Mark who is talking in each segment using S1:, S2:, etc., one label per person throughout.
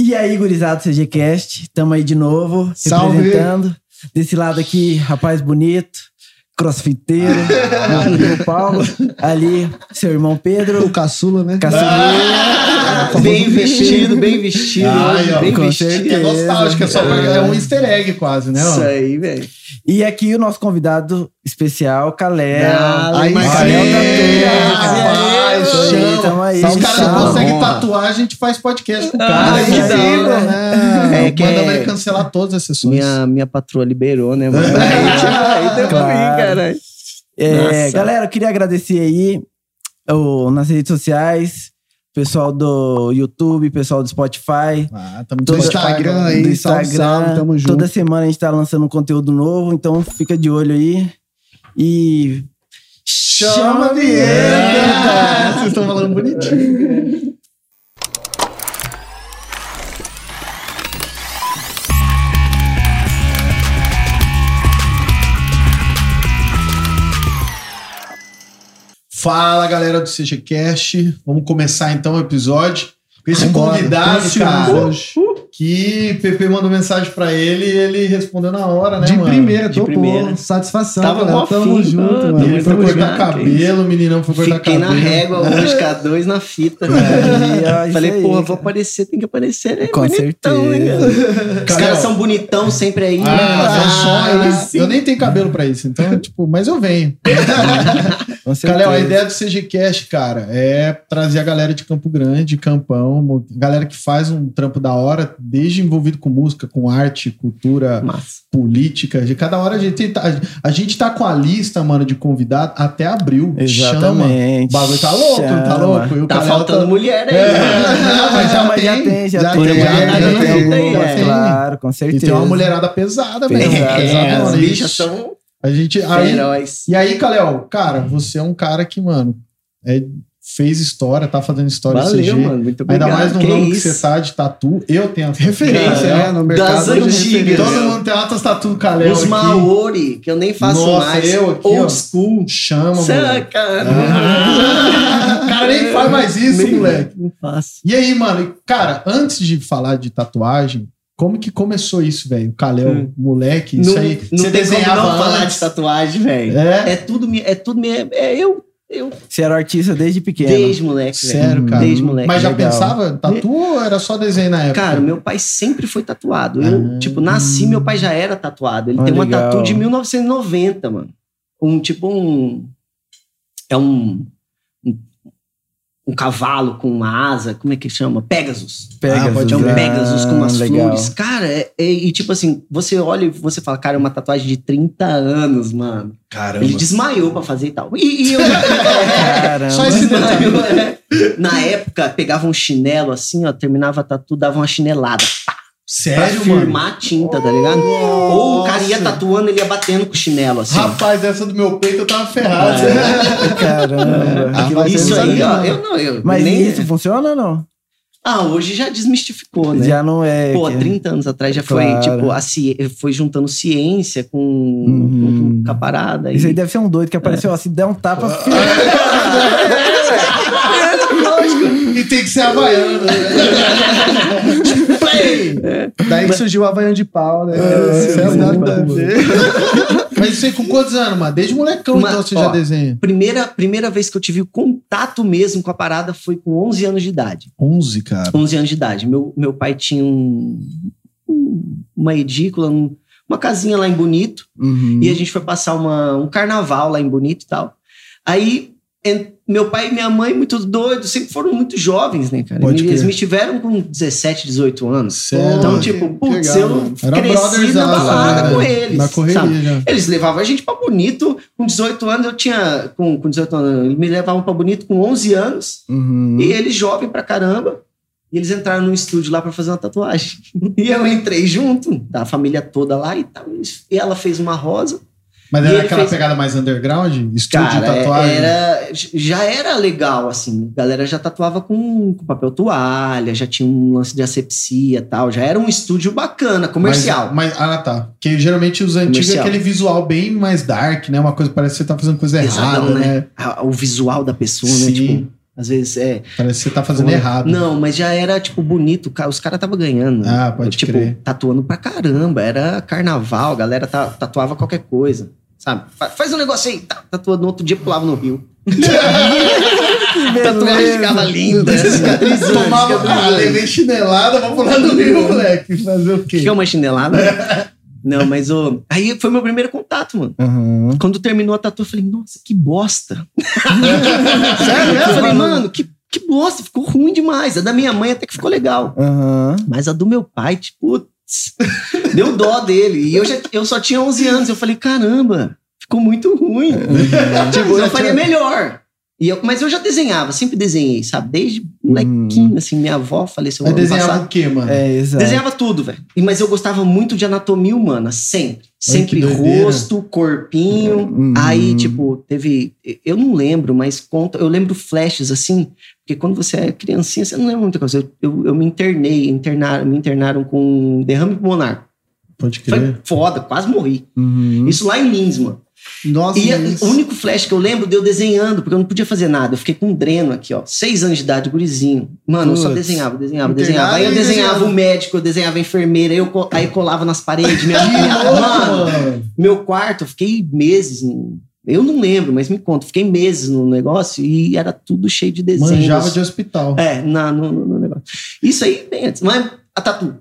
S1: E aí, gurizada do CGCast, tamo aí de novo,
S2: Salve.
S1: representando. Desse lado aqui, rapaz bonito, crossfiteiro, meu Paulo. Ali, seu irmão Pedro,
S2: O caçula, né?
S1: caçulinha.
S3: Bem vestido, bem vestido.
S2: Ai, ó,
S3: bem
S1: com
S3: vestido.
S1: certeza.
S2: É nostálgico, é, só, é um easter egg quase, né?
S3: Isso aí, velho.
S1: E aqui o nosso convidado especial.
S3: Ah,
S2: Aí chama.
S1: Aí.
S2: Se os caras não conseguem tatuar, a gente faz podcast com o
S3: Ah,
S2: cara.
S3: que da hora.
S2: né?
S3: É que
S2: Manda
S3: é-
S2: vai cancelar todas as sessões.
S3: Minha, minha patroa liberou, né, mano? Aí, deu pra mim,
S1: Claro.
S3: caralho.
S1: É, galera, eu queria agradecer aí o, nas redes sociais, pessoal do YouTube, pessoal do Spotify.
S2: Ah, tamo
S1: Do
S4: Instagram aí,
S1: do
S4: salve,
S1: Instagram.
S4: salve, tamo junto.
S1: Toda semana a gente tá lançando um conteúdo novo, então fica de olho aí. E. Chama a vinheta!
S2: Vocês estão falando bonitinho. Fala galera do CGCast, vamos começar então o episódio com esse
S4: Vambora.
S2: convidado, cara,
S4: hoje.
S2: Que Pepe mandou mensagem pra ele e ele respondeu na hora, né,
S4: De
S2: mano?
S4: primeira,
S3: De primeira.
S4: bom. Satisfação,
S3: Tava
S4: galera. Tamo
S3: afim.
S4: junto,
S3: Ah,
S4: mano.
S2: Ele foi cortar cabelo, o meninão foi cortar
S3: Fiquei
S2: cabelo.
S3: na régua hoje, com a dois na fita.
S1: Ó, isso
S3: Falei,
S1: aí,
S3: porra,
S1: cara.
S3: vou aparecer, tem que aparecer, né?
S1: Com
S3: bonitão, né,
S1: certeza.
S3: cara? Os caras são bonitão sempre aí, né?
S2: Ah, é um sonho,
S3: aí
S2: né?
S3: sim.
S2: Eu nem tenho cabelo pra isso, então, tipo, mas eu venho. Calel, a ideia do CGCast, cara, é trazer a galera de Campo Grande, Campão, galera que faz um trampo da hora, desde envolvido com música, com arte, cultura,
S3: Massa.
S2: política. De cada hora a gente tá, a gente tá com a lista, mano, de convidado até abril. Chama.
S1: Exatamente.
S2: O bagulho tá louco, tá
S1: Chama.
S2: louco? E o
S3: Tá faltando mulher aí,
S2: É. Não, mas já,
S1: Mas já
S2: tem,
S1: tem, já tem.
S2: tem,
S3: já
S2: já
S3: tem,
S2: tem,
S3: já tem,
S2: já tem.
S1: Claro, com certeza.
S2: E tem uma mulherada pesada mesmo.
S1: Pesada.
S3: É,
S2: pesadona,
S3: as
S2: isso.
S3: bichas são
S2: A gente. Aí,
S3: heróis.
S2: e aí, Kalel, cara, você é um cara que, mano, é, fez história, tá fazendo história
S3: Valeu,
S2: CG.
S3: mano. Muito obrigado.
S2: Ainda mais no
S3: que
S2: ramo que
S3: isso?
S2: você tá de tatu. Eu tenho as
S4: Referência,
S2: Cara,
S4: né? No mercado.
S3: Das
S4: é
S3: antigas.
S4: referência.
S2: Todo mundo tem altas tatu do Kalel
S3: Os
S2: aqui.
S3: Maori, que eu nem faço
S2: Nossa,
S3: mais.
S2: eu aqui,
S3: Old
S2: ó.
S3: school.
S2: Chama, moleque.
S3: Saca?
S2: O cara nem faz mais isso,
S3: Nem-
S2: moleque.
S3: Não faço.
S2: E aí, mano, cara, antes de falar de tatuagem, como que começou isso, velho? O Kalel,
S3: Hum.
S2: moleque, isso
S3: não
S2: aí.
S3: não
S2: você
S3: como
S2: desenhava
S3: não falar de tatuagem, velho.
S2: É?
S3: É tudo, é tudo, mi- é eu, eu
S1: Você era artista desde pequeno.
S3: desde moleque, velho.
S2: Sério, cara.
S3: Desde moleque.
S2: Mas já
S1: legal.
S2: pensava em tatu ou era só desenho na época?
S3: Cara, meu pai sempre foi tatuado. Eu,
S2: Ah.
S3: tipo, nasci, meu pai já era tatuado. Ele
S1: Ah,
S3: tem uma
S1: legal.
S3: tatu de 1990, mano. Um, tipo, um... É um... Um, um cavalo com uma asa, como é que chama? Pegasus.
S1: Pegasus,
S2: Ah, pode
S3: É um
S2: crer.
S3: Pegasus com umas
S1: legal.
S3: flores. Cara, é- é- e tipo assim, você olha e você fala, cara, é uma tatuagem de 30 anos, mano.
S2: Caramba.
S3: Ele desmaiou pra fazer e tal. E, e eu.
S1: Caramba.
S2: Só esse
S3: Desmaiou, é. Na época, pegava um chinelo assim, ó, terminava a tatu, dava uma chinelada. Pra
S2: Sério, mano?
S3: firmar a tinta, tá ligado? Ou o cara ia tatuando, ele ia batendo com o chinelo, assim.
S2: Rapaz, essa do meu peito eu tava ferrado.
S1: Caramba.
S2: Ah, mas
S1: você
S3: Isso aí, ó, eu não, eu
S1: Mas
S3: nem...
S1: isso funciona ou não?
S3: Ah, hoje já desmistificou, né?
S1: Já não é.
S3: Pô,
S1: que-
S3: 30 anos atrás já foi,
S1: Claro.
S3: tipo, a ci... foi juntando ciência com,
S1: Uhum.
S3: com a parada.
S1: Isso aí deve ser um doido que apareceu, ó, se der um tapa, filho.
S2: E tem que ser havaiano. né? Play!
S4: Daí que surgiu o Havaiano de pau, né?
S2: É,
S4: é nada.
S2: mano. Mas isso aí com quantos anos, mano? Desde molecão,
S3: Uma-
S2: então você
S3: ó,
S2: já desenha.
S3: Primeira, primeira vez que eu tive o contato mesmo com a parada foi com 11 anos de idade.
S2: 11, cara.
S3: 11 anos de idade. Meu, meu pai tinha um, um- uma edícula, um- uma casinha lá em Bonito.
S1: Uhum.
S3: E a gente foi passar uma, um carnaval lá em Bonito e tal. Aí, meu pai e minha mãe, muito doidos, sempre foram muito jovens, né, cara?
S2: Pode
S3: Eles
S2: crer.
S3: me tiveram com 17, 18 anos.
S2: Sério?
S3: Então, tipo, putz, eu.
S2: Era
S3: cresci na balada
S2: né?
S3: com eles.
S2: Na correria
S3: sabe? Eles levavam a gente pra Bonito. Com 18 anos, eu tinha. Com, com 18 anos, eles me levavam pra Bonito com 11 anos.
S1: Uhum.
S3: E eles jovem pra caramba. E eles entraram no estúdio lá pra fazer uma tatuagem. E eu entrei junto, tá a família toda lá e tal. E ela fez uma rosa.
S2: Mas era aquela
S3: fez-
S2: pegada mais underground? Estúdio
S3: Cara, é-
S2: tatuagem?
S3: era, já era legal, assim. A galera já tatuava com, com papel toalha, já tinha um lance de asepsia e tal. Já era um estúdio bacana, comercial.
S2: Mas, mas- ah, tá. Porque geralmente os antigos
S3: Comercial.
S2: é aquele visual bem mais dark, né? Uma coisa parece que você tá fazendo coisa errada, né?
S3: A- O visual da pessoa,
S2: Sim.
S3: né? Tipo, Às vezes é.
S2: Parece que você tá fazendo errado.
S3: Não, mas já era, tipo, bonito. Os caras estavam ganhando.
S2: Ah, pode
S3: tipo,
S2: crer.
S3: tatuando pra caramba. Era carnaval, a galera ta- tatuava qualquer coisa. Sabe? Fa- Faz um negócio aí. Tá, tatuando no outro dia, pulava no rio. Tatuagem ficava linda.
S2: Tomava, ah, levei chinelada, vou pular no rio, moleque. Fazer o quê?
S3: Que é uma chinelada? Não, mas o. Aí foi meu primeiro contato, mano.
S1: Aham.
S3: Quando terminou a tatu, eu falei, nossa, que bosta. Sério? Eu falei, mano, que, que bosta, ficou ruim demais. A da minha mãe até que ficou legal.
S1: Aham.
S3: Mas a do meu pai, tipo, putz, deu dó dele. E eu, já, eu só tinha 11 anos. Eu falei, caramba, ficou muito ruim. tipo, eu faria melhor. E eu, mas eu já desenhava, sempre desenhei, sabe? Desde molequinho, assim, minha avó faleceu
S2: Mas desenhava
S3: passado.
S2: o quê, mano?
S1: É, exato.
S3: Desenhava tudo, velho. E- Mas eu gostava muito de anatomia humana, sempre. Sempre
S2: doideira.
S3: rosto, corpinho.
S1: Uhum.
S3: Aí, tipo, teve. Eu não lembro, mas conta. Eu lembro flashes assim, porque quando você é criancinha, você não lembra muita coisa. Eu, eu, eu me internei, internaram, me internaram com derrame pulmonar.
S2: Pode
S3: Foi
S2: crer.
S3: foda, quase morri.
S1: Uhum.
S3: Isso lá em Lins, mano.
S4: Nossa,
S3: E
S4: mas-
S3: o único flash que eu lembro de eu desenhando, porque eu não podia fazer nada. Eu fiquei com um dreno aqui, ó. Seis anos de idade, gurizinho. Mano, eu só
S1: Putz.
S3: desenhava, desenhava,
S4: Internado
S3: desenhava. Aí eu desenhava o médico, eu desenhava a enfermeira, eu co- aí colava nas paredes. Minha, mano, meu quarto, eu fiquei meses. no- eu não lembro, mas me conta. Fiquei meses no negócio e era tudo cheio de desenhos.
S2: Manjava de hospital.
S3: É, na, no, no- no negócio. Isso aí bem antes. Mas a tatu.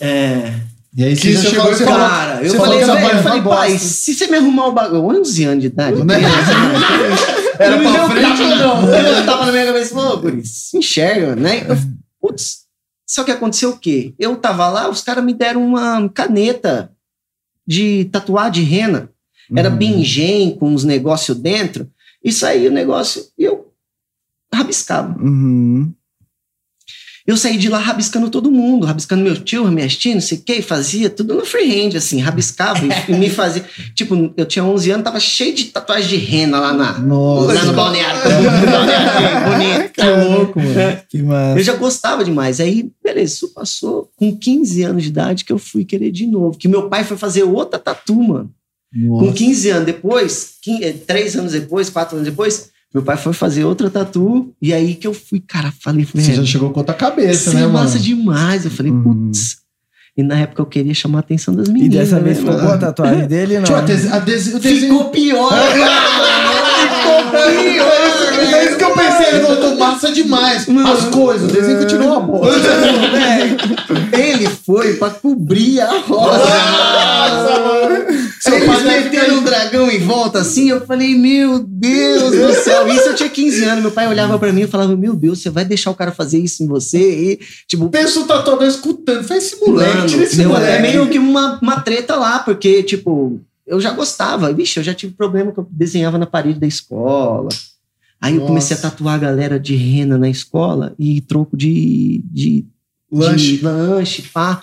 S3: É.
S2: E aí você já chegou
S4: falou-
S2: e falou...
S3: Cara, eu falei,
S2: falou
S3: eu falei, pai, se você me arrumar o bagulho. 11 anos de idade.
S2: Né? Era
S3: Não me
S2: pra
S3: deu
S2: frente não?
S3: Eu tava na minha cabeça, pô, guri, se enxerga, né? Eu, putz, só que aconteceu o quê? Eu tava lá, os caras me deram uma caneta de tatuar de rena. Era
S1: Uhum.
S3: bingem com uns negócios dentro. E saía o negócio e eu rabiscava.
S1: Uhum.
S3: Eu saí de lá rabiscando todo mundo, rabiscando meu tio, minhas tias, não sei o que, fazia tudo no freehand, assim, rabiscava e, me fazia. Tipo, eu tinha 11 anos, tava cheio de tatuagem de rena lá, na,
S2: Nossa.
S3: lá no balneário. no balneário, bonito.
S2: Que louco, mano.
S1: Que massa.
S3: Eu já gostava demais. Aí, beleza, isso passou com 15 anos de idade que eu fui querer de novo. Que meu pai foi fazer outra tatu, mano. Com
S2: Nossa.
S3: 15 anos depois, 15, 3 anos depois, 4 anos depois, meu pai foi fazer outra tatu. E aí que eu fui, cara, falei, falei,
S2: Você
S3: "É,
S2: já chegou com outra cabeça,
S3: Você
S2: né,
S3: é
S2: mano?
S3: massa demais. Eu falei,
S1: Uhum.
S3: putz. E na época eu queria chamar a atenção das
S1: E
S3: meninas.
S1: dessa vez
S3: né,
S1: ficou
S3: mano?
S1: boa a tatuagem dele, não?
S2: Tipo, a dese- a o desenho...
S3: Ficou pior, mano. Ficou pior.
S2: É isso que eu pensei, ele voltou massa demais. As coisas, o desenho continuou uma bosta.
S3: Ele foi pra cobrir a rosa.
S2: Nossa, mano. Seu
S3: Eles
S2: pai deve
S3: meteram um dragão em volta assim, eu falei, meu Deus do céu. Isso eu tinha 15 anos, meu pai olhava pra mim e falava, meu Deus, você vai deixar o cara fazer isso em você? E, tipo,
S2: Pensa o tatuador escutando. Faz esse moleque,
S3: Mano,
S2: tira esse
S3: deu
S2: moleque.
S3: até meio que uma, uma treta lá, porque, tipo, eu já gostava. Vixe, eu já tive problema que eu desenhava na parede da escola. Aí eu
S2: Nossa.
S3: comecei a tatuar a galera de rena na escola e troco de, de,
S2: Lanche.
S3: de lanche, pá.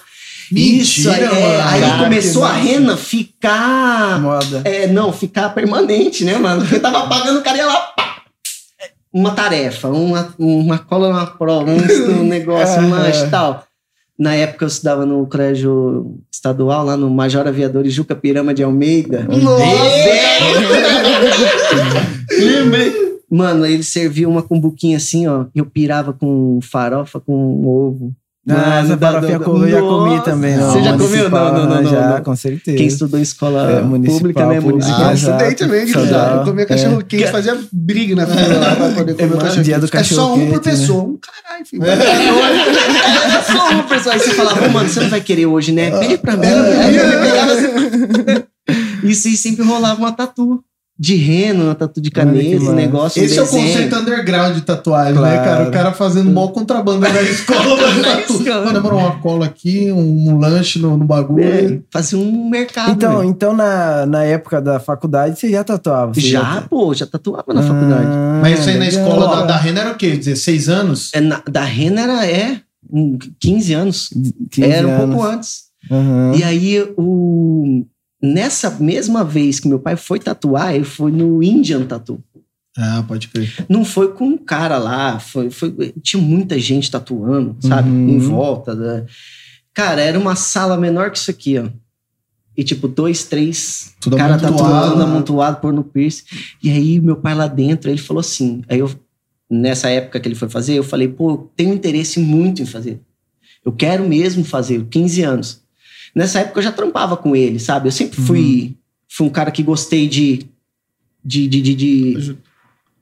S2: Mentira,
S3: Isso, aí, é,
S2: mano.
S3: aí
S2: Caraca,
S3: começou a rena ficar.
S1: Moda.
S3: É, não, ficar permanente, né, mano? Eu tava pagando o cara ia lá. pá, Uma tarefa, uma, uma cola na prova, um, negócio, um
S1: Aham.
S3: lanche e tal. Na época eu estudava no colégio estadual, lá no Major Aviadores Juca Pirama de Almeida. Lembrei. Mano, ele servia uma cumbuquinha assim, ó. Eu pirava com farofa com ovo.
S1: Ah, essa
S3: da-
S1: farofinha com eu já comi
S3: Nossa,
S1: também. não.
S3: Você já comeu?
S1: Municipal,
S3: Não, não, não,
S1: Já,
S3: não.
S1: com certeza.
S3: Quem estudou em escola
S1: É, municipal,
S3: pública, né? Municipal.
S4: Ah,
S1: Ah,
S4: estudei também,
S1: Exato.
S4: eu comia cachorro quente, fazia briga na fila lá pra poder comer
S1: É,
S4: o cachorro
S1: dia do
S4: quente. É só um por
S1: né?
S4: pessoa. Um caralho, filho.
S3: Era só uma pessoa. Aí você falava, "Ô, mano, você não vai querer hoje, né? Pede pra mim. Aí eu pegava assim. Isso aí sempre rolava uma tatu. De reno, uma tatu de caneta, um
S1: massa.
S3: negócio, um
S2: Esse é o conceito underground de tatuagem, né,
S1: Claro.
S2: cara? O cara fazendo mó contrabando na escola.
S3: Na
S2: na tatu. Mano, uma cola aqui, um, um lanche no, no bagulho.
S3: É, fazia um mercado.
S1: Então,
S3: velho.
S1: então na, na época da faculdade, você já tatuava? Você
S3: já, pô, já tatuava na faculdade.
S1: Ah,
S2: Mas isso aí na escola da, da Rena era o quê? 16 anos?
S3: É, na- da Rena era, é, um, 15 anos.
S1: 15
S3: era um
S1: anos.
S3: pouco antes.
S1: Aham.
S3: E aí, o... nessa mesma vez que meu pai foi tatuar, ele foi no Indian Tattoo.
S2: Ah, pode crer.
S3: Não foi com um cara lá, foi, foi, tinha muita gente tatuando, sabe?
S1: Uhum.
S3: Em volta. Da... Cara, era uma sala menor que isso aqui, ó. E tipo, dois, três
S2: Tudo
S3: cara tatuando,
S2: né?
S3: amontoado, por no piercing. E aí, meu pai lá dentro, ele falou assim. Aí eu nessa época que ele foi fazer, eu falei, pô, eu tenho interesse muito em fazer. Eu quero mesmo fazer, 15 anos. Nessa época eu já trampava com ele, sabe? Eu sempre fui, fui um cara que gostei de. de, de, de, de,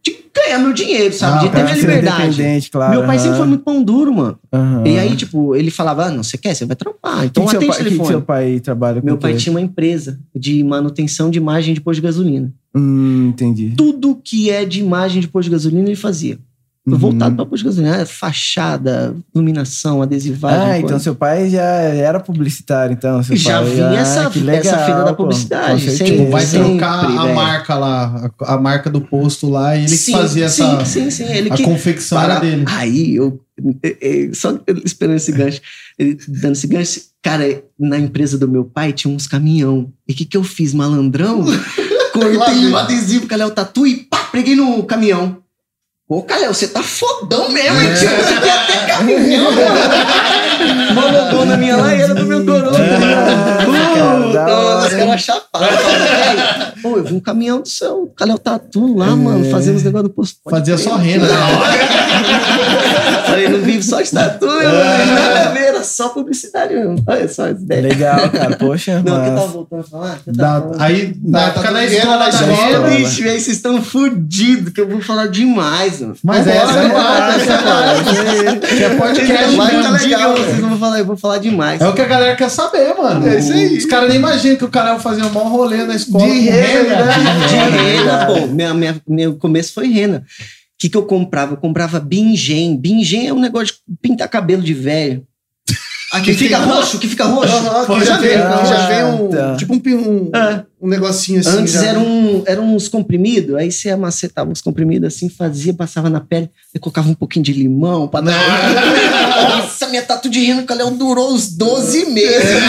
S3: de ganhar meu dinheiro, sabe?
S2: Ah,
S3: de ter minha liberdade.
S1: claro.
S3: Meu pai sempre foi muito pão duro, mano.
S1: Aham.
S3: E aí, tipo, ele falava: ah, não, você quer? Você vai trampar. Então
S1: que
S3: atende
S1: pai,
S3: o
S1: que que
S3: telefone.
S1: seu pai trabalha com
S3: Meu pai tinha uma empresa de manutenção de imagem de posto de gasolina.
S1: Hum, entendi.
S3: Tudo que é de imagem de posto de gasolina ele fazia.
S1: Uhum.
S3: Voltado para de gasolina. Era Fachada, iluminação, adesivagem.
S1: Ah,
S3: coisa.
S1: então seu pai já era publicitário, então. Seu
S3: Já
S1: pai,
S3: vinha
S1: ah,
S3: essa-
S1: que
S3: essa
S1: legal,
S3: fila da
S1: pô,
S3: publicidade,
S1: certeza.
S2: Tipo, vai
S3: Sempre,
S2: trocar a
S3: velho.
S2: marca lá, a, a marca do posto lá, e ele que
S3: sim,
S2: fazia
S3: sim,
S2: essa.
S3: Sim, sim, Ele
S2: A
S3: que
S2: confecção
S3: para-
S2: era dele.
S3: Aí eu. eh, eh, Só esperando esse gancho. Ele dando esse gancho. Cara, na empresa do meu pai tinha uns caminhão. E o que, que eu fiz, malandrão? Cortei um adesivo, Calhau Tatu e pá, preguei no caminhão. Ô, Calhau, você tá fodão mesmo, hein, tio? Você quer até caminhão, mano. Malogona minha lá e era do meu coroa.
S1: da
S3: Puta,
S1: hora,
S3: os caras "Ei, Pô, eu vi um caminhão do seu Calhau Tatu lá, mano, fazendo os negócios do posto.
S2: Fazia só renda.
S3: Falei, não vive só de tatu,
S2: É.
S3: mano. Nada a ver, era só publicidade mesmo. Olha só as ideias.
S1: Legal, cara. Poxa,
S3: Não, o que eu
S1: mas...
S3: tava voltando a falar? O eu
S2: Da-
S3: tava falando?
S2: aí, na
S4: Tá,
S2: época
S4: tá
S2: da escola, da
S4: na
S2: escola.
S3: É, bicho, aí vocês estão fodidos, que eu vou falar demais, mano.
S2: Mas essa é
S4: vambora,
S2: parte, essa é parte. Que é podcast
S3: Vai tá legal, vocês não vão falar, eu vou falar demais.
S2: É o que a galera quer saber, mano.
S4: É isso aí.
S2: Os caras nem imaginam que o cara ia fazer um maior rolê na escola.
S4: De
S2: com
S4: renda, né?
S3: De rena, pô. Minha, minha- meu começo foi rena. O que, que eu comprava? Eu comprava bingem. Bingem é um negócio de pintar cabelo de velho.
S4: Aqui
S3: Que fica
S4: tem-
S3: roxo, que fica roxo.
S4: Que já vem,
S2: vi.
S4: já vem
S1: Ah,
S4: um.
S1: tá.
S4: Tipo um, um,
S3: É.
S4: um negocinho assim.
S3: Antes
S4: já.
S3: eram, um, eram uns comprimidos, aí você amacetava os comprimidos assim, fazia, passava na pele, e colocava um pouquinho de limão pra dar. Nossa, minha tatu de reno Calhau durou uns 12 meses.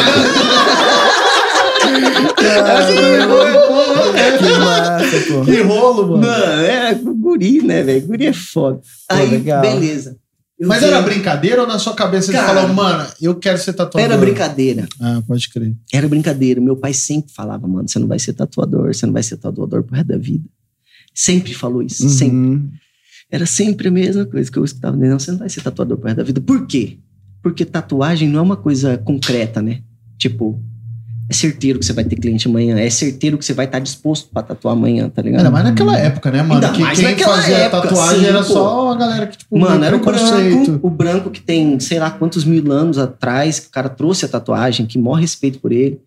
S1: Que pô.
S2: Que rolo, mano.
S3: Mano, é guri, né, velho? Guri é foda.
S1: Pô,
S3: Aí,
S1: legal.
S3: beleza. Eu
S2: Mas era brincadeira ou na sua cabeça você
S3: Cara,
S2: falou, mano, eu quero ser tatuador?
S3: Era brincadeira.
S2: Ah, pode crer.
S3: Era brincadeira. Meu pai sempre falava, mano, você não vai ser tatuador, você não vai ser tatuador pro resto da vida. Sempre falou isso, sempre.
S1: Uhum.
S3: Era sempre a mesma coisa que eu escutava. Não, você não vai ser tatuador pro resto da vida. Por quê? Porque tatuagem não é uma coisa concreta, né? Tipo, é certeiro que você vai ter cliente amanhã. É certeiro que você vai estar disposto pra tatuar amanhã, tá ligado?
S2: Ainda mais naquela época, né, mano?
S3: Ainda
S2: que
S3: mais
S2: quem
S3: naquela
S2: fazia
S3: época,
S2: tatuagem
S3: sim,
S2: era
S3: pô.
S2: só a galera que, tipo,
S3: Mano, era o branco, o branco que tem, sei lá, quantos mil anos atrás, que o cara trouxe a tatuagem, que maior respeito por ele.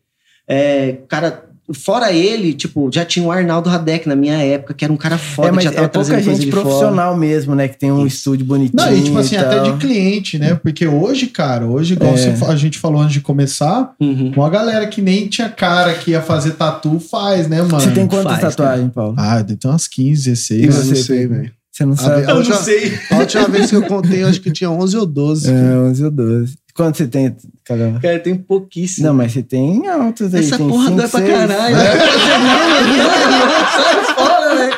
S3: É, cara, fora ele, tipo, já tinha o Arnaldo Radek na minha época, que era um cara foda,
S1: É,
S3: que
S1: mas
S3: já tava
S1: é pouca gente
S3: de fora.
S1: profissional mesmo, né? Que tem um
S3: Isso.
S1: estúdio bonitinho.
S2: Não, e tipo assim,
S1: e
S2: até de cliente, né? Porque hoje, cara, hoje, igual
S1: É.
S2: a gente falou antes de começar,
S3: Uhum.
S2: uma galera que nem tinha cara que ia fazer tatu faz, né, mano?
S1: Você tem quantas
S3: Faz,
S1: tatuagens, Paulo?
S2: Ah, deve ter umas 15,
S4: Eu
S2: 16.
S1: você,
S4: não sei, velho.
S1: Você não sabe?
S4: a última,
S3: sei.
S4: a última vez que eu contei, eu acho que tinha 11 ou 12.
S1: É, 11 ou 12. Quanto você tem, Carol?
S3: Cara, tem pouquíssimo.
S1: Não, mas você tem altos aí.
S3: Essa
S1: tem
S3: porra
S1: cinco,
S3: dói pra
S1: seis.
S3: caralho. Sai fora, né?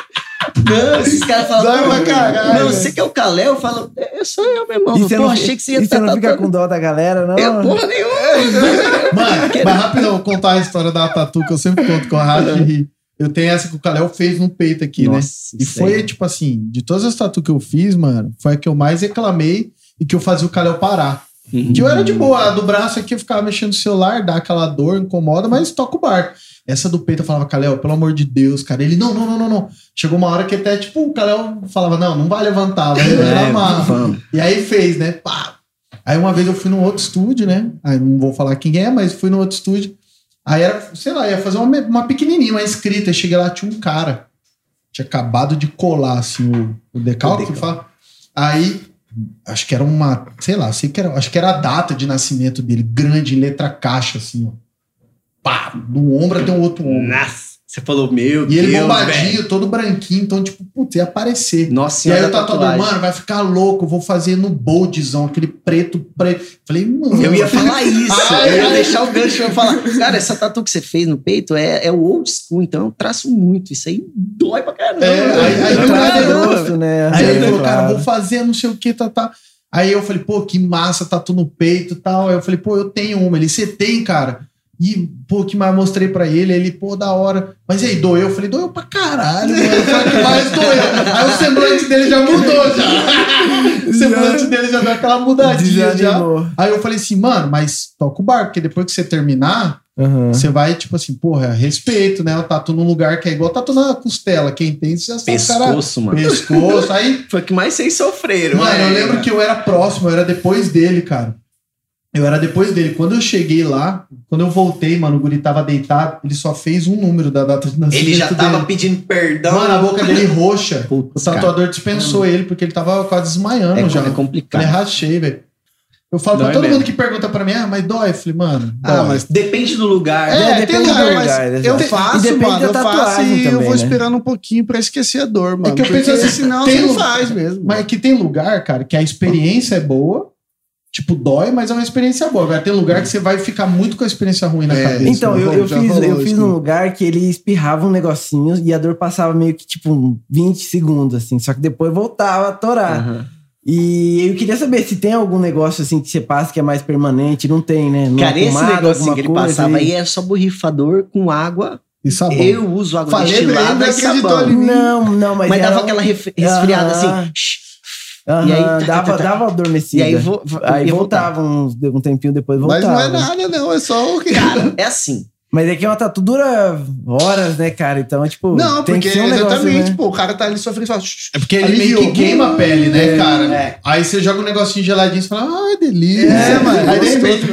S3: Não, esses caras falam.
S4: Dói pra
S3: "Pô,
S4: caralho,
S3: Não,
S4: velho."
S3: você que é o Calé, eu falo, é, sou eu, meu irmão.
S1: E você
S3: Pô,
S1: não,
S3: achei que você ia
S1: e você não
S3: tá
S1: fica com dó da galera, não?
S3: É porra nenhuma.
S2: Mano, mas rapidão, eu vou contar a história da tatu que eu sempre conto com a Rádio Ri. Eu tenho essa que o Kalel fez no peito aqui, né?
S3: Nossa,
S2: E
S3: isso
S2: foi, tipo assim, de todas as tatu que eu fiz, mano, foi a que eu mais reclamei e que eu fazia o Kalel parar.
S3: Uhum.
S2: Que eu era de boa, a do braço aqui eu ficava mexendo no celular, dá aquela dor, incomoda, mas toca o barco. Essa do peito eu falava, Kalel, pelo amor de Deus, cara. Ele, não, não, não, não, não. Chegou uma hora que até, tipo, o Kalel falava, não, não vai levantar, vai levantar
S3: É,
S2: uma...
S3: vamos.
S2: E aí fez, né? Pá. Aí uma vez eu fui num outro estúdio, né? Aí não vou falar quem é, mas fui num outro estúdio. Aí era, sei lá, ia fazer uma, uma pequenininha, uma escrita. Aí cheguei lá, tinha um cara. Tinha acabado de colar, assim, o, o decalque,
S3: O
S2: que fala. Aí, acho que era uma, sei lá, sei que era, acho que era a data de nascimento dele, grande, letra caixa, assim, ó. Pá, do ombro até o outro ombro.
S3: Nossa, você falou, meu
S2: E ele
S3: Deus,
S2: bombadinho,
S3: velho.
S2: todo branquinho, então, tipo, putz, ia aparecer.
S3: Nossa
S2: E aí tatuador,
S3: tatuagem.
S2: mano, vai ficar louco, eu vou fazer no boldzão, aquele preto, preto. Falei, mano.
S3: Eu ia falar isso,
S2: Ai,
S3: eu ia
S2: ai.
S3: deixar o gancho e falar, cara, essa tatu que você fez no peito é, é o old school, então eu traço muito, isso aí dói pra caramba.
S2: É, aí- aí
S1: É
S2: eu-
S1: prazeroso, né?
S2: Aí ele
S1: É,
S2: falou, cara, vou fazer não sei o que, tá, tá. Aí eu falei, pô, que massa, tatu no peito e tal. Aí eu falei, pô, eu tenho uma. Ele, você tem, cara? E, pô, que mais mostrei pra ele, ele, pô, da hora. Mas e aí, doeu? Eu falei, doeu pra caralho, mano. O que mais doeu. Aí o semblante dele já mudou, já. O semblante dele já deu aquela mudadinha, já. Aí eu falei assim, mano, mas toca o barco, porque depois que você terminar,
S1: Aham.
S2: você vai, tipo assim, porra, respeito, né? O tatu num lugar que é igual tatu na costela. Quem tem, você já sabe, cara.
S3: Pescoço, mano.
S2: Pescoço. Aí
S3: Foi o que mais vocês sofreram.
S2: Mano, eu
S3: né?
S2: lembro que eu era próximo, eu era depois dele, cara. Eu era depois dele. Quando eu cheguei lá, quando eu voltei, mano, o guri tava deitado, ele só fez um número da data de nascimento
S3: Ele já tava
S2: dele.
S3: pedindo perdão.
S2: Mano, a boca dele roxa. O
S3: Putz, cara.
S2: tatuador dispensou ele porque ele tava quase desmaiando
S3: É,
S2: já.
S3: é complicado.
S2: rachei, velho. Eu falo
S5: Dói
S2: pra todo
S5: mesmo.
S2: mundo que pergunta pra mim, ah, mas dói? Eu falei, mano,
S4: Ah,
S2: dói.
S4: mas
S3: Depende do lugar.
S2: É,
S3: né?
S2: tem
S1: depende
S2: lugar,
S1: do
S2: mas
S1: lugar.
S4: eu faço,
S1: E depende
S4: mano. Eu faço e eu
S1: também,
S4: vou
S1: né?
S4: esperando um pouquinho pra esquecer a dor, mano.
S2: que eu penso assim,
S4: senão
S2: tem
S4: você faz mesmo.
S2: Mas é que tem lugar, cara, que a experiência é boa, tipo, dói, mas é uma experiência boa. Agora tem lugar que você vai ficar muito com a experiência ruim na
S4: É,
S2: cabeça.
S1: Então, eu, eu
S4: Já
S1: fiz, eu fiz num lugar que ele espirrava um negocinho e a dor passava meio que tipo um 20 segundos, assim. Só que depois voltava a torar.
S3: Aham.
S1: E eu queria saber se tem algum negócio assim que você passa que é mais permanente. Não tem, né? Numa
S3: Cara, esse
S1: pomada,
S3: negocinho
S1: alguma
S3: que ele
S1: coisa
S3: passava
S1: e-
S3: aí é só borrifador com água.
S2: E sabão.
S3: Eu uso água
S4: Falei
S3: destilada
S4: não
S3: e sabão.
S1: Não, não, mas,
S3: Mas
S1: era
S3: dava aquela resfriada
S1: Aham.
S3: assim.
S1: Aham,
S3: E aí, tá,
S1: dava,
S3: tá, tá.
S1: dava adormecida.
S3: E aí vo-
S1: Aí voltava uns- um tempinho depois
S4: Mas
S1: voltava.
S4: não é nada, não. É só o que.
S3: Cara, é assim.
S1: Mas é que uma tatu dura horas, né, cara? Então, tipo,
S4: Não,
S1: tem
S4: porque
S1: que ser um negócio,
S4: exatamente,
S1: né?
S4: pô, o cara tá ali sofrendo e fala.
S2: É porque ele meio que queima a pele, né, cara?
S3: é.
S2: Aí você joga um negocinho geladinho e fala, ai, delícia.
S4: É, mano,
S2: Aí de repente,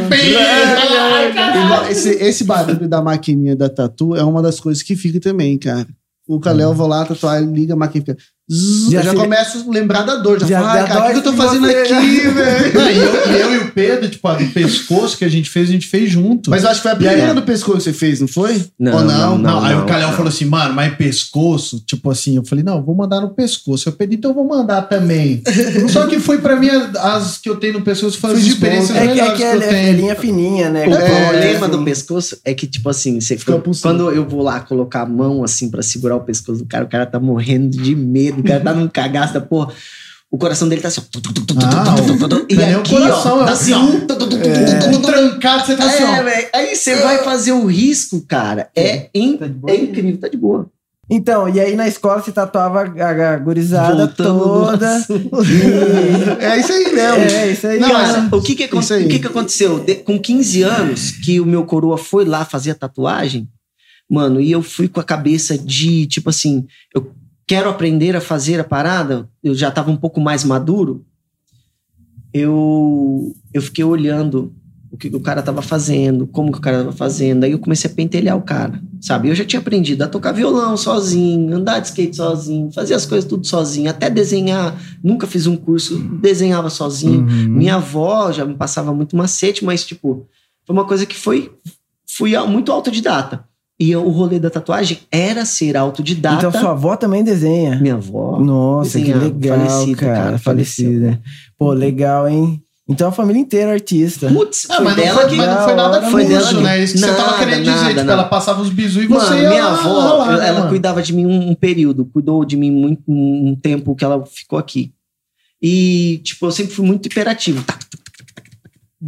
S4: Esse, esse barulho da maquininha da tatu é uma das coisas que fica também, cara. O Calel, vou lá tatuar, ele liga a máquina fica. Zzz,
S1: Já
S4: eu já
S1: se-
S4: começo a lembrar da dor. Já,
S1: Já
S4: falo,
S1: dá
S4: cara, o que, que eu tô fazendo
S1: você,
S4: aqui, velho?
S2: Não, e, eu, e eu e o Pedro, tipo, a do pescoço que a gente fez, a gente fez junto.
S4: Mas eu acho que foi a primeira
S2: ó.
S4: do pescoço que você fez, não foi?
S3: Não,
S4: Ou
S3: não,
S2: Não, aí o Calhão
S3: não.
S2: falou assim, mano, mas pescoço, tipo assim, eu falei, não, vou mandar no pescoço. Eu pedi, então eu vou mandar também. Só que foi pra mim, as que eu tenho no pescoço foi as experiências.
S1: É que, é que
S2: que,
S1: é,
S2: eu
S1: é
S2: tenho.
S1: linha fininha, né?
S3: O
S1: É,
S3: problema
S1: assim.
S3: do pescoço é que, tipo assim, você
S4: Fica
S3: quando eu vou lá colocar a mão assim pra segurar o pescoço do cara, o cara tá morrendo de medo, o cara tá num cagaço da porra. O coração dele tá assim, ó. tu, tu, tu, tu, tu,
S2: Ah,
S3: tu, tu, tu, tu,
S2: não
S3: E
S2: é
S3: aqui,
S2: coração,
S3: ó,
S2: é
S3: tá assim, ó.
S2: trancado, você tá assim,
S3: É,
S2: ó.
S3: velho. Aí você vai fazer o risco, cara. É, in-
S1: Tá boa?
S3: é incrível, tá de boa.
S1: Então, e aí na escola você tatuava a, a gurizada toda. E...
S4: É isso aí mesmo.
S1: É, isso aí.
S4: Não,
S3: Cara,
S1: mesmo.
S3: o que que, acon-
S4: Isso aí.
S3: o que que aconteceu? De- com 15 anos, que o meu coroa foi lá fazer a tatuagem, mano, e eu fui com a cabeça de, tipo assim, eu quero aprender a fazer a parada, eu já tava um pouco mais maduro, eu, eu fiquei olhando o que o cara tava fazendo, como que o cara tava fazendo, aí eu comecei a pentelhar o cara, sabe? Eu já tinha aprendido a tocar violão sozinho, andar de skate sozinho, fazer as coisas tudo sozinho, até desenhar, nunca fiz um curso, desenhava sozinho,
S1: Uhum.
S3: minha avó já me passava muito macete, mas, tipo, foi uma coisa que foi. Fui muito autodidata. E o rolê da tatuagem era ser autodidata.
S1: Então sua avó também desenha.
S3: Minha avó.
S1: Nossa, que
S3: desenhava,
S1: legal,
S3: falecido,
S1: cara.
S3: cara,
S1: Falecida. Pô, legal, hein? Então a família inteira é artista.
S3: Putz,
S2: Ah, mas, não
S3: dela
S2: foi,
S3: que.
S2: mas não foi nada
S3: Foi dela
S2: curso,
S3: que-
S2: né? Isso que você tava
S3: Nada,
S2: querendo dizer.
S3: nada,
S2: tipo,
S3: nada.
S2: ela passava os bisus e você
S3: Mano,
S2: ia
S3: minha
S2: lá,
S3: avó,
S2: lá,
S3: ela
S2: mano?
S3: cuidava de mim um, um período, cuidou de mim muito um tempo que ela ficou aqui. E, tipo, eu sempre fui muito hiperativo. Tá,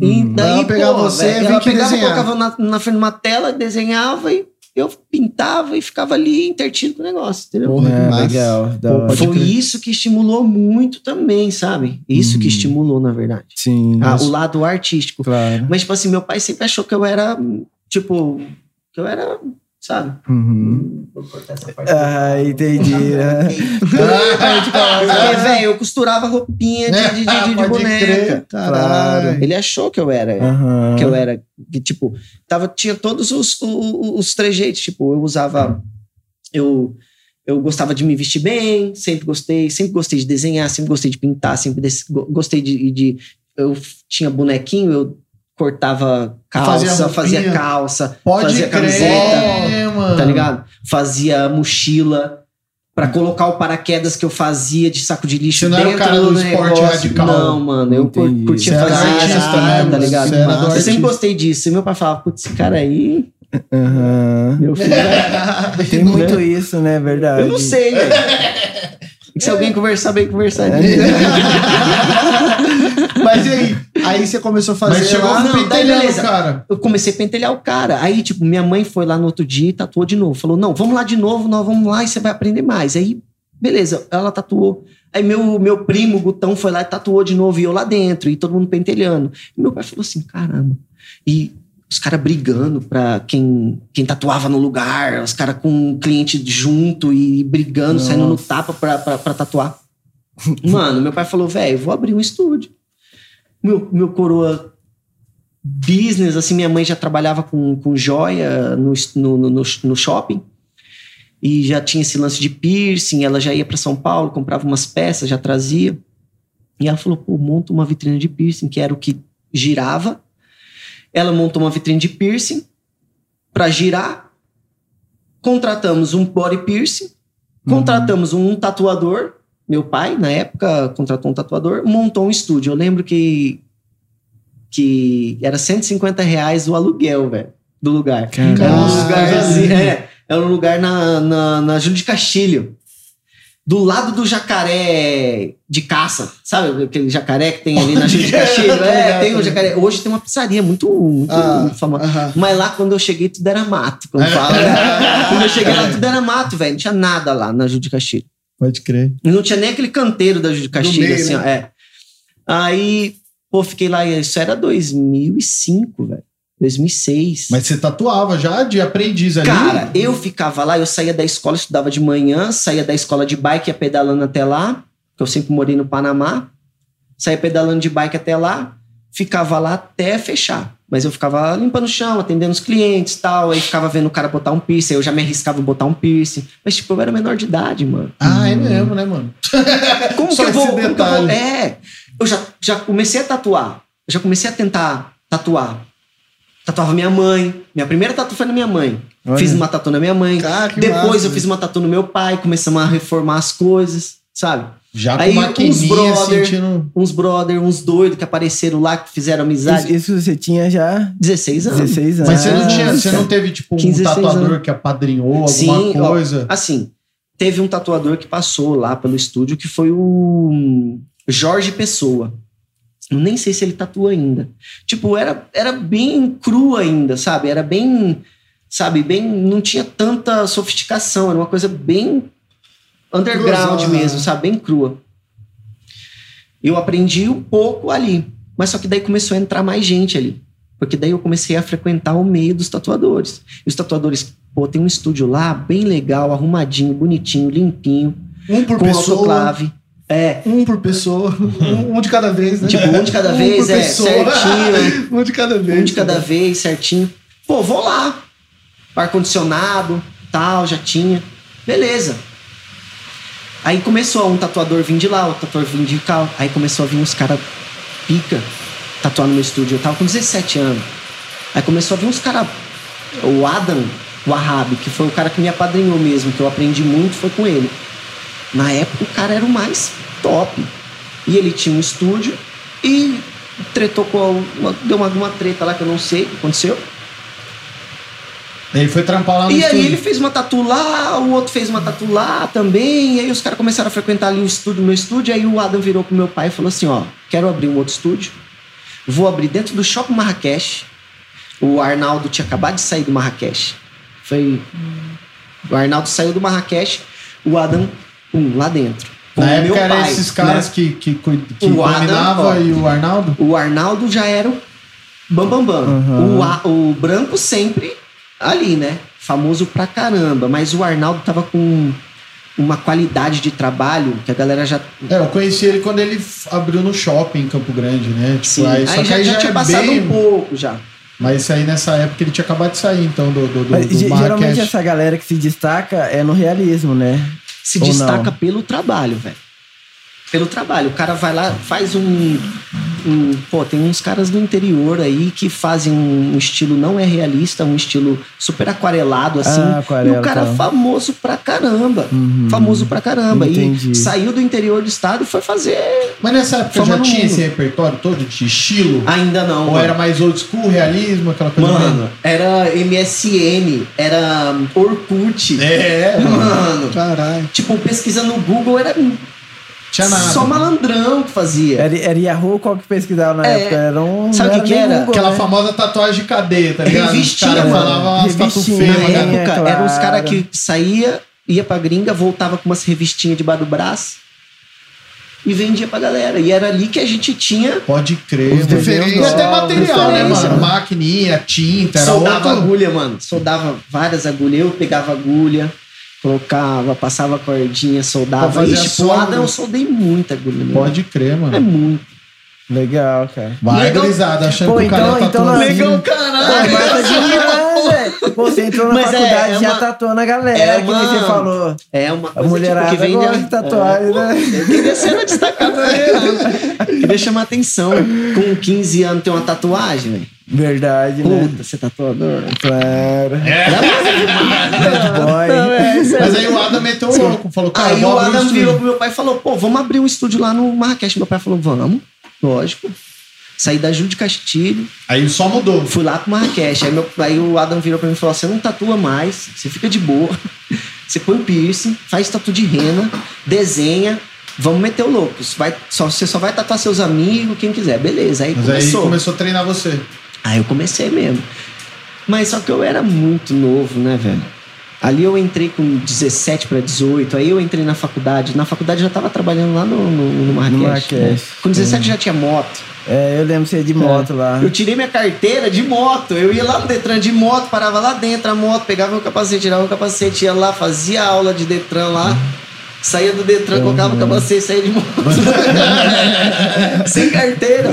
S3: E
S1: Hum.
S3: daí,
S4: Ela pegava
S3: pô,
S4: você vinha
S3: ela pegava,
S4: desenhar.
S3: colocava na, na frente de uma tela, desenhava e eu pintava e ficava ali intertido com o negócio, entendeu?
S4: Porra,
S1: É,
S4: massa.
S1: legal. Da
S4: Pô,
S3: Foi
S4: crer.
S3: isso que estimulou muito também, sabe? Isso que
S1: Uhum.
S3: estimulou, na verdade.
S1: Sim.
S3: Ah,
S1: mas-
S3: o lado artístico.
S1: Claro.
S3: Mas, tipo assim, meu pai sempre achou que eu era, tipo, que eu era, sabe?
S1: Uhum.
S3: Vou cortar essa parte.
S1: Ah, entendi. né?
S3: Porque, velho, eu costurava roupinha de, de, de, de
S2: Pode
S3: boneca.
S4: Caralho.
S3: Ele achou que eu era.
S1: Aham.
S3: Que eu era. Que, tipo, tava, tinha todos os, os, os trejeitos. Tipo, eu usava. Eu, eu gostava de me vestir bem, sempre gostei, sempre gostei de desenhar, sempre gostei de pintar, sempre gostei de, de. Eu tinha bonequinho, eu cortava calça,
S2: Fazia
S3: fazia, calça,
S2: Pode
S3: fazia
S2: crer,
S3: camiseta,
S2: mano.
S3: tá ligado? Fazia mochila. Pra colocar o paraquedas que eu fazia de saco de lixo
S2: Você não era o
S3: dentro
S2: cara do
S3: do
S2: esporte
S3: negócio.
S2: radical.
S3: Não, mano, eu
S1: Entendi.
S3: curtia
S2: Você era
S3: fazer
S2: artista mesmo,
S3: tá ligado?
S2: você era do
S3: eu sempre gostei disso. E meu pai falava, putz, esse cara aí,
S1: Aham.
S3: meu filho.
S1: Tem muito isso, né? Verdade.
S3: eu não sei, velho. Se alguém conversar bem, conversar disso.
S4: Mas e aí? Aí você começou a fazer
S2: Mas chegou
S4: lá.
S2: a pentelhando,
S3: beleza.
S2: cara.
S3: eu comecei a pentelhar o cara. Aí, tipo, minha mãe foi lá no outro dia e tatuou de novo. Falou, não, vamos lá de novo, nós vamos lá e você vai aprender mais. Aí, beleza, ela tatuou. Aí meu, meu primo, o Gutão, foi lá e tatuou de novo e eu lá dentro, e todo mundo pentelhando. E meu pai falou assim, caramba. E os caras brigando pra quem, quem tatuava no lugar, os caras com o cliente junto e brigando, saindo no tapa pra, pra, pra tatuar. Mano, meu pai falou, velho, vou abrir um estúdio. Meu, meu coroa business, assim, minha mãe já trabalhava com, com joia no, no, no, no shopping e já tinha esse lance de piercing, ela já ia para São Paulo, comprava umas peças, já trazia. E ela falou, pô, monta uma vitrine de piercing, que era o que girava. Ela montou uma vitrine de piercing para girar. Contratamos um body piercing, contratamos um tatuador. Meu pai, na época, contratou um tatuador, montou um estúdio. Eu lembro que que era 150 reais o aluguel, velho, do lugar. Era um
S2: velho.
S3: é, era um lugar na, na, na Júlio de Castilho. Do lado do jacaré de caça, sabe? Aquele jacaré que tem ali na Júlio de Castilho.
S2: Tá
S3: É, tem um
S2: tá
S3: jacaré. Hoje tem uma pizzaria muito, muito
S4: Ah,
S3: famosa. Mas lá, quando eu cheguei, tudo era mato. Como fala, né? Quando eu cheguei lá, tudo era mato, velho. Não tinha nada lá na Júlio de Castilho.
S2: Pode crer.
S3: E não tinha nem aquele canteiro da Júlio de Castilho,
S4: meio,
S3: assim,
S4: né?
S3: ó. É. Aí, pô, fiquei lá, isso era 2005, velho. 2006.
S2: Mas você tatuava já de aprendiz ali?
S3: Cara, eu ficava lá, eu saía da escola, estudava de manhã, saía da escola de bike, ia pedalando até lá, que eu sempre morei no Panamá. Saía pedalando de bike até lá, ficava lá até fechar. Mas eu ficava limpando o chão, atendendo os clientes e tal. Aí ficava vendo o cara botar um piercing, aí eu já me arriscava em botar um piercing. Mas, tipo, eu era menor de idade, mano.
S2: Ah, é mesmo, né, mano?
S3: Como que eu vou. como que eu vou- é. Eu já, já comecei a tatuar. Eu já comecei a tentar tatuar. Tatuava minha mãe. Minha primeira tatu foi na minha mãe.
S1: Olha.
S3: Fiz uma tatu na minha mãe.
S4: Cara,
S3: Depois
S4: massa,
S3: eu fiz uma tatu no meu pai. Começamos a reformar as coisas, sabe?
S2: Já com
S3: Aí, uns
S2: maquininha,
S3: brother-
S2: sentindo...
S3: Uns brother, uns doidos que apareceram lá, que fizeram amizade.
S1: Isso, isso você tinha já
S3: 16 anos.
S1: 16 anos.
S2: Mas você não, tinha, você não teve, tipo, um
S3: 15, 16
S2: tatuador
S3: anos.
S2: que apadrinhou alguma
S3: Sim, ó,
S2: coisa?
S3: Assim, teve um tatuador que passou lá pelo estúdio que foi o Jorge Pessoa. Eu nem sei se ele tatua ainda. Tipo, era, era bem cru ainda, sabe? Era bem, sabe, bem. Não tinha tanta sofisticação, era uma coisa bem underground
S4: Cruzão,
S3: mesmo,
S4: né?
S3: sabe? Bem crua. Eu aprendi um pouco ali. Mas só que daí começou a entrar mais gente ali. Porque daí eu comecei a frequentar o meio dos tatuadores. E os tatuadores, pô, tem um estúdio lá bem legal, arrumadinho, bonitinho, limpinho,
S4: Um por
S3: com
S4: pessoa.
S3: autoclave. É,
S4: Um por pessoa. Um, um de cada vez, né?
S3: tipo, um de cada
S4: Um
S3: vez, é,
S4: pessoa.
S3: certinho.
S4: um de cada vez.
S3: Um de cada vez, certinho. Pô, vou lá. Ar-condicionado, tal, já tinha. Beleza. Aí começou um tatuador vir de lá, o tatuador vir de cá. Aí começou a vir uns caras pica tatuar no meu estúdio. Eu tava com 17 anos. Aí começou a vir uns caras. O Adam Wahab, que foi o cara que me apadrinhou mesmo, que eu aprendi muito, foi com ele. Na época o cara era o mais top. E ele tinha um estúdio e tretou com uma, deu uma treta lá que eu não sei o que aconteceu.
S2: Ele foi trampar lá no
S3: E aí
S2: estúdio.
S3: ele fez uma tatu lá, o outro fez uma tatu lá também. E aí os caras começaram a frequentar ali o estúdio, meu estúdio. Aí o Adam virou pro meu pai e falou assim: ó, quero abrir um outro estúdio. Vou abrir dentro do shopping Marrakech. O Arnaldo tinha acabado de sair do Marrakech. Foi. O Arnaldo saiu do Marrakech, o Adam, pum, lá dentro.
S2: Na
S3: o
S2: época
S3: meu
S2: eram esses caras
S3: né?
S2: que, que, que
S3: O
S2: dominava e o Arnaldo?
S3: O Arnaldo já era o bambambam. Bam, bam.
S1: Uhum.
S3: o, A- o Branco sempre ali, né? Famoso pra caramba. Mas o Arnaldo tava com uma qualidade de trabalho que a galera já.
S2: É, eu conheci ele quando ele abriu no shopping em Campo Grande, né? Tipo,
S3: Sim,
S2: aí, só
S3: aí
S2: que
S3: já,
S2: aí
S3: já
S2: já
S3: tinha
S2: é
S3: passado
S2: bem-
S3: um pouco já.
S2: Mas isso aí nessa época ele tinha acabado de sair, então, do, do, do,
S1: Mas,
S2: do
S1: geralmente essa galera que se destaca é no realismo, né?
S3: Se
S1: Ou
S3: destaca
S1: não?
S3: pelo trabalho, velho. Pelo trabalho. O cara vai lá, faz um, um- Pô, tem uns caras do interior aí que fazem um estilo não é realista, um estilo super aquarelado, assim.
S1: Ah, aquarela,
S3: e o cara
S1: tá.
S3: famoso pra caramba.
S1: Uhum.
S3: Famoso pra caramba.
S1: Entendi.
S3: E saiu do interior do estado e foi fazer.
S2: Mas nessa época já tinha esse repertório todo de estilo?
S3: Ainda não.
S2: Ou
S3: mano.
S2: era mais old school, realismo, aquela coisa
S3: Mano, era MSN, era Orkut.
S2: É, mano.
S3: Mano,
S4: Caralho.
S3: tipo, pesquisa no Google era
S2: Tinha nada.
S3: Só malandrão que fazia.
S1: Era, era Yahoo, qual que pesquisava na
S3: É.
S1: época? Era um.
S3: Sabe o que que era?
S1: Google,
S2: Aquela
S1: né?
S2: famosa tatuagem de cadeia, tá ligado?
S3: Revistinha,
S2: Os caras
S3: mano.
S2: falavam umas tatu
S1: Revistinha,
S2: feias,
S3: Na
S2: pra
S1: é,
S3: época,
S1: claro.
S3: eram os caras que saía, ia pra gringa, voltava com umas revistinhas debaixo do braço e vendia pra galera. E era ali que a gente tinha.
S2: Pode crer,
S1: desenhos
S2: E até material, né,
S3: referência,
S2: mano?
S3: mano.
S2: Maquininha, tinta, era
S3: soldava
S2: outro...
S3: agulha, mano. Soldava várias agulhas. Eu pegava agulha, colocava, passava cordinha,
S2: Pra
S3: soldava.
S2: fazer
S3: Ixi,
S2: a sombra.
S3: pro Adam eu soldei muita agulha. mano.
S2: Pode crer,
S3: É
S2: mano.
S3: muito.
S1: Legal, cara.
S2: Vai,
S3: Legal.
S2: grisada, achando
S1: Pô,
S2: que o cara
S1: então-
S2: tá
S1: então
S3: Legal,
S1: Pô,
S3: caralho.
S1: demais, velho. Pô, Você entrou na
S3: Mas é,
S1: faculdade
S3: é
S1: já
S3: uma-
S1: tatuando a galera,
S3: é
S1: que nem
S3: uma-
S1: você falou.
S3: É uma
S1: A
S3: coisa
S1: mulherada
S3: tipo, que vem
S1: gosta
S3: de-
S1: de tatuagem,
S3: É, pô,
S1: né?
S3: Eu queria ser uma destacada. né? Queria chamar atenção. Com 15 anos tem uma tatuagem, velho.
S1: Verdade, né?
S3: Puta, você é tatuador?
S1: Claro.
S2: É.
S1: Bad boy.
S2: Mas aí o Adam meteu o louco, falou, cara,
S3: Aí o
S2: um
S3: Adam
S2: estúdio.
S3: virou pro meu pai e falou: pô, vamos abrir um estúdio lá no Marrakech. Meu pai falou: vamos, lógico. Saí da Júlio de Castilho,
S2: Aí só mudou.
S3: fui lá pro Marrakech. Aí, meu, aí o Adam virou pra mim e falou: você não tatua mais, você fica de boa. Você põe o piercing, faz tatu de rena, desenha. Vamos meter o louco. Vai, só, você só vai tatuar seus amigos, quem quiser. Beleza. Aí
S2: Mas aí
S3: começou.
S2: começou a treinar você.
S3: Aí eu comecei mesmo. Mas só que eu era muito novo, né, velho? Ali eu entrei com 17 para 18, aí eu entrei na faculdade. Na faculdade eu já tava trabalhando lá no, no, no Marrakech. né? Com 17 já tinha moto.
S1: É, eu lembro você de moto lá.
S3: Eu tirei minha carteira de moto. Eu ia lá no Detran de moto, parava lá dentro a moto, pegava meu capacete, tirava o capacete, ia lá, fazia aula de Detran lá. Saía do Detran, colocava o capacete, saía de moto. sem carteira.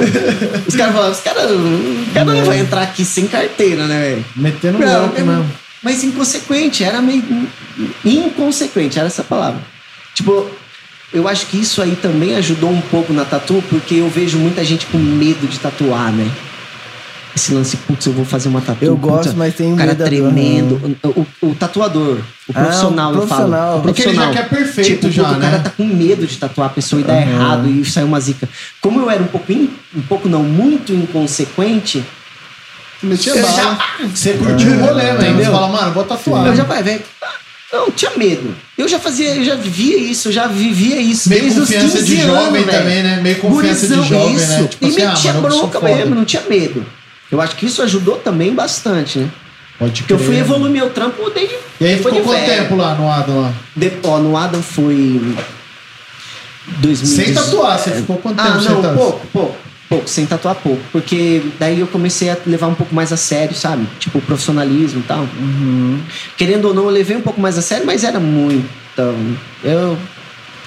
S3: Os caras falavam, os caras. O cara não vai entrar aqui sem carteira, né, velho?
S2: Metendo
S3: Não,
S2: louco mesmo.
S3: Mas inconsequente, era meio. Inconsequente, era essa palavra. Tipo, eu acho que isso aí também ajudou um pouco na tatu, porque eu vejo muita gente com medo de tatuar, né? Esse lance, putz, eu vou fazer uma tatu.
S1: Eu gosto, mas tenho
S3: o cara tremendo. O, o- o tatuador, o
S1: Ah,
S3: profissional,
S1: o
S3: eu falo.
S1: profissional.
S3: O
S2: Porque ele já
S3: profissional.
S2: quer perfeito
S3: Tipo,
S2: já,
S3: o
S2: né?
S3: cara tá com medo de tatuar a pessoa e dar
S1: Aham.
S3: errado e sair uma zica. Como eu era um pouco, in- um pouco não, muito inconsequente,
S4: Metia bala.
S3: já,
S2: Você curtiu o rolê, velho. Você fala, mano, vou tatuar.
S3: eu já vai, velho. Não, tinha medo. Eu já fazia, eu já vivia isso, eu já vivia isso
S2: Meio
S3: desde os
S2: confiança
S3: 15
S2: de
S3: anos,
S2: jovem
S3: velho.
S2: também, né? Meio confiança
S3: Gurizão,
S2: de jovem,
S3: isso.
S2: né? Tipo
S3: e
S2: assim, ah,
S3: metia
S2: sou
S3: bronca mesmo, não tinha medo. Eu acho que isso ajudou também bastante, né?
S2: Pode
S3: Porque eu fui
S2: crer.
S3: evoluir meu trampo desde.
S2: E aí ficou
S3: de
S2: quanto
S3: velho.
S2: tempo lá no Adam? Lá?
S3: De, ó, no Adam foi. 2000.
S2: Sem tatuar, você ficou quanto tempo
S3: Ah,
S2: sem
S3: não,
S2: tatuar?
S3: pouco, pouco. Pouco, sem tatuar pouco. Porque daí eu comecei a levar um pouco mais a sério, sabe? Tipo, profissionalismo e tal.
S1: Uhum.
S3: Querendo ou não, eu levei um pouco mais a sério, mas era muito. Eu.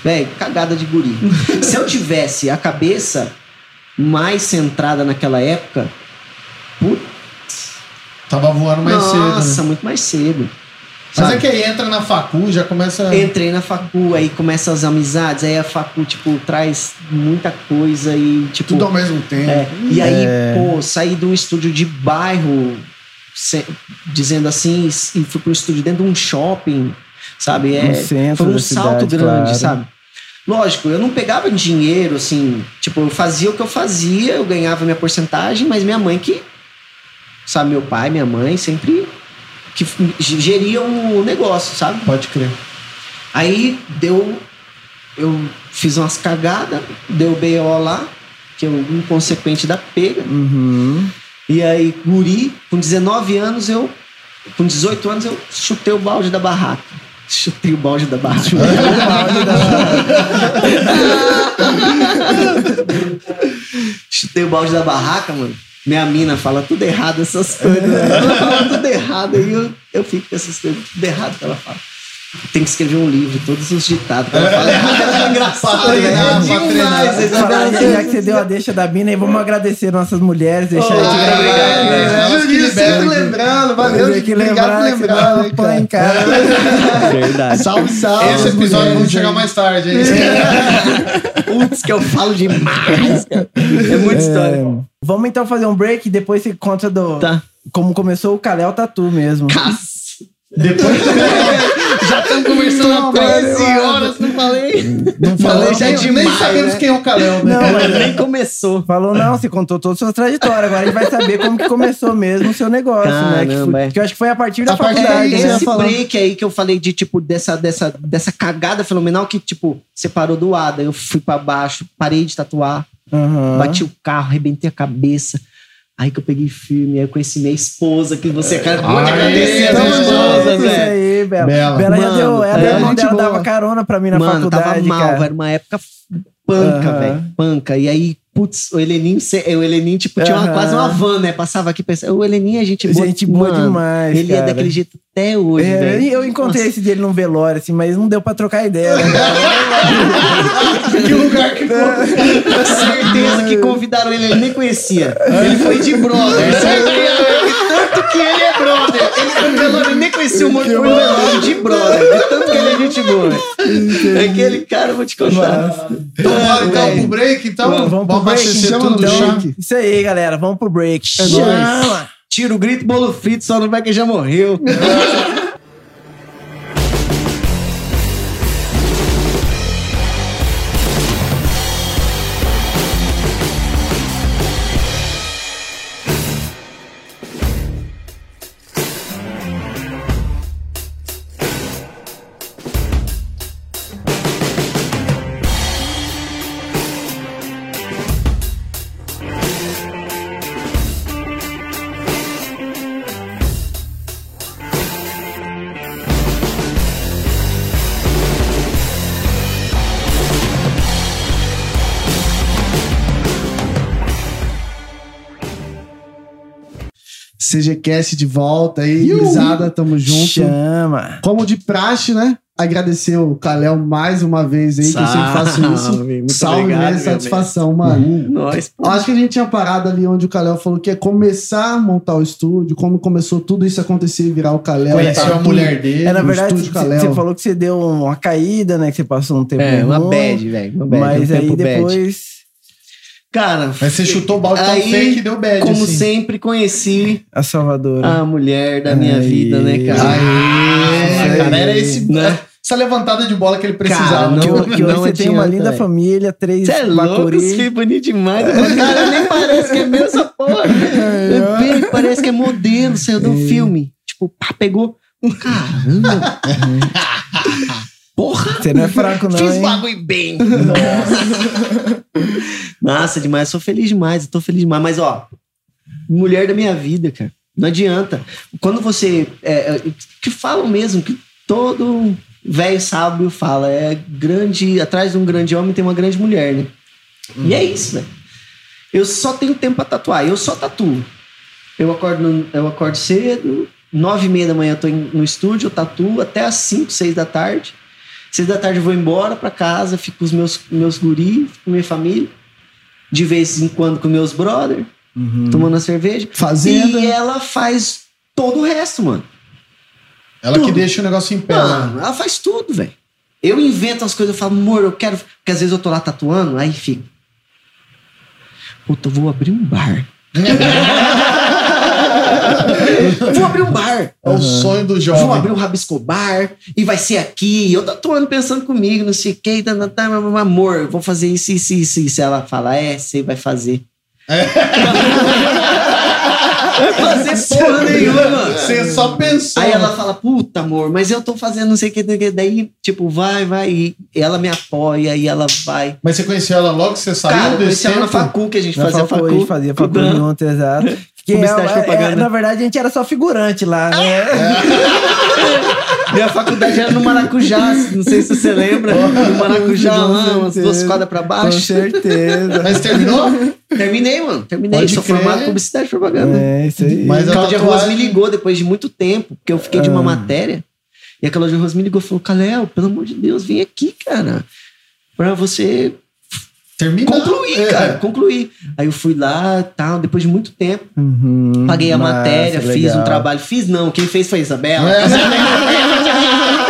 S3: Véi, cagada de guri. Se eu tivesse a cabeça mais centrada naquela época, putz,
S2: Tava voando mais
S3: nossa,
S2: cedo. Né?
S3: muito mais cedo.
S2: Mas
S3: sabe?
S2: é que aí entra na facu, já começa.
S3: Entrei na facu, aí começa as amizades, aí a facu, tipo, traz muita coisa e, tipo.
S4: Tudo ao mesmo tempo.
S3: É, e aí,
S1: É.
S3: pô, saí de um estúdio de bairro, se- dizendo assim, e fui pro estúdio dentro de um shopping, sabe? É, foi um
S1: da
S3: salto
S1: cidade,
S3: grande,
S1: claro.
S3: sabe? Lógico, eu não pegava dinheiro, assim, tipo, eu fazia o que eu fazia, eu ganhava minha porcentagem, mas minha mãe que, sabe, meu pai, minha mãe sempre que geriam o negócio, sabe?
S2: Pode crer.
S3: Aí deu. Eu fiz umas cagadas, deu BO lá, que é o inconsequente da pega.
S1: Uhum.
S3: E aí, guri, com 19 anos, eu. Com 18 anos, eu chutei o balde da barraca. Chutei o balde da barraca. chutei o balde da barraca, mano. Minha mina fala tudo errado essas coisas. né? Ela fala tudo errado. Aí eu, eu fico com essas coisas tudo errado que ela fala. Tem que escrever um livro, todos os ditados que ela fala. É engraçado,
S2: treinar,
S3: né? Demais, exatamente.
S1: Já que você deu a deixa da mina, aí vamos agradecer nossas mulheres, deixar
S3: Oh,
S1: a gente gravar
S3: obrigado,
S1: né?
S2: né? Elas que
S4: Juninho sempre lembrando, valeu,
S1: que
S4: obrigado
S1: lembrar,
S4: por lembrar, né, cara?
S1: casa.
S3: Verdade.
S4: Salve, salve.
S2: Esse episódio
S4: mulheres
S2: vamos chegar mais tarde. Aí.
S3: Putz, que eu falo demais, cara. É muita história.
S1: É, vamos então fazer um break e depois você conta do
S3: Tá.
S1: como começou o Kalel Tatu mesmo.
S3: Cas-
S2: Depois
S3: Já estamos conversando há
S1: Não,
S3: 13
S1: mano,
S3: horas, não falei.
S2: não
S3: Falei já é
S2: nem, nem
S3: demais,
S2: sabemos
S3: né?
S2: quem é o Kalel, né?
S1: Não, mas-
S3: Nem começou.
S1: Falou, não, você contou toda a sua trajetória. Agora a gente vai saber como que começou mesmo o seu negócio, né? Que,
S3: Caramba,
S1: foi-
S3: é.
S1: que eu acho que foi a partir da
S4: A partir
S1: faculdade,
S4: daí,
S1: né?
S3: Esse break aí que eu falei de, tipo, dessa, dessa, dessa cagada fenomenal que, tipo, separou do Ada. Eu fui pra baixo, parei de tatuar,
S1: Aham.
S3: bati o carro, arrebentei a cabeça. Aí que eu peguei firme, aí eu conheci minha esposa, que você acabou de
S2: Aê,
S3: agradecer a
S2: tamo
S3: minha
S2: junto,
S3: esposa,
S1: Isso
S3: velho.
S1: aí, Bela.
S2: Bela.
S1: Bela já
S3: Mano,
S1: deu. Ela,
S3: é,
S1: a irmã
S4: gente
S1: dela
S4: boa.
S1: dava carona pra mim na
S3: Mano,
S1: faculdade,
S3: tava mal,
S1: cara.
S3: era uma época panca,
S1: Aham.
S3: velho. Panca. E aí, putz, o Heleninho, cê- o Heleninho tipo, tinha uma,
S1: Aham.
S3: quase uma van, né? Passava aqui, pensava, o Heleninho é gente boa.
S1: Gente boa
S3: Mano,
S1: demais,
S3: Ele é
S1: cara.
S3: daquele jeito até hoje,
S1: É,
S3: velho.
S1: eu encontrei
S3: Nossa.
S1: esse dele num velório, assim, mas não deu pra trocar ideia. Né?
S2: que lugar que foi.
S3: Com certeza que convidaram ele, ele nem conhecia. Ele foi de brother. De tanto que ele é brother. Ele foi no velório, ele nem conhecia o morto, foi no velório de brother. De tanto que ele é gente boa. Aquele cara, eu vou te contar.
S2: Então, bora então pro break, então.
S1: Vamos, vamos pro break,
S4: chama no.
S1: Isso aí, galera. Vamos pro break.
S3: É
S1: Chama!
S3: Tira o grito, bolo frito, só não vai que já morreu.
S4: CGCast de volta aí, gurizada, tamo junto.
S1: Chama!
S4: Como de praxe, né? Agradecer o Kalel mais uma vez aí, que eu sempre faço isso.
S3: Salve, muito
S4: Salve,
S3: obrigado,
S4: né?
S3: meu
S4: Satisfação, mano.
S3: Nós,
S4: Eu acho que a gente tinha parado ali onde o Kalel falou que ia começar a montar o estúdio, como começou tudo isso acontecer e virar o Kalel.
S2: Conheceu
S4: Tá
S2: a mulher dele.
S1: É, na verdade,
S4: estúdio
S1: você falou que você deu uma caída, né? Que você passou um tempo
S3: É, uma bad, velho. Uma bad.
S1: Mas
S3: um
S1: aí
S3: tempo bad. Cara,
S2: Mas você chutou o balde tão
S3: Aí,
S2: feio que deu bad,
S3: como
S2: assim.
S3: sempre, conheci
S1: a Salvadora.
S3: a mulher da minha
S1: Aí.
S3: vida, né, cara?
S2: Aê,
S1: Isso
S2: cara,
S1: aí.
S2: era esse,
S3: Né?
S2: essa levantada de bola que ele
S3: Cara,
S2: precisava.
S3: não-
S1: que, ho- que hoje
S3: não
S1: você tem uma linda família, três
S3: Você é louco, filho bonito demais. Cara, nem parece que é meu essa porra. É parece que é modelo, saiu de um filme. Tipo, pá, pegou. Caramba. Porra.
S1: Você não é fraco, não,
S3: Fiz
S1: hein?
S3: bagulho bem. Nossa. Massa demais. Sou feliz demais. Eu tô feliz demais. Mas, ó, mulher da minha vida, cara. Não adianta. Quando você. É, é, que falam mesmo, que todo velho sábio fala, é grande. Atrás de um grande homem tem uma grande mulher, né? E é isso, velho. Eu só tenho tempo pra tatuar. Eu só tatuo. Eu acordo, no- eu acordo cedo, nove e meia da manhã eu tô no estúdio, eu tatuo até às cinco, seis da tarde. Seis da tarde eu vou embora pra casa, fico com os meus, meus guris, com minha família. De vez em quando com meus brother,
S1: Uhum.
S3: tomando uma cerveja.
S4: Fazenda.
S3: E ela faz todo o resto, mano.
S2: Ela que
S3: Tudo.
S2: deixa o negócio em pé. né?
S3: Mano, ela faz tudo, velho. Eu invento as coisas, eu falo, amor, eu quero. Porque às vezes eu tô lá tatuando, aí fica. Puta, eu vou abrir um bar. vou abrir um bar.
S2: É o sonho do
S3: Vou
S2: jovem.
S3: abrir um Rabiscobar e vai ser aqui. Eu tatuando pensando comigo, não sei o que, tá, tá, tá, amor, vou fazer isso, isso, isso, isso. Ela fala, é, você vai fazer. vai fazer porra nenhuma, mano.
S2: Você só pensou.
S3: Aí ela fala, puta, amor, mas eu tô fazendo não sei o que, não sei o que. daí, tipo, vai, vai. E ela me apoia e ela vai.
S2: Mas você conheceu ela logo que você saiu
S3: Cara, eu
S2: desse
S3: conheci ela na facu, que a gente
S1: Na
S3: fazia
S1: facu, a gente fazia facu
S3: Cuidando.
S1: junto, exato. Que
S3: Publicidade
S1: é-
S3: propaganda.
S1: é- na verdade, a gente era só figurante lá, né?
S3: Minha faculdade era no Maracujá, não sei se você lembra. No Maracujá,
S1: Com
S3: lá, umas duas quadras pra
S1: Com
S3: baixo.
S1: certeza.
S2: Mas terminou?
S3: Terminei, mano. Terminei.
S2: Pode
S3: Sou
S2: crer.
S3: formado em publicidade e propaganda.
S1: É, isso aí.
S2: Mas
S3: A Cláudia
S2: tatuagem-
S3: me ligou depois de muito tempo, porque eu fiquei de uma
S1: Ah.
S3: matéria. E a Cláudia Ruas me ligou e falou: Calel, pelo amor de Deus, vem aqui, cara. Pra você
S2: Terminou.
S3: concluir,
S2: É.
S3: cara. Concluir. Aí eu fui lá tal, depois de muito tempo.
S1: Uhum,
S3: Paguei a matéria, fiz
S1: legal.
S3: um trabalho. Fiz não, quem fez foi a Isabela.
S2: É.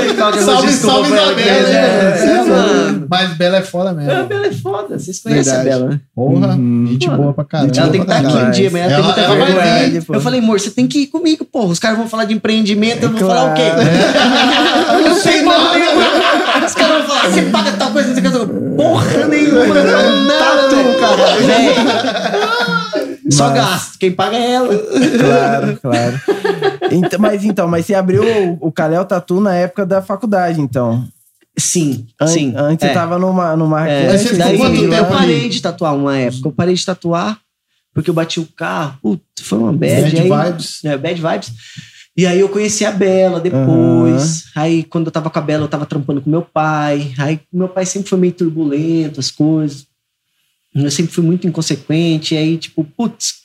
S3: que que que eu
S2: Salve,
S3: desculpa
S2: salve,
S3: pra ela que
S2: né?
S3: é,
S2: é
S3: mano.
S2: Mas Bela é foda mesmo.
S3: Bela é foda, vocês conhecem
S4: Verdade.
S3: a Bela, né?
S2: Porra,
S1: Uhum.
S2: gente boa pra caramba.
S3: Ela tem que estar aqui um dia, mas ela,
S2: Ela-
S3: tem muita
S2: ela vai
S3: vergonha.
S2: vir.
S3: Eu falei, amor, você tem que ir comigo, porra. Os caras vão falar de empreendimento, eu vou
S1: Claro.
S3: falar o quê? Eu não sei porra nenhuma. Os caras vão falar, você paga tal coisa, você quer Porra nenhuma, não, nada, velho. Véi. Só
S1: Mas-
S3: gasto, quem paga é ela.
S1: Claro, claro. Então, mas então, mas você abriu o, o Tatu na época da faculdade, então.
S3: Sim,
S1: An-
S3: sim.
S1: Antes
S3: é.
S1: você tava numa, numa
S3: É,
S2: Mas você ficou
S3: daí
S2: quanto
S3: eu
S2: tempo
S3: parei
S2: ali?
S3: de tatuar uma época. Eu parei de tatuar porque eu bati o carro. Puta, foi uma bad.
S2: Bad
S3: aí,
S2: vibes.
S3: É, bad vibes. E aí eu conheci a Bela depois. Aí quando eu tava com a Bela, eu tava trampando com meu pai. Aí meu pai sempre foi meio turbulento, as coisas. Eu sempre fui muito inconsequente. E aí, tipo, putz,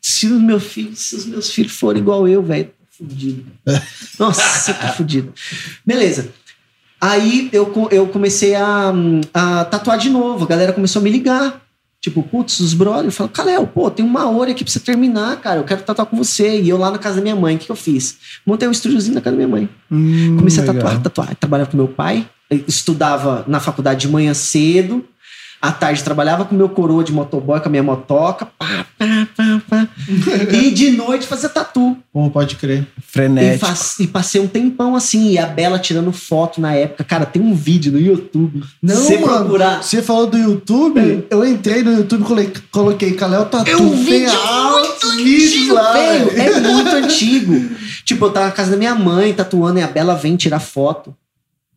S3: se os meus filhos, se os meus filhos forem igual eu, velho, tô fudido. Nossa, tô fudido. Beleza. Aí eu, eu comecei a, a tatuar de novo. A galera começou a me ligar. Tipo, putz, os brothers falaram, Kalel, pô, tem uma hora aqui pra você terminar, cara. Eu quero tatuar com você. E eu lá na casa da minha mãe, o que, que eu fiz? Montei um estúdiozinho na casa da minha mãe.
S1: Hum,
S3: Comecei a
S1: legal.
S3: tatuar, tatuar. Trabalhava com meu pai, eu estudava na faculdade de manhã cedo. À tarde trabalhava com meu coroa de motoboy, com a minha motoca. Pá, pá, pá, pá. e de noite fazia tatu.
S2: Pô, pode crer.
S3: E,
S1: Frenético.
S3: faz- e passei um tempão assim. E a Bela tirando foto na época. Cara, tem um vídeo no YouTube.
S4: Não,
S3: Você
S4: mano.
S3: procurar.
S4: Você falou do YouTube? Eu entrei no YouTube e coloquei, Kalel Tatu.
S3: É um vídeo muito antigo,
S4: lá,
S3: velho. É muito antigo. Tipo, eu tava na casa da minha mãe tatuando e a Bela vem tirar foto.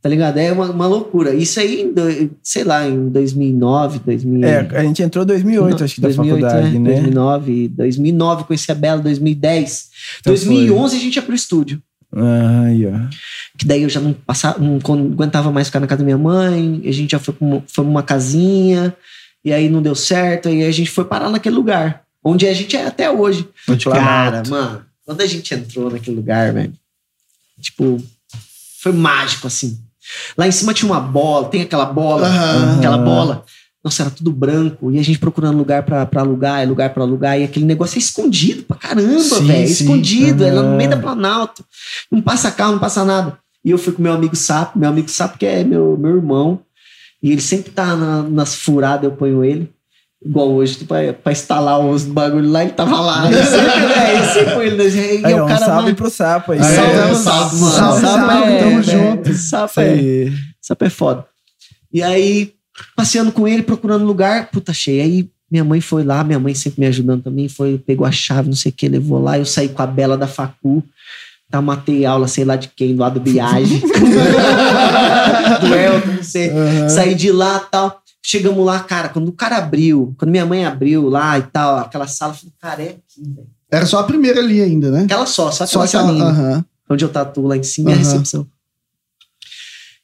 S3: Tá ligado? É uma, uma loucura. Isso aí, do- sei lá, em 2009, 2000.
S1: É, a gente entrou em 2008, acho que, da
S3: 2008,
S1: faculdade, né?
S3: 2009, 2009 conheci a Bela, 2010.
S1: Então
S3: 2011 a gente ia pro estúdio.
S1: Aí, ó.
S3: Que daí eu já não, passava, não aguentava mais ficar na casa da minha mãe. A gente já foi pra uma, foi pra uma casinha. E aí não deu certo. E aí a gente foi parar naquele lugar. Onde a gente é até hoje.
S1: Pode
S3: Cara, mano, quando a gente entrou naquele lugar, velho, tipo, foi mágico, assim. Lá em cima tinha uma bola, tem aquela bola,
S4: Aham.
S3: aquela bola. Nossa, era tudo branco. E a gente procurando lugar pra, pra alugar, é lugar pra alugar. E aquele negócio é escondido pra caramba, velho. Escondido, é lá no meio da Planalto. Não passa carro, não passa nada. E eu fui com meu amigo Sapo. Meu amigo Sapo, que é meu, meu irmão. E ele sempre tá na- nas furadas, eu ponho ele. Igual hoje, tipo, pra, pra instalar os bagulho lá, ele tava lá. Eu sempre, é, eu sempre põe ele. nas- E
S1: Aí,
S3: é
S1: um
S3: cara
S1: salve
S3: mais-
S1: pro sapo aí.
S3: Salve,
S2: é,
S3: mano.
S2: salve,
S3: Mano,
S2: salve,
S3: Sapo é-
S4: tamo
S3: é-
S4: junto.
S3: Sapo é. Sapo é foda. E aí, passeando com ele, procurando lugar, puta cheio. Aí minha mãe foi lá, minha mãe sempre me ajudando também, foi, pegou a chave, não sei o que, levou lá. Eu saí com a Bela da Facu. Tá, matei aula, sei lá de quem, lá do Biage. do Elton, não sei. Saí de lá tal. Chegamos lá, cara, quando o cara abriu, quando minha mãe abriu lá e tal, aquela sala, eu falei, cara, é aqui, velho.
S4: Era só a primeira ali ainda, né?
S3: Aquela só, só
S4: Só
S3: aquela
S4: aquela.
S3: salinha
S4: Aham.
S3: onde eu tatuo lá em cima é a
S4: Aham.
S3: recepção.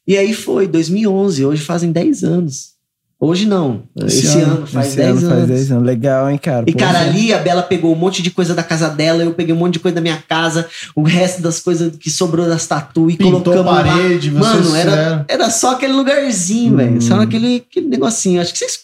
S3: E aí foi, 2011, hoje fazem 10 anos. Hoje não, esse, ano, faz
S1: Esse
S3: 10
S1: ano
S3: anos.
S1: faz 10 anos. Legal, hein, cara?
S3: E
S1: Pô,
S3: cara, ali a Bela pegou um monte de coisa da casa dela, eu peguei um monte de coisa da minha casa, o resto das coisas que sobrou das tatu e
S2: Pintou
S3: colocamos lá.
S2: parede, vocês
S3: Mano, era, era só aquele lugarzinho,
S1: Hum.
S3: velho. Só aquele, aquele negocinho. Acho que vocês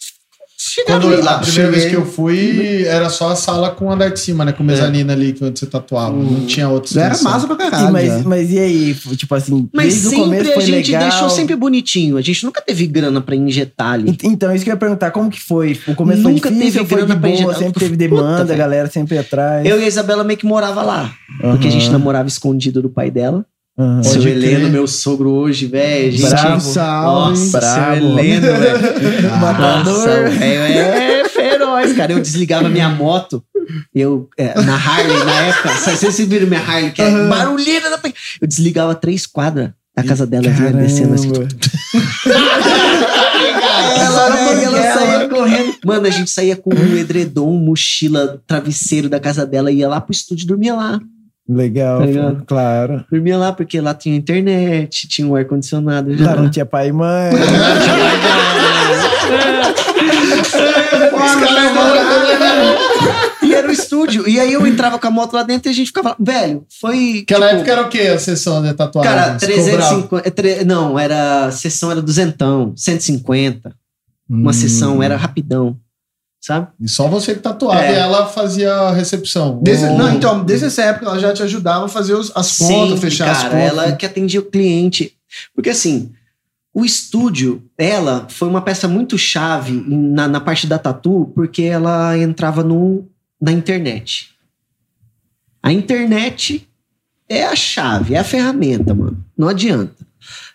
S2: Quando
S3: aí
S2: a
S3: lá.
S2: primeira vez
S4: cheguei.
S2: que eu fui, era só a sala com o andar de cima, né? Com mezanina ali, que onde você tatuava. Não tinha outros.
S4: Era massa pra
S1: E,
S4: caralho.
S1: mas,
S4: já.
S1: mas e aí? Tipo assim,
S3: Mas
S1: desde o
S3: sempre
S1: começo
S3: a
S1: foi
S3: gente
S1: legal.
S3: deixou sempre bonitinho. A gente nunca teve grana pra injetar ali.
S1: Ent- Então, isso que eu ia perguntar, como que foi? O começo
S3: Nunca
S1: foi difícil,
S3: teve
S1: foi de
S3: grana pra
S1: boa,
S3: injetar.
S1: sempre teve
S3: Puta,
S1: demanda, a galera sempre atrás.
S3: Eu e a Isabela meio que morava lá. Porque a gente namorava escondido do pai dela. Seu
S2: crer.
S3: Heleno, meu sogro hoje, velho. gente-
S1: Bravo.
S4: Salve.
S3: Nossa,
S1: Bravo.
S3: seu Heleno, velho.
S1: Matador.
S3: Velho, é feroz, cara. Eu desligava minha moto. Eu, é, na Harley, na época, sabe, vocês viram minha Harley, que é barulheira da Eu desligava três quadras da casa dela, eu vinha descendo assim.
S1: Caramba.
S3: Ela, ela
S1: Ela.
S3: saía correndo. Mano, a gente saía com um edredom, mochila, travesseiro da casa dela, ia lá pro estúdio e dormia lá.
S1: Legal,
S3: Tá
S1: claro.
S3: Dormia lá porque lá tinha internet, tinha um ar-condicionado. já.
S1: Lá não tinha pai e mãe.
S3: E era o estúdio. E aí eu entrava com a moto lá dentro e a gente ficava. Velho, foi.
S2: Aquela
S3: tipo,
S2: época era o quê? A sessão de tatuagem?
S3: Cara,
S2: Você cobrava?
S3: 350. é tre- Não, era. A sessão era duzentão, 150. Uma
S1: Hum.
S3: sessão, era rapidão. Sabe?
S2: E só você que tatuava
S3: É.
S2: e ela fazia a recepção.
S4: Desde, não, então, desde essa época ela já te ajudava a fazer os- as contas, fechar as
S3: cara,
S4: contas.
S3: ela que atendia o cliente. Porque assim, o estúdio, ela foi uma peça muito chave na, na parte da tatu, porque ela entrava no, na internet. A internet é a chave, é a ferramenta, mano. Não adianta.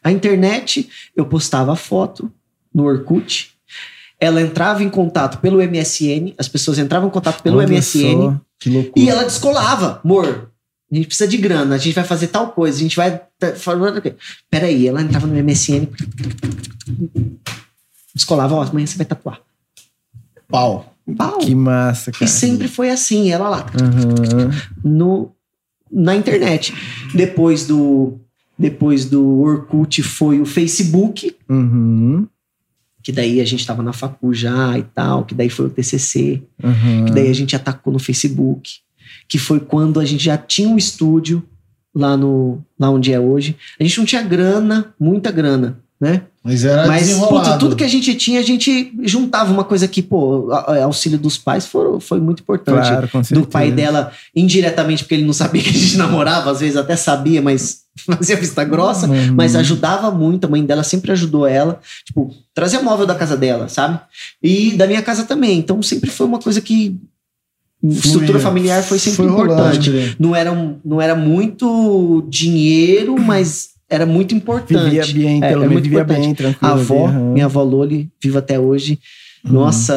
S3: A internet, eu postava foto no Orkut, ela entrava em contato pelo MSN, as pessoas entravam em contato pelo
S1: Olha
S3: MSN
S1: só,
S3: e ela descolava. Amor, a gente precisa de grana, a gente vai fazer tal coisa, a gente vai. Peraí, ela entrava no MSN, descolava, ó, amanhã você vai tatuar.
S2: Pau.
S3: Pau.
S1: Que massa, cara.
S3: E sempre foi assim, ela lá,
S1: Aham.
S3: no, na internet. Depois do, depois do Orkut foi o Facebook,
S1: Uhum.
S3: Que daí a gente tava na facu já e tal, que daí foi o TCC,
S1: Uhum.
S3: que daí a gente atacou no Facebook, que foi quando a gente já tinha um estúdio lá no lá onde é hoje. A gente não tinha grana, muita grana, né?
S2: Mas era
S3: Mas puta, tudo que a gente tinha, a gente juntava uma coisa que, pô, auxílio dos pais foi, foi muito importante.
S1: Claro, com certeza.
S3: do pai dela indiretamente, porque ele não sabia que a gente namorava, às vezes até sabia, mas fazia vista grossa,
S1: Uhum.
S3: mas ajudava muito, a mãe dela sempre ajudou ela, tipo, trazia móvel da casa dela, sabe? E da minha casa também, então sempre foi uma coisa que estrutura familiar foi sempre
S4: Foi
S3: importante.
S4: né?
S3: Não era, não era muito dinheiro, mas era muito importante.
S1: Vivia bem,
S3: É,
S1: pelo
S3: é
S1: menos vivia
S3: importante.
S1: bem, tranquilo.
S3: A avó,
S1: aham.
S3: minha avó Loli, viva até hoje.
S1: Uhum.
S3: Nossa,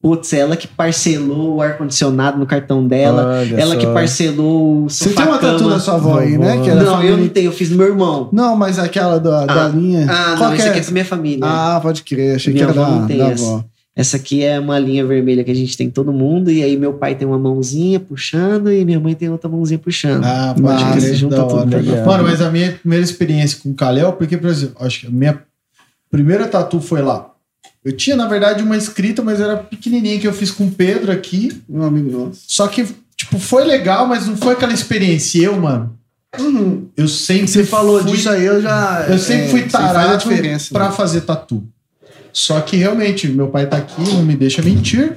S3: putz, ela que parcelou o ar-condicionado no cartão dela.
S1: Olha
S3: ela que
S1: só.
S3: parcelou o
S4: Você tem uma tatu da sua avó aí, né? Que
S3: Não, eu
S4: família-
S3: não tenho, eu fiz do meu irmão.
S4: Não, mas aquela da, da
S3: Ah.
S4: linha.
S3: Ah,
S4: Qual
S3: não,
S4: que é
S3: aqui é da minha família.
S4: Ah, pode crer. Achei
S3: Minha
S4: que era da,
S3: não tem
S4: da avó.
S3: Essa aqui é uma linha vermelha que a gente tem todo mundo, e aí meu pai tem uma mãozinha puxando e minha mãe tem outra mãozinha puxando.
S2: Ah, pode
S4: Massa,
S2: crer.
S3: junta tudo,
S2: hora.
S1: legal.
S2: Mano, mas a minha primeira experiência com o Kalel, porque, por exemplo, acho que a minha primeira tatu foi lá. Eu tinha, na verdade, uma escrita, mas era pequenininha que eu fiz com o Pedro aqui.
S4: Um amigo nosso.
S2: Só que, tipo, foi legal, mas não foi aquela experiência. Eu, mano, eu sempre
S4: Você falou
S2: fui,
S4: disso aí, eu já.
S2: Eu sempre
S4: é,
S2: fui tarado pra
S4: né?
S2: fazer tatu. Só que realmente, meu pai tá aqui, não me deixa mentir.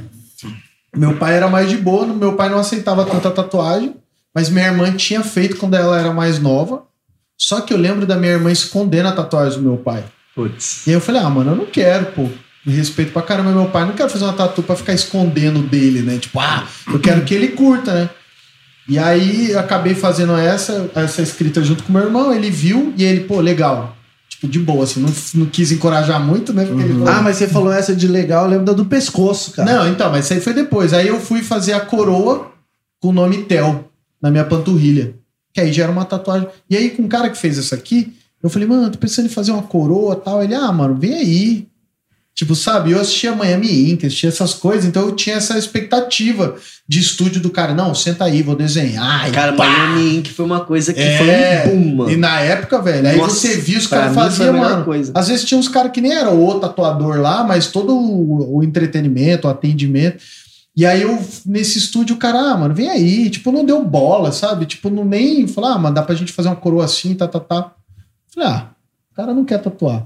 S2: Meu pai era mais de boa, meu pai não aceitava tanta tatuagem, mas minha irmã tinha feito quando ela era mais nova. Só que eu lembro da minha irmã escondendo a tatuagem do meu pai.
S3: Putz.
S2: E aí eu falei, ah, mano, eu não quero, pô. Me respeito pra caramba meu pai, não quero fazer uma tatu pra ficar escondendo dele, né? Tipo, ah, eu quero que ele curta, né? E aí eu acabei fazendo essa, essa escrita junto com meu irmão, ele viu e ele, pô, legal. Tipo, de boa, assim, não, não quis encorajar muito, né? Porque ele falou,
S4: Ah, mas você falou essa de legal, eu lembro da do pescoço, cara.
S2: não, então, mas isso aí foi depois. Aí eu fui fazer a coroa com o nome Tel na minha panturrilha. Que aí já era uma tatuagem. E aí, com o cara que fez isso aqui, eu falei, mano, tô pensando em fazer uma coroa e tal. Ele, ah, mano, vem aí. Tipo, sabe, eu assistia Miami Ink, assistia essas coisas, então eu tinha essa expectativa de estúdio do cara. Não, senta aí, vou desenhar.
S3: Cara,
S2: pá.
S3: Miami Ink foi uma coisa que
S2: É,
S3: foi um boom, mano.
S2: E na época, velho, aí
S3: Nossa,
S2: você via os caras faziam, mano.
S3: coisa.
S2: Às vezes tinha uns caras que nem era o tatuador lá, mas todo o, o entretenimento, o atendimento. E aí eu, nesse estúdio, o cara, ah, mano, vem aí. Tipo, não deu bola, sabe? Tipo, não nem falou, ah, mano, dá pra gente fazer uma coroa assim, tá, tá, tá. Falei, ah, o cara não quer tatuar.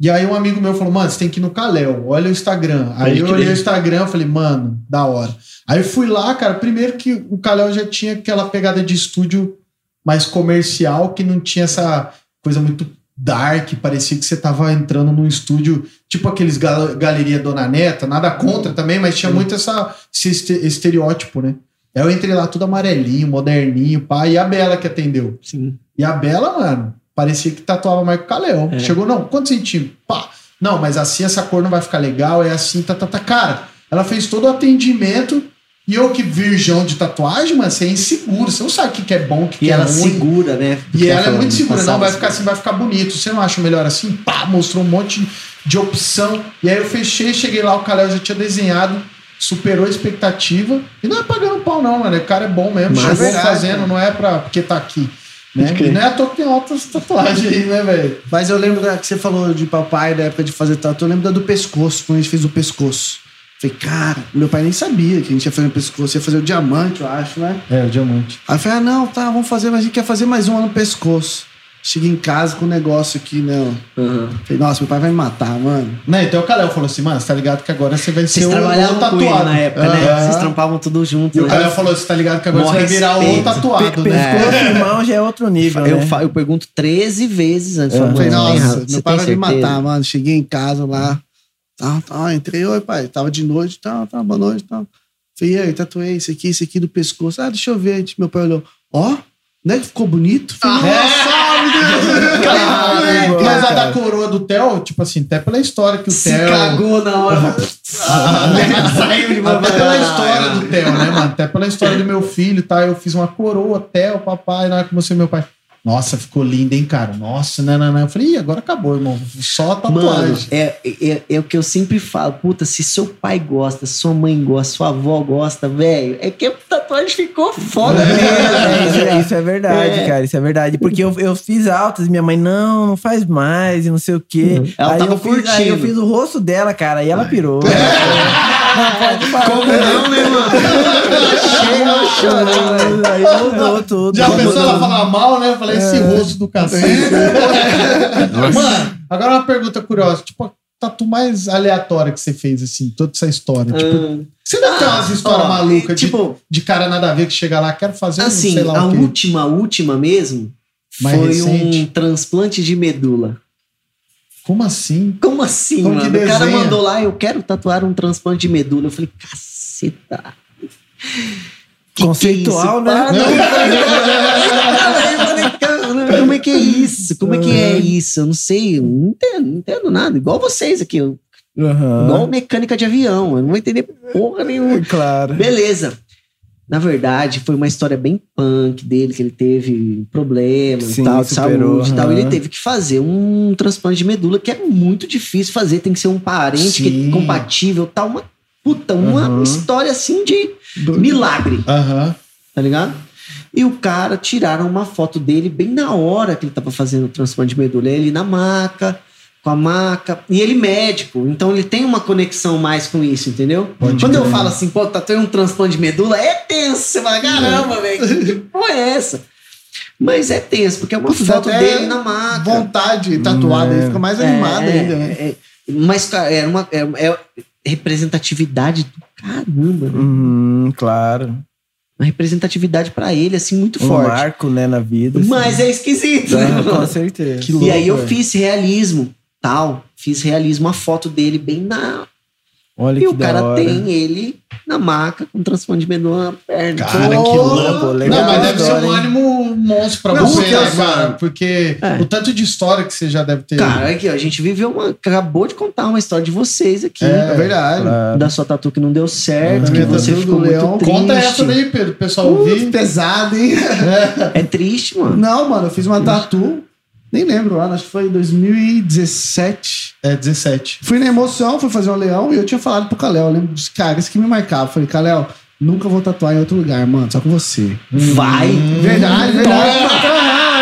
S2: E aí um amigo meu falou, mano, você tem que ir no Kalel, olha o Instagram. Aí eu olhei o Instagram, falei, mano, da hora. Aí fui lá, cara, primeiro que o Kalel já tinha aquela pegada de estúdio mais comercial, que não tinha essa coisa muito dark, parecia que você tava entrando num estúdio, tipo aqueles gal Galeria Dona Neta, nada contra também, mas tinha muito essa, esse este- estereótipo, né? Aí eu entrei lá tudo amarelinho, moderninho, pá, e a Bela que atendeu.
S3: Sim.
S2: E a Bela, mano, parecia que tatuava mais que o Kalel.
S3: É.
S2: Chegou, não, quantos centímetros? Pá. Não, mas assim essa cor não vai ficar legal, é assim, tá, tá, tá. Cara, ela fez todo o atendimento e eu que virgão de tatuagem, mano, você é inseguro, você não sabe o que, que é bom, o que, que
S3: ela
S2: é ruim.
S3: segura, né?
S2: E ela é muito segura, não, vai ficar assim, vai ficar bonito. Você não acha melhor assim? Pá, mostrou um monte de opção. E aí eu fechei, cheguei lá, o Kalel já tinha desenhado, superou a expectativa. E não é pagando pau, não, mano. O cara é bom mesmo,
S3: Mas
S2: chegou
S4: é
S2: fazendo, não é pra, porque tá aqui. Né? E não é à toa que tem altas tatuagens aí, né, velho?
S4: Mas eu lembro da, que você falou de papai, da época de fazer tatu, eu lembro da do pescoço, quando a gente fez o pescoço. Falei, cara, meu pai nem sabia que a gente ia fazer o pescoço, ia fazer o diamante, eu acho, né?
S2: É, o diamante.
S4: Aí eu falei, ah, não, tá, vamos fazer, mas a gente quer fazer mais uma no pescoço. Cheguei em casa com um negócio aqui, né?
S3: Aham.
S4: Falei, nossa, meu pai vai me matar, mano.
S2: Né, então o Kalel falou assim, mano, você tá ligado que agora você vai ser
S3: Vocês
S2: o, o
S3: ele
S2: tatuado.
S3: na época, né?
S2: Aham.
S3: Vocês trampavam tudo junto.
S2: E o
S3: né?
S2: Kalel falou, você tá ligado que agora
S3: Mó
S2: você vai virar o
S3: respeito.
S2: tatuado,
S1: Pe-
S2: né?
S1: Pescoço e mão já é outro nível,
S3: Eu,
S1: né?
S3: eu pergunto 13 vezes antes. Falo,
S4: Falei,
S3: "Mano, tem
S4: nossa, meu pai vai me
S3: certeza?"
S4: matar, mano. Cheguei em casa lá. Tá, tá, entrei, oi, pai. Tava de noite, tá, tá, boa noite, tá. Falei, e aí, tatuei esse aqui, esse aqui do pescoço. Ah, deixa eu ver. Meu pai olhou, ó, não é que ficou bonito? Falei,
S2: Ah, Mas a da coroa do Theo, tipo assim, até pela história que o
S3: Se
S2: Theo...
S3: cagou na hora. Saiu de uma
S2: Até pela história do Theo, né, mano? Até pela história do meu filho, tá? Eu fiz uma coroa, Theo, papai, na hora que você meu pai. Nossa, ficou linda, hein, cara? Nossa, não, não, não. Eu falei, Ih, agora acabou, irmão. Só a
S3: Mano,
S2: tatuagem.
S3: é, é, é o que eu sempre falo. Puta, se seu pai gosta, sua mãe gosta, sua avó gosta, velho, é que a tatuagem ficou foda
S1: É, é- isso é verdade,
S3: É.
S1: cara. Isso é verdade. Porque eu, eu fiz altas e minha mãe, não, não faz mais e não sei o quê.
S3: Ela
S1: aí,
S3: tava
S1: eu fiz, aí eu
S3: curtindo.
S1: fiz o rosto dela, cara, e ela pirou. Pode falar.
S3: Como não, né, mano? Chega chorando.
S1: Aí mudou tudo.
S2: Já pensou ela falar mal, né? Eu falei, esse rosto do cacete. Mano, agora uma pergunta curiosa. Tipo, a tatu mais aleatória que você fez, assim, toda essa história. Tipo,
S3: Hum,
S2: você deve ter umas
S3: ah,
S2: histórias
S3: ó,
S2: malucas de,
S3: Tipo,
S2: de cara nada a ver que chega lá, quero fazer um,
S3: assim,
S2: sei lá
S3: a
S2: o quê.
S3: última, última mesmo
S2: Mais
S3: foi
S2: recente.
S3: um transplante de medula.
S2: Como assim?
S3: Como assim,
S2: Como
S3: mano? O cara mandou lá, eu quero tatuar um transplante de medula. Eu falei, caceta. Que
S1: Conceitual,
S3: que é
S1: né?
S3: Não. Como é que é isso? Como é que é isso? Eu não sei, eu não entendo, não entendo nada. Igual vocês aqui,
S1: Aham.
S3: igual mecânica de avião. Eu não vou entender porra nenhuma.
S1: Claro.
S3: Beleza. Na verdade, foi uma história bem punk dele, que ele teve problemas
S1: Sim,
S3: e tal, de
S1: superou,
S3: saúde e tal. Ele teve que fazer um transplante de medula, que é muito difícil fazer. Tem que ser um parente é compatível, tal. Uma puta, uma
S1: Aham.
S3: história assim de milagre,
S2: Aham.
S3: tá ligado? E o cara tiraram uma foto dele bem na hora que ele tava fazendo o transplante de medula. Ele na maca, com a maca. E ele médico, então ele tem uma conexão mais com isso, entendeu?
S2: Pode
S3: Quando eu
S2: crer.
S3: falo assim, pô, tá tendo um transplante de medula, é tenso. Você fala, caramba, velho, que porra é essa? Mas é tenso, porque é uma
S4: Putz,
S3: foto dele na maca.
S4: Vontade tatuada,
S1: É.
S4: aí fica mais
S3: É,
S4: animado
S3: é,
S4: ainda, né?
S3: é. Mas, cara, é uma é, é representatividade do caramba, né?
S1: Uhum, claro.
S3: Uma representatividade pra ele, assim, muito
S1: Um
S3: forte.
S1: marco, né, na vida. assim.
S3: Mas é esquisito, né?
S1: Ah, com certeza.
S4: Que
S3: E
S4: louco,
S3: aí eu fiz realismo, tal. Fiz realismo, a foto dele bem na.
S1: Olha
S3: E
S1: que
S3: o cara
S1: hora.
S3: tem ele na maca com transplante de na perna.
S2: Cara, que louco.
S1: legal
S2: não, mas deve ser
S1: história,
S2: um
S1: hein?
S2: ânimo monstro pra
S3: Não,
S2: você,
S3: porque,
S2: né, cara? Porque
S3: É.
S2: o tanto de história que você já deve ter.
S3: Cara, aqui, ó, a gente viveu uma. Acabou de contar uma história de vocês aqui.
S2: É,
S4: É verdade.
S1: Claro.
S3: Da sua tatu que não deu certo,
S4: Da
S3: que você ficou muito
S4: leão.
S3: triste.
S2: Conta essa daí, Pedro, o pessoal
S4: Putz,
S2: ouvir.
S4: pesado, hein?
S3: É triste, mano.
S4: Não, mano, eu fiz uma tatu. Nem lembro, ano, acho que foi em 2017.
S2: É, 17.
S4: Fui na emoção, fui fazer um leão e eu tinha falado pro Kalel. Eu lembro dos caras que me marcavam. Falei, Kalel, nunca vou tatuar em outro lugar, mano, só com você.
S3: Vai.
S4: Verdade, verdade.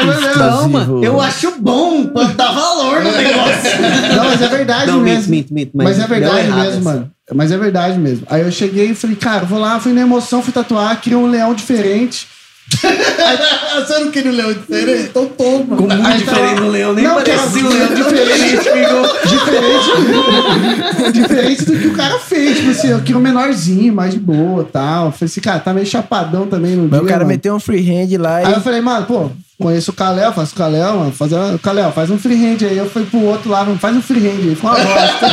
S4: É
S3: mano. Eu acho bom pra dar valor no negócio.
S4: Não, mas é verdade
S3: Não,
S4: mesmo.
S3: minto, minto.
S4: Mas, é
S3: deu
S4: verdade mesmo,
S3: essa.
S4: mano. Mas é verdade mesmo. Aí eu cheguei e falei, cara, vou lá, fui na emoção, fui tatuar, queria um leão diferente.
S2: você não queria um leão diferente? Então toma.
S3: Ficou muito
S4: Aí
S3: diferente
S4: tava-
S3: no leão, nem
S4: Não,
S3: parecia
S4: cara,
S3: um leão diferente. Ficou...
S4: Diferente, diferente do que o cara fez. Tipo assim, eu queria um menorzinho, mais de boa tal. Eu falei assim, cara, tá meio chapadão também no
S1: Mas
S4: dia.
S1: o cara
S4: mano.
S1: meteu um freehand lá
S4: Aí eu falei, mano, pô, conheço o Kalel, faço o Kalel, mano. Faz o Kalel, faz um freehand aí. Eu fui pro outro lá, faz um freehand aí. Foi uma bosta.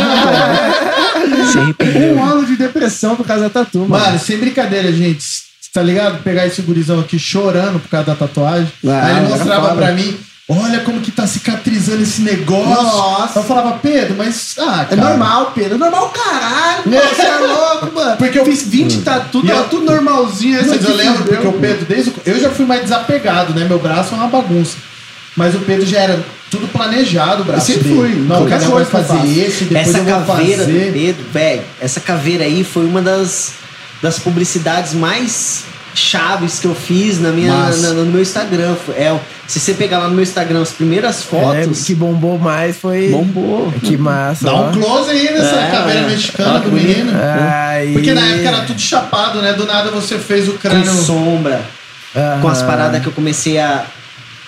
S4: Um ano de depressão por causa da tatu, mano.
S2: Mano, sem brincadeira, gente. Tá ligado? Pegar esse gurizão aqui chorando por causa da tatuagem.
S4: Ah,
S2: Aí ele mostrava pra mim. Olha como que tá cicatrizando esse negócio.
S4: Nossa.
S2: Eu falava, Pedro, mas. Ah,
S4: É
S2: cara.
S4: normal, Pedro. É normal, caralho. mano. Você é louco, mano.
S2: Porque eu
S4: fiz 20 tatu, tava
S2: eu-
S4: tudo normalzinho. essa
S2: Mas eu lembro porque o Pedro, desde o... Eu já fui mais desapegado, né? Meu braço é uma bagunça. Mas o Pedro já era tudo planejado, o braço
S4: Eu sempre
S2: dele.
S4: fui.
S2: Não,
S4: Qualquer coisa eu
S2: fazer
S4: faço.
S2: esse, depois
S3: Essa
S2: eu vou
S3: caveira do
S2: fazer.
S3: Pedro, velho, essa caveira aí foi uma das, das publicidades mais chaves que eu fiz na minha,
S2: Massa.
S3: na- no meu Instagram. É, o- se você pegar lá no meu Instagram as primeiras
S1: É,
S3: fotos,
S1: que bombou mais foi.
S3: bombou.
S1: Que massa.
S2: Dá
S1: ó.
S2: um close aí nessa
S3: É,
S2: caveira
S3: é.
S2: mexicana
S3: Ó,
S2: do menino.
S1: Aí...
S2: Porque na época era tudo chapado, né? Do nada você fez o
S3: Com
S2: crânio.
S3: sombra, com as paradas que eu comecei a,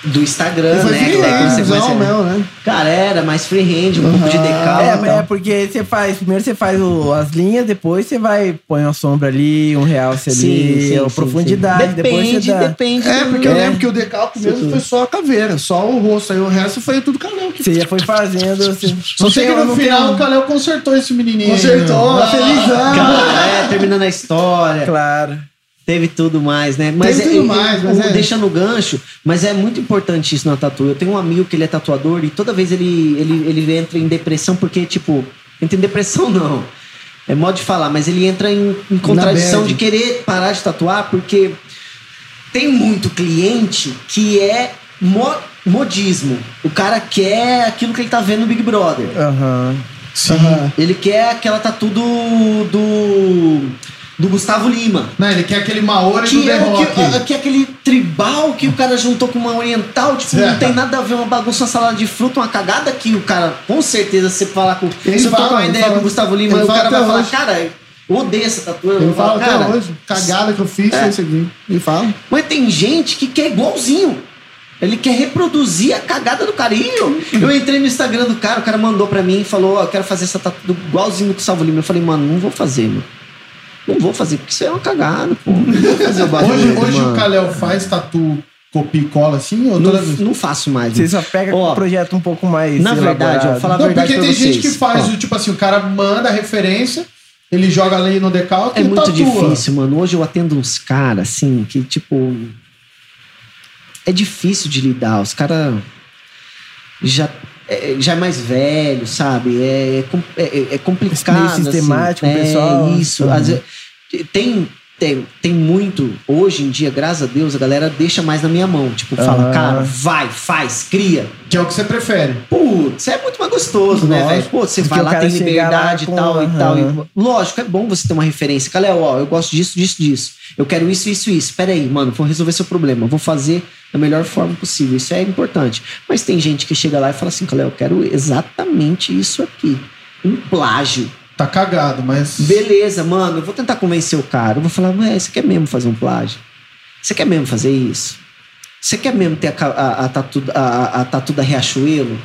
S3: do Instagram, né? que daí quando você começa-
S4: mesmo, né?
S3: Cara, era mais freehand, um pouco de decal.
S1: É, é porque você faz. Primeiro você faz o- as linhas, depois você vai põe uma sombra ali, um realce ali, a profundidade, depois
S3: Depende,
S1: você dá.
S3: depende.
S4: É, porque eu
S1: É.
S4: lembro que o decalque mesmo foi só a caveira, só o rosto. Aí o resto foi tudo canal. Que...
S1: Você já foi fazendo. Você,
S2: Só sei que no final o Kalel consertou esse menininho.
S4: Consertou,
S2: né?
S4: felizão.
S3: Cara, é, terminando a história.
S1: Claro.
S3: Teve tudo mais, né? Mas
S4: Teve
S3: é-
S4: tudo
S3: é-
S4: mais, mas é.
S3: Deixando o gancho, mas é muito importante isso na tatu. Eu tenho um amigo que ele é tatuador e toda vez ele, ele, ele entra em depressão porque, tipo, entra em depressão não. É modo de falar, mas ele entra em, em contradição de querer parar de tatuar porque tem muito cliente que é mo- modismo. O cara quer aquilo que ele tá vendo no Big Brother.
S1: Aham.
S2: Sim.
S4: Aham.
S3: Ele quer aquela tatu do. do. Do Gustavo Lima.
S2: Não, ele quer aquele Maori do
S3: Que
S2: The
S3: é, que, que é aquele tribal que o cara juntou com uma oriental, tipo, não
S2: Certo.
S3: tem nada a ver uma bagunça, uma salada de fruta, uma cagada que o cara, com certeza, se você falar com.
S4: Ele
S3: se eu tocar uma ideia
S4: fala.
S3: com o Gustavo Lima, o cara vai falar,
S4: hoje.
S3: cara, eu odeio essa tatu. Eu
S4: até
S3: cara.
S4: hoje. Cagada que eu fiz
S3: É.
S4: isso aqui. Ele fala.
S3: Mas tem gente que quer igualzinho. Ele quer reproduzir a cagada do cara. E eu, eu entrei no Instagram do cara, o cara mandou pra mim e falou: Ó, eu quero fazer essa tatu igualzinho do Gustavo Lima. Eu falei, mano, não vou fazer, mano. Não vou fazer, porque isso é uma cagada, pô. Não vou fazer o bagulho.
S2: Hoje, hoje
S3: mano.
S2: o Kalel faz tatu, copia e cola assim? Ou
S3: não, não faço mais.
S1: Você
S3: mano.
S1: só pega
S3: Ó,
S1: um projeto um pouco mais.
S3: na verdade, eu falar a
S2: Não,
S3: verdade
S2: porque
S3: pra
S2: tem gente
S3: vocês.
S2: que faz,
S3: Ó,
S2: o tipo assim, o cara manda a referência, ele joga ali no decalque
S3: É
S2: e
S3: muito
S2: tatua.
S3: difícil, mano. Hoje eu atendo uns caras, assim, que, tipo. É difícil de lidar. Os caras já, é, já é mais velho, sabe? É, é, com- é- é complicado.
S1: Meio sistemático,
S3: assim.
S1: pessoal.
S3: É isso.
S1: Uhum.
S3: Às vezes- tem, tem, tem muito. Hoje em dia, graças a Deus, a galera deixa mais na minha mão. Tipo, fala, cara, vai, faz, cria.
S2: Que é o que você prefere.
S3: Putz, é muito mais gostoso, né,
S1: Lógico.
S3: velho? Pô, você
S1: Porque
S3: vai lá, tem liberdade
S1: lá
S3: e tal
S1: com-
S3: e tal. E, lógico, é bom você ter uma referência. Calé, ó, eu gosto disso, disso, disso. Eu quero isso, isso, isso. Pera aí, mano, vou resolver seu problema. Vou fazer da melhor forma possível. Isso é importante. Mas tem gente que chega lá e fala assim, Calé, eu quero exatamente isso aqui. Um plágio.
S2: Tá cagado, mas.
S3: Beleza, mano, eu vou tentar convencer o cara. Eu vou falar, ué, você quer mesmo fazer um plágio? Você quer mesmo fazer isso? Você quer mesmo ter a, a, a tatu, a, a- tatu da Riachuelo?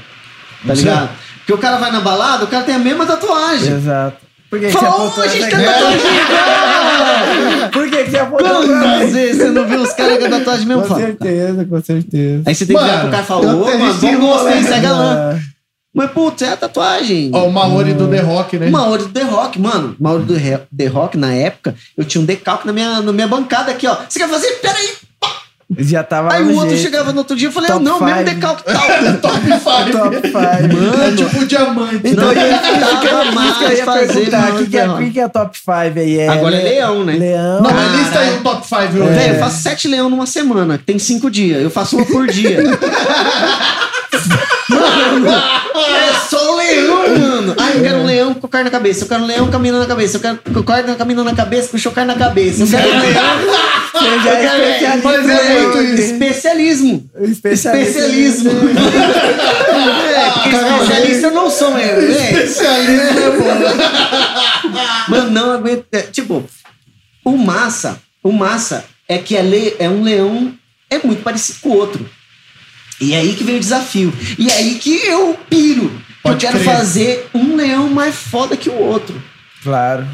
S3: Tá ligado? Porque o cara vai na balada, o cara tem a mesma tatuagem.
S1: Exato. Por que, que você
S3: Fala,
S1: apontou
S3: ô, a gente tem
S1: aqui?
S3: tatuagem igual!
S1: Apontou pra
S3: Quantas vezes você não viu os caras com a tatuagem mesmo?
S1: Com certeza, com certeza.
S3: Aí você tem que virar
S2: Mano,
S3: pro cara e falar, ô, mano,
S2: esse
S3: bom gosto. Segue lá.
S1: Ah,
S3: Mas, putz, é a tatuagem.
S2: Ó, o Maori do The Rock, né?
S3: Mauro do The Rock, mano. Mauro do Re- The Rock, na época, eu tinha um decalque na minha, na minha bancada aqui, ó. Você quer fazer? Peraí.
S1: Já tava
S3: Aí o outro
S1: jeito.
S3: chegava no outro dia e falei, ah, não, mesmo
S1: five.
S3: decalque tal.
S2: Top 5.
S1: Top 5.
S2: É tipo diamante.
S3: Então,
S2: né?
S3: eu tava
S1: eu ia
S3: mais fazer
S1: perguntar, o que, que, é, o que que é top 5 aí? É
S3: Agora é
S1: le-
S3: leão, né?
S1: Leão.
S2: Não, mas lista aí o top 5 hoje.
S3: Velho, eu faço sete leão numa semana, que tem cinco dias. Eu faço uma por dia. Mano, é só leão, mano. Ai, eu quero um leão com carne na cabeça. Eu quero um leão caminhando na cabeça. Eu quero carne caminhando na cabeça com chocar na cabeça. Eu quero leão.
S1: Você já é especialista.
S3: Mas é muito isso. Especialismo. Especialismo. É, porque especialista eu não sou, meu. É.
S2: Especialista é bom.
S3: Mano, não aguento. é, tipo, o massa, o massa é que é, le, é um leão, é muito parecido com o outro. E aí que vem o desafio. E aí que eu piro.
S2: Pode
S3: eu quero
S2: crer.
S3: fazer um leão mais foda que o outro.
S1: Claro.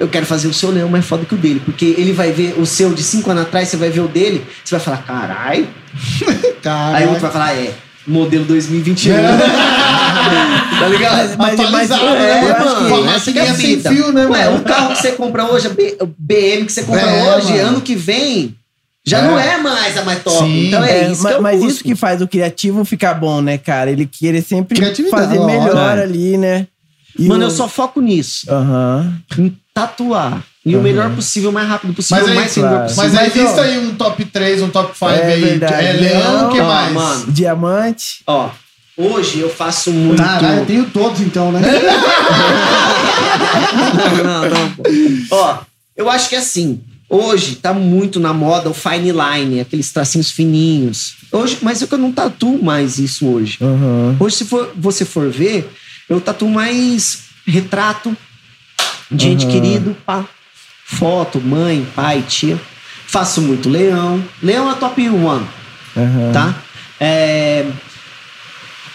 S3: Eu quero fazer o seu leão mais foda que o dele. Porque ele vai ver o seu de cinco anos atrás, você vai ver o dele, você vai falar, carai.
S4: Cara,
S3: Aí o outro vai falar, é, modelo 2021. tá ligado?
S1: Mas- mas-
S2: Atualizado,
S1: é,
S2: né?
S1: acho
S2: mano? a
S3: essa é a vida.
S2: fio, né,
S3: Ué,
S2: mano?
S3: o carro que você compra hoje, o BM que você compra
S2: É,
S3: hoje,
S2: mano.
S3: ano que vem, já
S2: É.
S3: não é mais a mais top.
S2: Sim.
S3: então é,
S1: É,
S3: isso eu
S1: mas
S3: busco.
S1: isso que faz o criativo ficar bom, né, cara? Ele querer sempre fazer melhor
S3: É.
S1: ali, né? E
S3: Mano,
S1: o-
S3: eu só foco nisso.
S1: Aham.
S3: Em tatuar. E o melhor possível, o mais rápido possível,
S2: Mas
S3: o
S2: aí,
S3: mais
S1: claro.
S3: possível.
S2: Mas aí
S1: Mas,
S2: lista aí um top 3, um top 5
S1: É
S2: aí.
S1: verdade.
S2: É leão, o que
S3: Ó,
S2: mais?
S3: mano.
S1: Diamante.
S3: Ó, hoje eu faço muito...
S4: Caralho, eu tenho todos então, né?
S3: não, não, pô. Ó, eu acho que assim, hoje tá muito na moda o fine line, aqueles tracinhos fininhos. Hoje, mas eu não tatuo mais isso hoje.
S1: Aham.
S3: Hoje, se for, você for ver, eu tatuo mais retrato de ente
S1: Aham.
S3: querido, pá. Foto, mãe, pai, tia. Faço muito leão. Leão é top one.
S1: Aham.
S3: tá? É,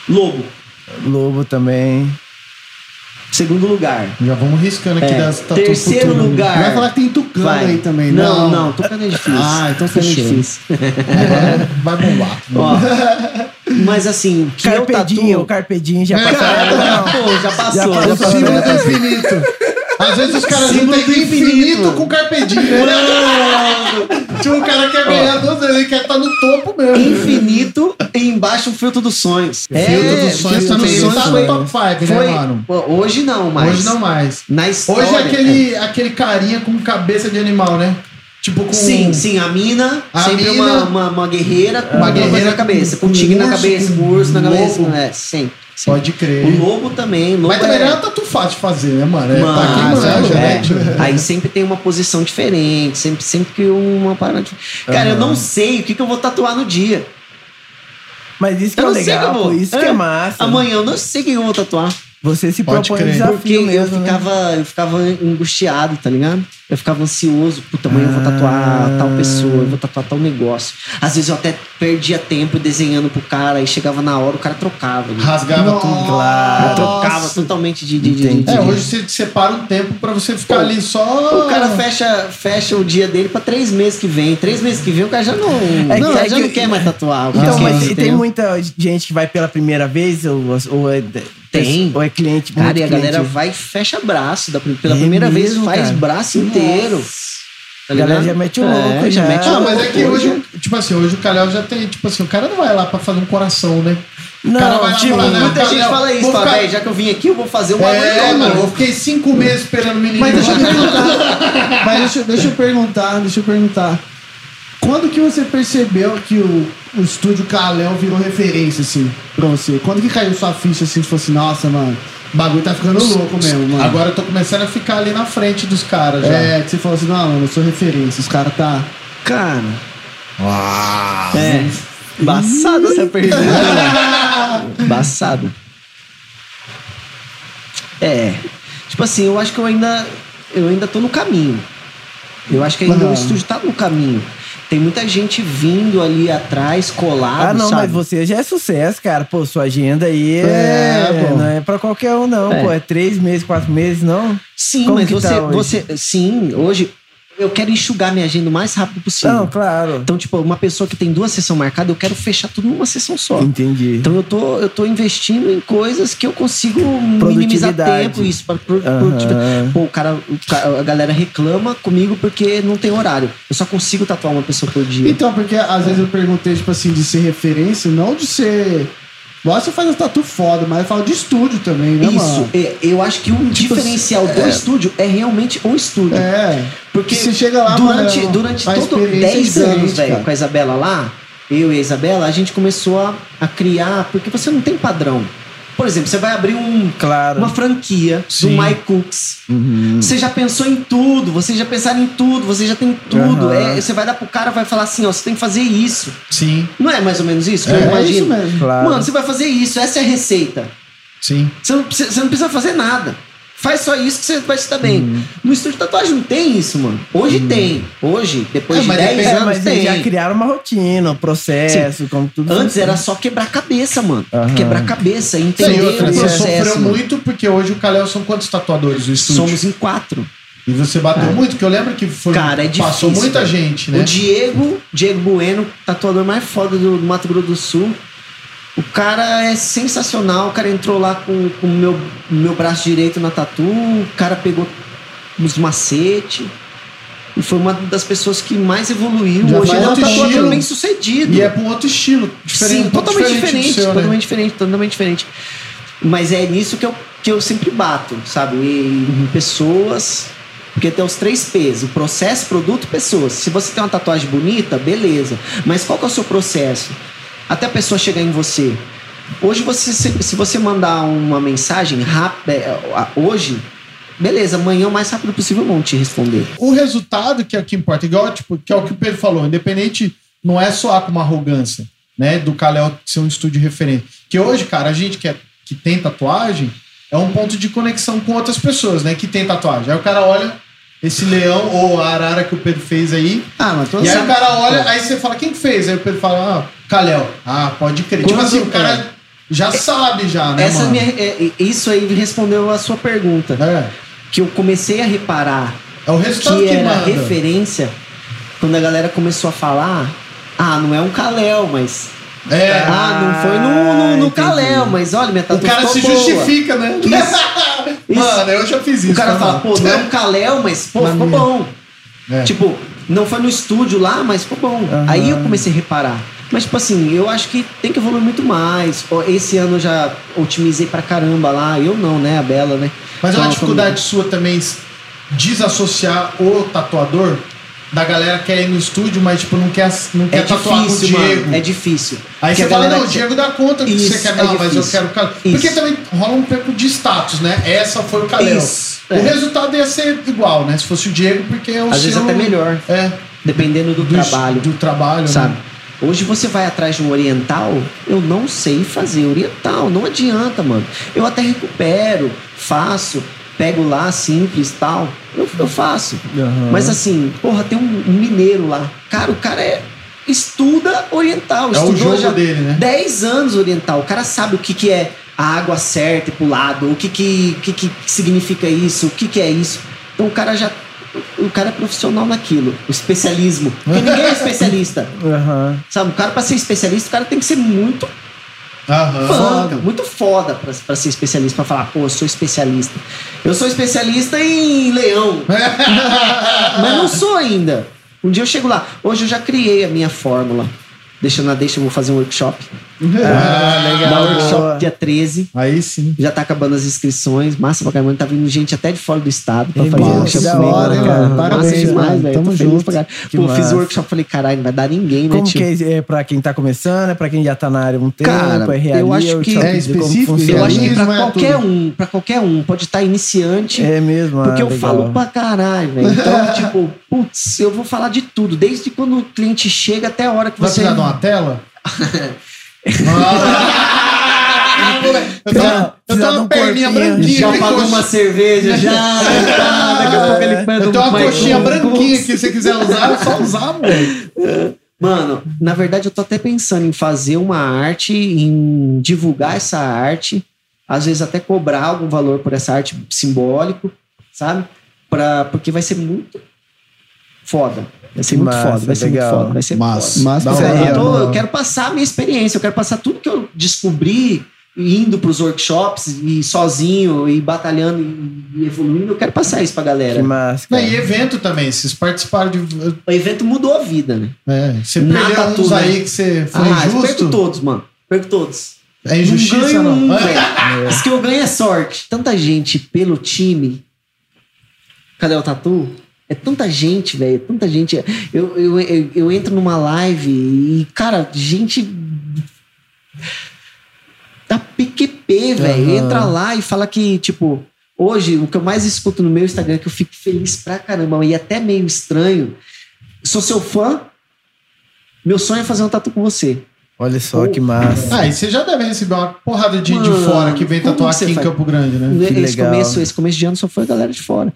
S3: Lobo,
S1: Lobo também.
S3: segundo lugar.
S2: Já vamos riscando aqui
S3: É,
S2: das tatu
S3: terceiro
S2: futuras.
S3: lugar.
S4: Vai falar que tem tucano
S3: Vai.
S4: aí também,
S3: Não,
S4: não.
S3: não, Tucano é difícil.
S4: Ah, então
S3: é
S4: fechou.
S3: difícil.
S2: Agora vai bombar.
S3: Ó, mas assim, o que eu
S1: Carpedinho, o
S3: tatuo...
S1: Carpedinho já passaram. não.
S3: Pô, já passou,
S1: Já
S3: já
S1: passou.
S3: passou.
S2: Símbolo do infinito. Às vezes os caras juntam
S3: do
S2: infinito,
S3: infinito.
S2: com carpedinho. Tipo, o cara quer ganhar duas vezes, ele quer estar no topo mesmo.
S3: Infinito e embaixo o filtro dos sonhos.
S2: Filtro dos sonhos
S3: Filtro
S2: também
S3: Sonhos
S2: tá no top 5, né, mano?
S3: Hoje não, mas...
S2: Hoje não mais.
S3: Na história...
S2: Hoje é aquele, aquele carinha com cabeça de animal, né? Tipo com.
S3: Sim, sim, a mina,
S2: A
S3: sempre
S2: mina-
S3: uma, uma, uma guerreira com
S2: Uma guerreira
S3: na cabeça,
S2: com-
S3: com tigre na cabeça,
S2: com
S3: urso na cabeça, é, sim.
S2: Pode crer.
S3: O lobo também, lobo
S2: Mas também
S3: é...
S2: não é tatu fácil de fazer, né, mano? É, tá quem manja,
S3: é.
S2: né? Tipo,
S3: Aí sempre tem uma posição diferente, sempre, sempre que uma parada. Cara, eu não sei o que, que eu vou tatuar no dia.
S1: Mas isso que
S3: Eu
S1: é
S3: sei eu
S1: legal,
S3: vou.
S1: pô, isso que é massa.
S3: Amanhã eu não sei o que eu vou tatuar.
S1: Você se
S2: Pode
S1: propõe um
S2: crer.
S1: desafio
S3: Porque eu
S1: mesmo, né?
S3: ficava, eu ficava angustiado, tá ligado? Eu ficava ansioso. Puta, amanhã eu vou tatuar
S1: Ah.
S3: tal pessoa, eu vou tatuar tal negócio. Às vezes eu até perdia tempo desenhando pro cara e chegava na hora, o cara trocava. né?
S2: Rasgava
S4: Nossa.
S2: tudo.
S1: Claro.
S3: Eu trocava totalmente de. de, de, de.
S2: É, hoje você separa um tempo pra você ficar
S3: Pô,
S2: ali só.
S3: O cara fecha, fecha o dia dele pra três meses que vem. Três meses que vem o cara já não.
S1: É
S3: não,
S1: que- é
S3: já
S1: que-
S3: não quer mais tatuar.
S1: Então, mas tem, muita gente que vai pela primeira vez ou, ou é,
S3: Tem.
S1: ou é cliente
S3: Cara,
S1: muito
S3: e a galera
S1: cliente.
S3: vai e fecha braço. da- Pela
S1: É
S3: primeira vez
S1: mesmo,
S3: faz
S1: cara?
S3: braço inteiro. Tá
S1: A galera já mete o
S3: É,
S1: louco,
S3: já
S1: já.
S3: mete o
S2: Ah,
S3: louco.
S2: mas é que hoje, tipo assim, hoje o Calhau já tem, tipo assim, o cara não vai lá pra fazer um coração, né?
S1: Não,
S2: cara vai lá
S1: tipo,
S2: falar, né?
S3: Muita
S2: Calhau,
S3: gente fala isso, fala,
S2: ficar-
S3: "Véi, já que eu vim aqui, eu vou fazer um
S2: É,
S3: novo."
S2: mano, eu fiquei cinco meses esperando o menino.
S4: Mas deixa eu perguntar. Mas deixa, deixa eu perguntar, deixa eu perguntar. Quando que você percebeu que o, o estúdio Caléu virou referência, assim, pra você? Quando que caiu sua ficha, assim, de assim, nossa, mano, o bagulho tá ficando louco mesmo, mano.
S2: Agora eu tô começando a ficar ali na frente dos caras já.
S4: É, que você falou assim, não, mano, eu sou referência, os caras tá...
S3: Cara. É. Embaçado essa pergunta. né? Embaçado. É. Tipo assim, eu acho que eu ainda. Eu ainda tô no caminho. Eu acho que ainda
S4: Aham.
S3: o estúdio tá no caminho. Tem muita gente vindo ali atrás, colado,
S1: Ah, não,
S3: sabe?
S1: mas você já é sucesso, cara. Pô, sua agenda aí é,
S4: É, pô.
S1: não é pra qualquer um, não.
S3: É.
S1: Pô, é três meses, quatro meses, não?
S3: Sim,
S1: Como
S3: mas
S1: que
S3: você,
S1: tá hoje?
S3: você. Sim, hoje eu quero enxugar minha agenda o mais rápido possível.
S1: Não, claro.
S3: Então, tipo, uma pessoa que tem duas sessões marcadas, eu quero fechar tudo numa sessão só.
S1: Entendi.
S3: Então eu tô, eu tô investindo em coisas que eu consigo minimizar tempo, isso, para pro, produtividade. Pô, o cara, a galera reclama comigo porque não tem horário. Eu só consigo tatuar uma pessoa por dia.
S4: Então, porque às vezes eu perguntei, tipo assim, de ser referência, não de ser... Lógico que você faz um tatu foda, mas eu falo de estúdio também, né,
S3: Isso,
S4: mano?
S3: é, eu acho que o
S4: Tipo
S3: diferencial
S4: assim,
S3: do
S4: é.
S3: estúdio é realmente o estúdio.
S4: É,
S3: Porque
S4: você chega lá,
S3: durante,
S4: mano,
S3: durante todo
S4: experiência é
S3: 10
S4: diferente,
S3: anos, velho, com a Isabela lá, eu e a Isabela, a gente começou a, a criar, porque você não tem padrão. Por exemplo, você vai abrir um,
S1: Claro.
S3: uma franquia
S2: Sim.
S3: do My Cooks.
S1: Uhum.
S3: Você já pensou em tudo, você já pensaram em tudo, você já tem tudo.
S1: Aham.
S3: É, você vai dar pro cara vai falar assim, ó, você tem que fazer isso.
S2: Sim,
S3: Não é mais ou menos isso? que eu
S4: É, é
S3: imagino.
S4: isso mesmo.
S1: Claro.
S3: Mano, você vai fazer isso, essa é a receita.
S2: sim.
S3: Você não precisa, você não precisa fazer nada. Faz só isso que você vai se dar bem.
S1: Uhum.
S3: No estúdio de tatuagem não tem isso, mano. Hoje tem. Hoje, depois
S2: É,
S3: de
S2: mas
S3: 10
S2: depende-
S1: É,
S3: anos,
S1: mas
S3: tem.
S1: já criaram uma rotina, um processo, como tudo.
S3: Antes era só quebrar a cabeça, mano.
S1: Aham.
S3: Quebrar a cabeça,
S2: Sim,
S3: entender
S2: outra,
S3: o
S2: você
S3: processo.
S2: sofreu
S3: mano.
S2: muito porque hoje o Calhau são quantos tatuadores do estúdio?
S3: Somos em quatro.
S2: E você bateu muito, que eu lembro que foi,
S3: Cara, é
S2: passou
S3: difícil,
S2: muita
S3: velho.
S2: gente, né?
S3: O Diego, Diego Bueno, tatuador mais foda do, do Mato Grosso do Sul. O cara é sensacional. O cara entrou lá com o meu, meu braço direito na tatu. O cara pegou os macetes. E foi uma das pessoas que mais evoluiu.
S2: Já
S3: Hoje ele é um tatuador bem sucedido.
S2: E é pra um outro estilo, diferente,
S3: Sim, totalmente
S2: do
S3: diferente.
S2: seu, né?
S3: totalmente diferente, totalmente diferente. Mas é nisso que eu, que eu sempre bato, sabe? Em pessoas. Porque tem os três P's: o processo, produto, pessoas. Se você tem uma tatuagem bonita, beleza. Mas qual que é o seu processo? Até a pessoa chegar em você. Hoje, você, se, se você mandar uma mensagem rápida, é, hoje, beleza, amanhã o mais rápido possível vão te responder.
S2: O resultado que é o que importa, igual, tipo, que é o que o Pedro falou, independente, não é soar com uma arrogância, né? Do Kalel ser um estúdio referente. Que hoje, cara, a gente que, é, que tem tatuagem é um ponto de conexão com outras pessoas, né? Que tem tatuagem. Aí o cara olha, esse leão ou a arara que o Pedro fez aí.
S4: Ah, mas tô
S2: E aí o cara olha, aí você fala, quem que fez? Aí o Pedro fala, ah, Kalel. Ah, pode crer. tipo
S3: Quando-
S2: assim, o cara já sabe já, né,
S3: Essa
S2: mano?
S3: minha, é- é- isso aí respondeu a sua pergunta.
S2: É,
S3: Que eu comecei a reparar
S2: é o resultado
S3: que
S2: que,
S3: era
S2: manda.
S3: referência quando a galera começou a falar. Ah, não é um Kalel, mas.
S2: É,
S3: Ah, não foi no, no, no
S1: entendi.
S3: Kalel, mas olha, minha
S2: o
S3: tatu
S2: cara
S3: ficou
S2: se
S3: boa.
S2: justifica, né?
S3: Isso.
S2: Mano, eu já fiz isso.
S3: O cara
S2: tá,
S3: fala, pô, não é um Kalel, mas pô, ficou bom.
S2: É.
S3: Tipo, não foi no estúdio lá, mas ficou bom.
S1: Aham.
S3: Aí eu comecei a reparar. Mas, tipo assim, eu acho que tem que evoluir muito mais. Esse ano eu já otimizei pra caramba lá. Eu não, né? A Bela, né?
S2: Mas é uma
S3: Então,
S2: dificuldade sua também desassociar o tatuador da galera que quer ir no estúdio, mas tipo, não quer, não
S3: É
S2: quer tatuar com o
S3: difícil,
S2: Diego.
S3: mano. É difícil.
S2: Aí
S3: Porque
S2: você fala, não, o Diego dá conta do que
S3: Isso,
S2: você quer.
S3: é
S2: Não, mas eu
S3: difícil.
S2: quero o. Porque também rola um pouco de status, né? Essa foi o.
S3: Isso,
S2: O
S3: é.
S2: resultado ia ser igual, né? Se fosse o Diego, porque é o
S3: Às
S2: seu...
S3: vezes até melhor,
S2: É,
S3: dependendo do,
S2: do
S3: trabalho.
S2: Do trabalho,
S3: sabe?
S2: né?
S3: Hoje você vai atrás de um oriental, eu não sei fazer oriental, não adianta, mano. Eu até recupero, faço, pego lá simples tal, eu, eu faço.
S1: Aham.
S3: Mas assim, porra, tem um, mineiro lá. Cara, o cara é estuda oriental,
S2: É o jogo
S3: já
S2: dele, né?
S3: 10 anos oriental. O cara sabe o que, que é a água certa e pro lado, o que, que, que, que significa isso, o que, que é isso. Então o cara já. O cara é profissional naquilo, o especialismo. Porque ninguém é especialista.
S1: Aham.
S3: Sabe, o cara, pra ser especialista, o cara tem que ser muito
S2: Aham.
S3: foda, muito foda pra, pra ser especialista, pra falar, pô, eu sou especialista. Eu sou especialista em leão, mas não sou ainda. Um dia eu chego lá. Hoje eu já criei a minha fórmula. Deixa na deixa, eu vou fazer um workshop.
S1: Ah, legal.
S3: Dá um workshop
S1: boa.
S3: dia 13.
S2: Aí sim.
S3: Já tá acabando as inscrições. Massa pra caramba. Tá vindo gente até de fora do estado pra
S1: Ei,
S3: fazer
S1: massa,
S3: workshop
S1: da
S3: comigo.
S1: hora, cara.
S3: Massa
S4: Parabéns,
S3: demais,
S4: mano.
S3: velho.
S4: Tamo junto.
S3: pra Pô, fiz
S1: massa.
S3: o workshop falei, caralho, não vai dar ninguém, né,
S1: Como
S3: tio?
S1: que é, é pra quem tá começando, é pra quem já tá na área um tempo,
S3: Cara,
S1: é realia,
S3: eu acho que-
S2: É específico.
S3: Eu acho que pra
S2: é
S3: qualquer
S2: tudo.
S3: um, pra qualquer um, pode estar iniciante.
S1: É mesmo,
S3: Porque
S1: ah,
S3: eu
S1: legal.
S3: falo pra caralho, velho. Então, tipo, putz, eu vou falar de tudo. Desde quando o cliente chega até a hora que
S2: Vai
S3: você.
S2: precisar de uma tela? Eu tô, eu
S1: de
S2: uma
S1: um
S2: perninha branquinha.
S3: Já pagou uma cerveja, já. tá, daqui a pouco ele
S2: Eu tenho uma
S3: um
S2: coxinha branquinha que se você quiser usar, é só usar, moleque.
S3: Mano, na verdade eu tô até pensando em fazer uma arte, em divulgar essa arte, às vezes até cobrar algum valor por essa arte simbólico, sabe? Pra, porque vai ser muito foda. Vai ser
S1: Que
S3: muito
S1: massa,
S3: foda, vai ser
S1: legal.
S3: muito foda, vai ser
S2: Massa.
S3: foda.
S4: Massa.
S3: Eu, tô- eu quero passar a minha experiência, eu quero passar tudo que eu descobri indo pros workshops e sozinho e batalhando e, evoluindo, eu quero passar isso pra
S1: Que
S3: galera.
S1: massa,
S2: Não,
S1: cara.
S2: e evento também, vocês participaram de.
S3: O evento mudou a vida, né?
S2: É, você
S3: Na
S2: perdeu
S3: tatu,
S2: uns
S3: né?
S2: aí que você foi
S3: ah, eu perco
S2: injusto.
S3: todos, mano. Perco todos.
S2: É injustiça,
S3: não ganho
S2: não?
S3: um,
S2: É.
S3: Isso que eu ganho é sorte. Tanta gente pelo time. Cadê o tatu? É tanta gente, velho. Tanta gente. Eu, eu, eu, eu entro numa live e, cara, gente. Da PQP, velho.
S1: Aham.
S3: Entra lá e fala que, tipo, hoje o que eu mais escuto no meu Instagram é que eu fico feliz pra caramba e até meio estranho. Sou seu fã. Meu sonho é fazer um tatu com você.
S1: Olha só que massa.
S2: Ah, e você já deve receber uma porrada de, de
S3: Mano,
S2: fora que vem tatuar aqui em
S3: faz?
S2: Campo Grande, né?
S1: Que
S3: esse
S1: legal.
S3: começo, esse começo de ano só foi a galera de fora.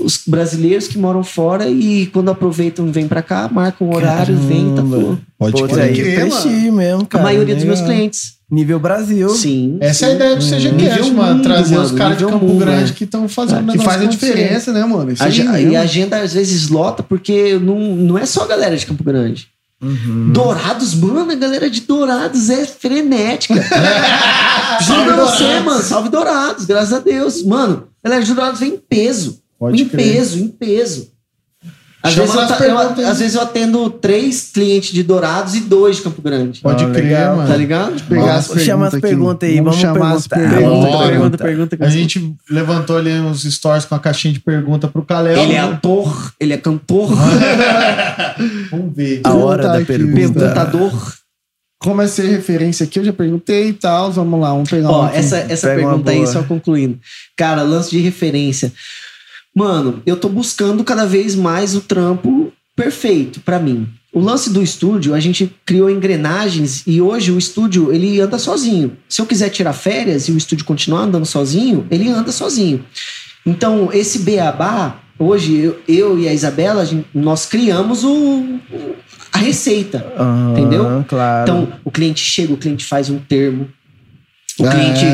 S3: Os brasileiros que moram fora e quando aproveitam vêm pra cá, marcam um horário, vem,
S1: Caramba.
S3: tatuam.
S2: Pode
S1: Pô,
S2: crer.
S1: aí,
S4: crer,
S1: prestígio mesmo,
S3: A
S1: cara.
S3: maioria dos meus clientes.
S1: Nível Brasil.
S3: Sim.
S2: Essa é a ideia do CGCast,
S3: Nível
S2: mano.
S3: mundo,
S2: trazer os
S3: mano,
S2: caras de Campo
S3: mundo,
S2: Grande
S3: é.
S2: que estão fazendo
S3: É,
S4: Que faz a diferença, né, mano? Isso
S3: A,
S4: aí mesmo.
S3: e a agenda às vezes lota porque não, não é só a galera de Campo Grande.
S1: Uhum.
S3: Dourados, mano, a galera de Dourados é frenética. Juro
S2: Salve,
S3: pra você, mano. Salve Dourados, graças a Deus. Mano, a galera de Dourados vem em peso.
S2: Pode
S3: em
S2: crer.
S3: peso, em peso. Às vezes, eu, eu- às vezes eu atendo três clientes de Dourados e dois de Campo Grande.
S2: Pode
S1: Ah,
S2: crer,
S1: legal.
S2: mano.
S3: Tá ligado?
S4: Pegar as
S1: chama as
S4: perguntas
S1: aí,
S4: vamos
S1: vamos
S4: chamar as
S1: perguntar.
S4: perguntas.
S2: Bora.
S3: pergunta, pergunta.
S2: A gente levantou ali uns stories com a caixinha de pergunta pro Calel.
S3: Ele é ator, ele é cantor,
S2: Vamos ver.
S1: A hora
S4: Tá
S1: da
S4: aqui.
S1: pergunta.
S3: perguntador.
S4: Como é ser referência aqui, eu já perguntei e tal. Vamos lá, vamos pegar
S3: Ó,
S4: uma aqui.
S3: essa, essa
S1: Pega uma
S3: pergunta aí, só concluindo. Cara, lance de referência. Mano, eu tô buscando cada vez mais o trampo perfeito pra mim. O lance do estúdio, a gente criou engrenagens e hoje o estúdio, ele anda sozinho. Se eu quiser tirar férias e o estúdio continuar andando sozinho, ele anda sozinho. Então, esse beabá hoje eu, eu e a Isabela, a gente- nós criamos o, a receita.
S1: Aham,
S3: Entendeu?
S1: Claro.
S3: Então, o cliente chega, o cliente faz um termo. O
S4: É.
S3: cliente,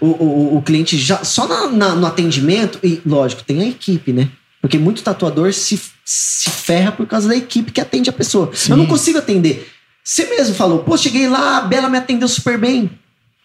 S3: o, o, o cliente já. Só na- na- no atendimento, e lógico, tem a equipe, né? Porque muito tatuador se, se ferra por causa da equipe que atende a pessoa. Eu não consigo atender. Você mesmo falou, pô, cheguei lá, a Bela me atendeu super bem.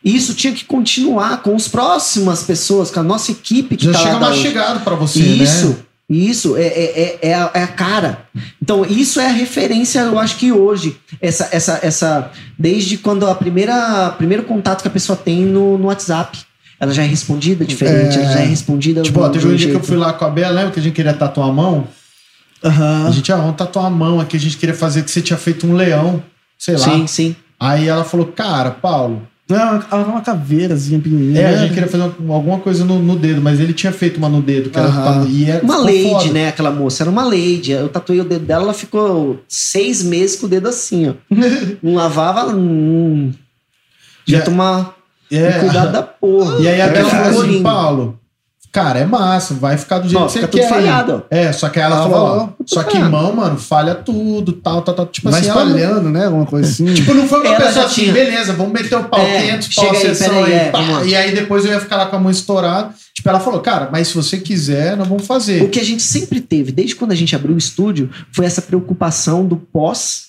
S3: E isso tinha que continuar com as próximas pessoas, com a nossa equipe que
S2: Já
S3: tá
S2: chega mais chegado pra você,
S3: Isso,
S2: né?
S3: isso é, é, é, é a, é a cara. Então, isso é a referência, eu acho que hoje. Essa, essa, essa, desde quando a primeira primeiro contato que a pessoa tem no, no WhatsApp. Ela já é respondida diferente,
S4: É.
S3: ela já é respondida.
S2: Tipo, ó, teve um dia que eu fui lá com a Bela, lembra que a gente queria tatuar a mão?
S4: Aham.
S2: A gente, ah, vamos tatuar a mão aqui, a gente queria fazer que você tinha feito um leão, sei lá.
S3: Sim, sim.
S2: Aí ela falou, cara, Paulo,
S4: Não, ela era uma caveirazinha pequenininha.
S2: é, a
S4: né?
S2: gente queria fazer uma- alguma coisa no, no dedo, mas ele tinha feito uma no dedo, que era
S4: Aham.
S2: pra- e era,
S3: Uma
S2: ficou
S3: lady,
S2: foda.
S3: né? Aquela moça. Era uma lady. Eu tatuei o dedo dela, ela ficou seis meses com o dedo assim, ó. Não lavava. Hum,
S2: Já-
S3: já tomar
S2: É.
S3: cuidado da porra.
S2: E aí a
S3: Ela
S2: Bela falou
S3: ficou
S2: assim. Paulo, cara, é massa, vai ficar do jeito
S3: Ó,
S2: que você
S3: fica
S2: quer.
S3: tudo
S2: aí."
S3: falhado.
S2: É, só que aí ela
S4: Ela
S2: falou, ó, só que
S3: falhado.
S2: mão, mano, falha tudo, tal, tal, tal. Tipo
S4: Vai
S2: assim, não-
S4: espalhando, né? Alguma coisa assim.
S2: Tipo, não foi uma
S3: Ela
S2: pessoa assim,
S3: tinha-
S2: beleza, vamos meter o pau,
S3: É,
S2: 500 pau
S3: chega
S2: a
S3: aí,
S2: sessão
S3: peraí,
S2: aí,
S3: é,
S2: pá. E aí depois eu ia ficar lá com a mão estourada. Tipo, ela falou, cara, mas se você quiser, nós vamos
S3: O
S2: fazer.
S3: que a gente sempre teve, desde quando a gente abriu o estúdio, foi essa preocupação do pós.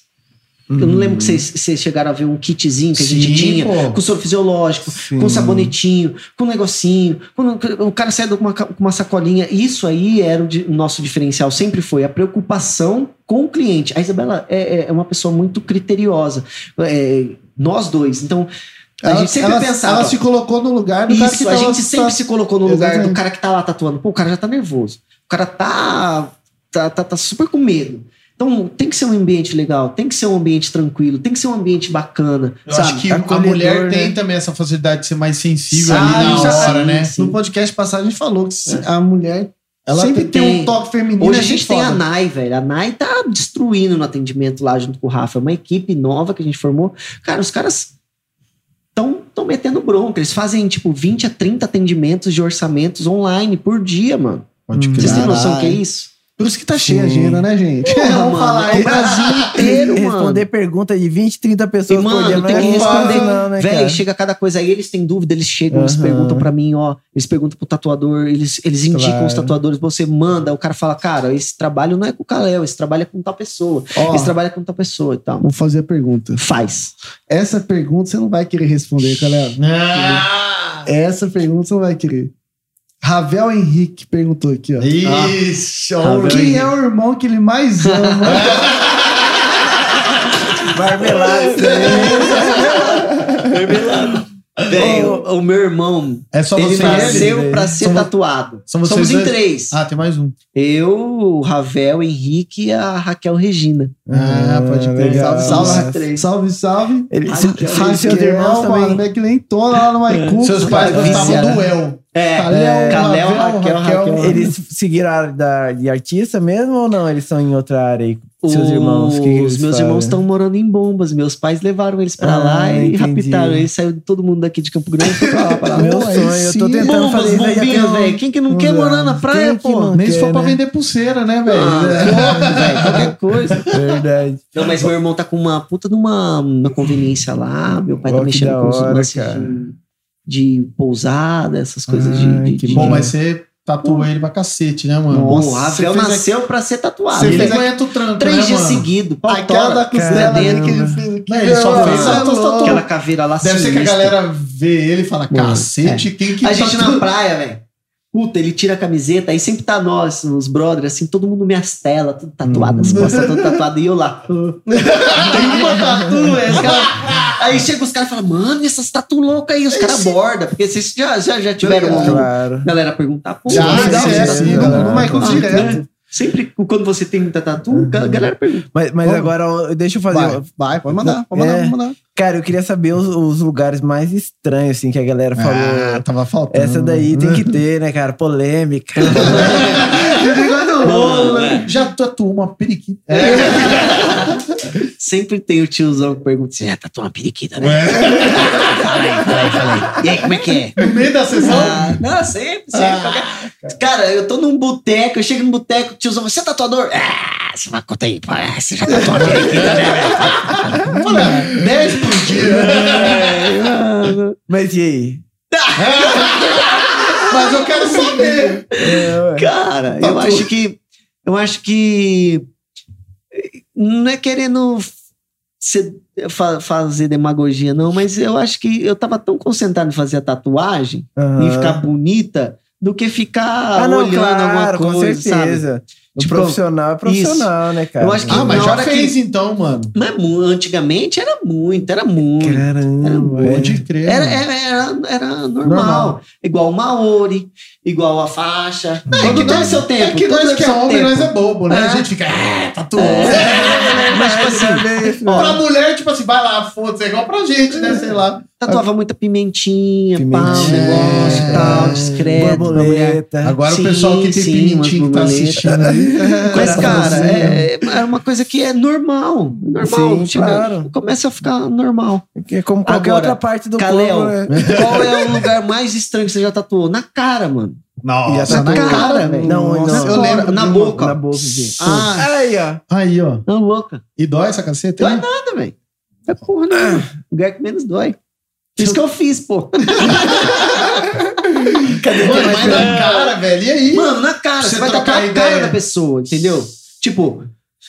S3: Eu não lembro que vocês, vocês chegaram a ver um kitzinho que a gente
S2: Sim,
S3: tinha,
S2: pô.
S3: com soro fisiológico,
S1: Sim.
S3: com sabonetinho, com negocinho, com o cara sai com uma, com uma sacolinha. Isso aí era o, nosso diferencial, sempre foi a preocupação com o cliente. A Isabela é, é uma pessoa muito criteriosa. É, nós dois. Então, a
S4: ela,
S3: gente sempre
S4: ela-
S3: pensava.
S4: Ela se colocou no lugar do cara que
S3: Isso, a gente sempre se colocou no lugar
S4: Exatamente.
S3: do cara que tá lá tatuando. Pô, o cara já tá nervoso. O cara tá, tá, tá, tá super com medo. Então tem que ser um ambiente legal, tem que ser um ambiente tranquilo, tem que ser um ambiente bacana.
S2: Eu
S3: sabe?
S2: acho que a mulher
S1: né?
S2: tem também essa facilidade de ser mais sensível
S3: Sabe,
S2: ali na hora,
S3: sim,
S2: né?
S3: sim.
S4: No podcast passado a gente falou que se- a mulher
S2: Ela
S4: sempre
S3: tem-
S4: tem, um toque feminino.
S3: Hoje
S4: é
S3: a gente
S4: foda.
S3: tem a Nai, velho. A Nai tá destruindo no atendimento lá junto com o Rafa. É uma equipe nova que a gente formou. Cara, os caras estão tão metendo bronca. Eles fazem, tipo, 20 a 30 atendimentos de orçamentos online por dia, mano.
S2: Pode crer.
S3: Vocês têm noção
S4: Caralho.
S3: que é isso?
S4: Por isso que tá cheia a agenda, né, gente?
S3: Porra,
S4: Vamos
S3: mano,
S4: falar
S3: é
S4: aí.
S3: o Brasil inteiro, mano.
S1: Responder pergunta de 20, 30
S3: E,
S1: pessoas por dia.
S3: mano,
S1: não
S3: tem
S1: é
S3: que
S1: fácil,
S3: responder.
S1: não, né,
S3: Véi, chega cada coisa aí, eles têm dúvida, eles chegam, eles
S1: Aham.
S3: perguntam pra mim, ó. Eles perguntam pro tatuador, eles, eles indicam
S1: Claro.
S3: os tatuadores, você manda, o cara fala, cara, esse trabalho não é com o Kalel, esse trabalho é com tal pessoa.
S4: Ó,
S3: Esse trabalho é com tal pessoa e tal.
S4: vou fazer a pergunta.
S3: Faz.
S4: Essa pergunta você não vai querer responder, galera.
S2: Ah,
S4: Essa pergunta você não vai querer. Ravel Henrique perguntou aqui, ó.
S2: Ixi, ó,
S3: Ravel
S4: Quem é o irmão que ele mais ama?
S1: Marmelada.
S3: Véi, o, o meu irmão,
S2: É só
S3: ele
S2: você
S3: nasceu
S1: ele.
S3: pra ser tatuado.
S2: são vocês
S3: Somos em
S2: dois?
S3: três.
S2: Ah, tem mais um.
S3: Eu, o Ravel, Henrique e a Raquel Regina.
S2: Ah, pode crer.
S1: legal.
S3: Salve,
S4: Salve,
S3: salve.
S4: salve, salve.
S1: Ele, se seus
S4: Raquel,
S1: irmãos
S4: mano,
S1: também.
S4: é que nem tona lá no Maicu.
S2: Seus pais
S3: cara,
S2: gostavam do El.
S3: É,
S2: Kalel,
S3: Kalel,
S2: Ravel,
S3: Raquel, Raquel.
S1: Eles seguiram a área da, de artista mesmo ou não? Eles são em outra área aí? Seus
S3: Os
S1: irmãos? que eles
S3: meus
S1: fazem?
S3: irmãos estão morando em bombas. Meus pais levaram eles pra
S1: Ah,
S3: lá e
S1: entendi.
S3: raptaram. Eles saíram todo mundo daqui de Campo Grande e pra lá. Pra lá.
S1: Meu sonho, eu tô tentando
S3: Bombas,
S1: fazer isso
S3: bombinha, velho. Quem que não
S1: nos
S3: quer morar na praia, pô?
S1: não
S2: Nem se for pra
S1: né?
S2: vender pulseira, né, velho?
S3: Ah, velho. Qualquer coisa.
S1: Verdade.
S3: Não, mas meu irmão tá com uma puta de uma, uma conveniência lá. Meu pai tá mexendo com os
S1: hora,
S3: lances
S1: cara.
S3: de, de pousada, essas coisas
S1: Ai,
S3: de. de, de-
S2: Bom, mas você tatuou ele pra cacete, né, mano?
S4: Nossa,
S2: você fez
S3: nasceu pra ser tatuado.
S2: Você fez aguenta o tranco,
S3: três
S2: né,
S3: dias seguidos.
S4: Aquela da costela dele que ele fez aqui.
S2: Não, ele só fez
S4: você é.
S3: Aquela caveira lá
S2: Deve ser que a
S3: sinistra.
S2: galera vê ele e fala,
S3: Mano,
S2: cacete, quem que
S3: A gente
S2: tatu-
S3: na praia, velho. Puta, ele tira a camiseta, aí sempre tá nós, os brothers, assim, todo mundo minhas telas, tudo tatuado, as costas tudo tatuado, e eu lá. Tem uma tatu, velho. os cara- Aí chega os caras e falam, mano, essas tatu loucas aí, os caras abordam, porque vocês já, já, já tiveram uma
S1: Claro.
S3: galera perguntar, pô,
S2: Já,
S3: legal,
S2: sim,
S3: você
S2: sim,
S3: tatu?
S2: no-
S4: no Michael
S3: Ah,
S4: direto.
S3: né? Sempre quando você tem muita tatu, a galera pergunta.
S1: Mas, mas agora, deixa eu fazer.
S4: Vai, vai, pode mandar, pode mandar,
S1: É.
S4: pode mandar.
S1: Cara, eu queria saber os, os lugares mais estranhos, assim, que a galera falou.
S2: Ah, tava faltando.
S1: Essa daí tem que ter, né, cara? Polêmica.
S3: Mano, é.
S2: Já tatuou uma periquita.
S3: Sempre tem o tiozão que pergunta, você já tatuou uma periquita, né?
S2: É.
S3: Fala aí, fala aí, fala aí. E aí, como é que é?
S2: No meio da sessão?
S3: Ah, não, sempre, sempre.
S2: Ah.
S3: Qualquer, Cara, eu tô num boteco, eu chego no boteco, tiozão, você é tatuador? Ah, você vai contar aí, pô, ah, você já tatuou a minha vida, né?
S2: Fala, 10 por dia.
S3: velho?
S1: Mas e aí?
S2: Mas eu quero saber.
S1: É.
S3: Cara,
S2: Tá
S3: eu
S2: tudo.
S3: acho que. Eu acho que. Não é querendo ser- fa- fazer demagogia, não, mas eu acho que eu tava tão concentrado em fazer a tatuagem
S1: Aham.
S3: e ficar bonita do que ficar
S1: Ah, não,
S3: olhando alguma
S1: claro, com
S3: coisa, sabe?
S1: O
S3: Tipo,
S1: profissional é profissional, né, cara?
S3: Eu acho que
S2: Ah, mas já fez
S3: que-
S2: então, mano.
S3: Mas antigamente era muito, era muito.
S1: Caramba. é.
S2: Pode crer.
S3: Era, era, era, era normal.
S2: Normal.
S3: Igual o Maori, igual a faixa.
S2: É
S3: Todo
S2: nós,
S3: seu tempo.
S2: é que
S3: todo
S2: nós que é homem,
S3: tempo.
S2: nós é bobo, né?
S3: É.
S2: A gente fica, é, tatuou.
S3: Mas, tipo assim, ó,
S2: Pra mulher, tipo assim, vai lá, foda-se, é igual pra gente, né? Sei lá.
S3: tatuava muita pimentinha, pá,
S1: Pimentinha,
S3: negócio e tal,
S1: é,
S3: discreto. pra mulher.
S1: Borboleta.
S2: Agora
S3: Sim,
S2: o pessoal que tem
S3: sim,
S2: pimentinho que tá assistindo aí.
S3: Mas, cara, é, é uma coisa que é normal. Normal.
S1: Sim,
S3: Chega-
S1: claro.
S3: Começa a ficar normal.
S1: Que é como qualquer
S3: Agora,
S1: outra parte do
S3: Kalel,
S1: corpo. né?
S3: qual é o lugar mais estranho que você já tatuou? Na cara, mano.
S2: Nossa, na
S1: tatuou?
S2: cara, velho.
S1: Não,
S2: Nossa,
S1: não.
S2: eu lembro.
S3: Na boca.
S1: Na boca, gente.
S3: Ah,
S1: Aí, ó.
S2: Aí, ó.
S3: não, louca.
S2: E dói essa caceta?
S3: Dói
S2: hein?
S3: nada, velho. É porra nenhuma. Lugar que menos dói. Isso que eu fiz, pô.
S2: Mano, mas na cara, velho. E aí?
S3: Mano, na cara.
S2: Você
S3: Você vai tatuar a cara da pessoa, entendeu? Tipo,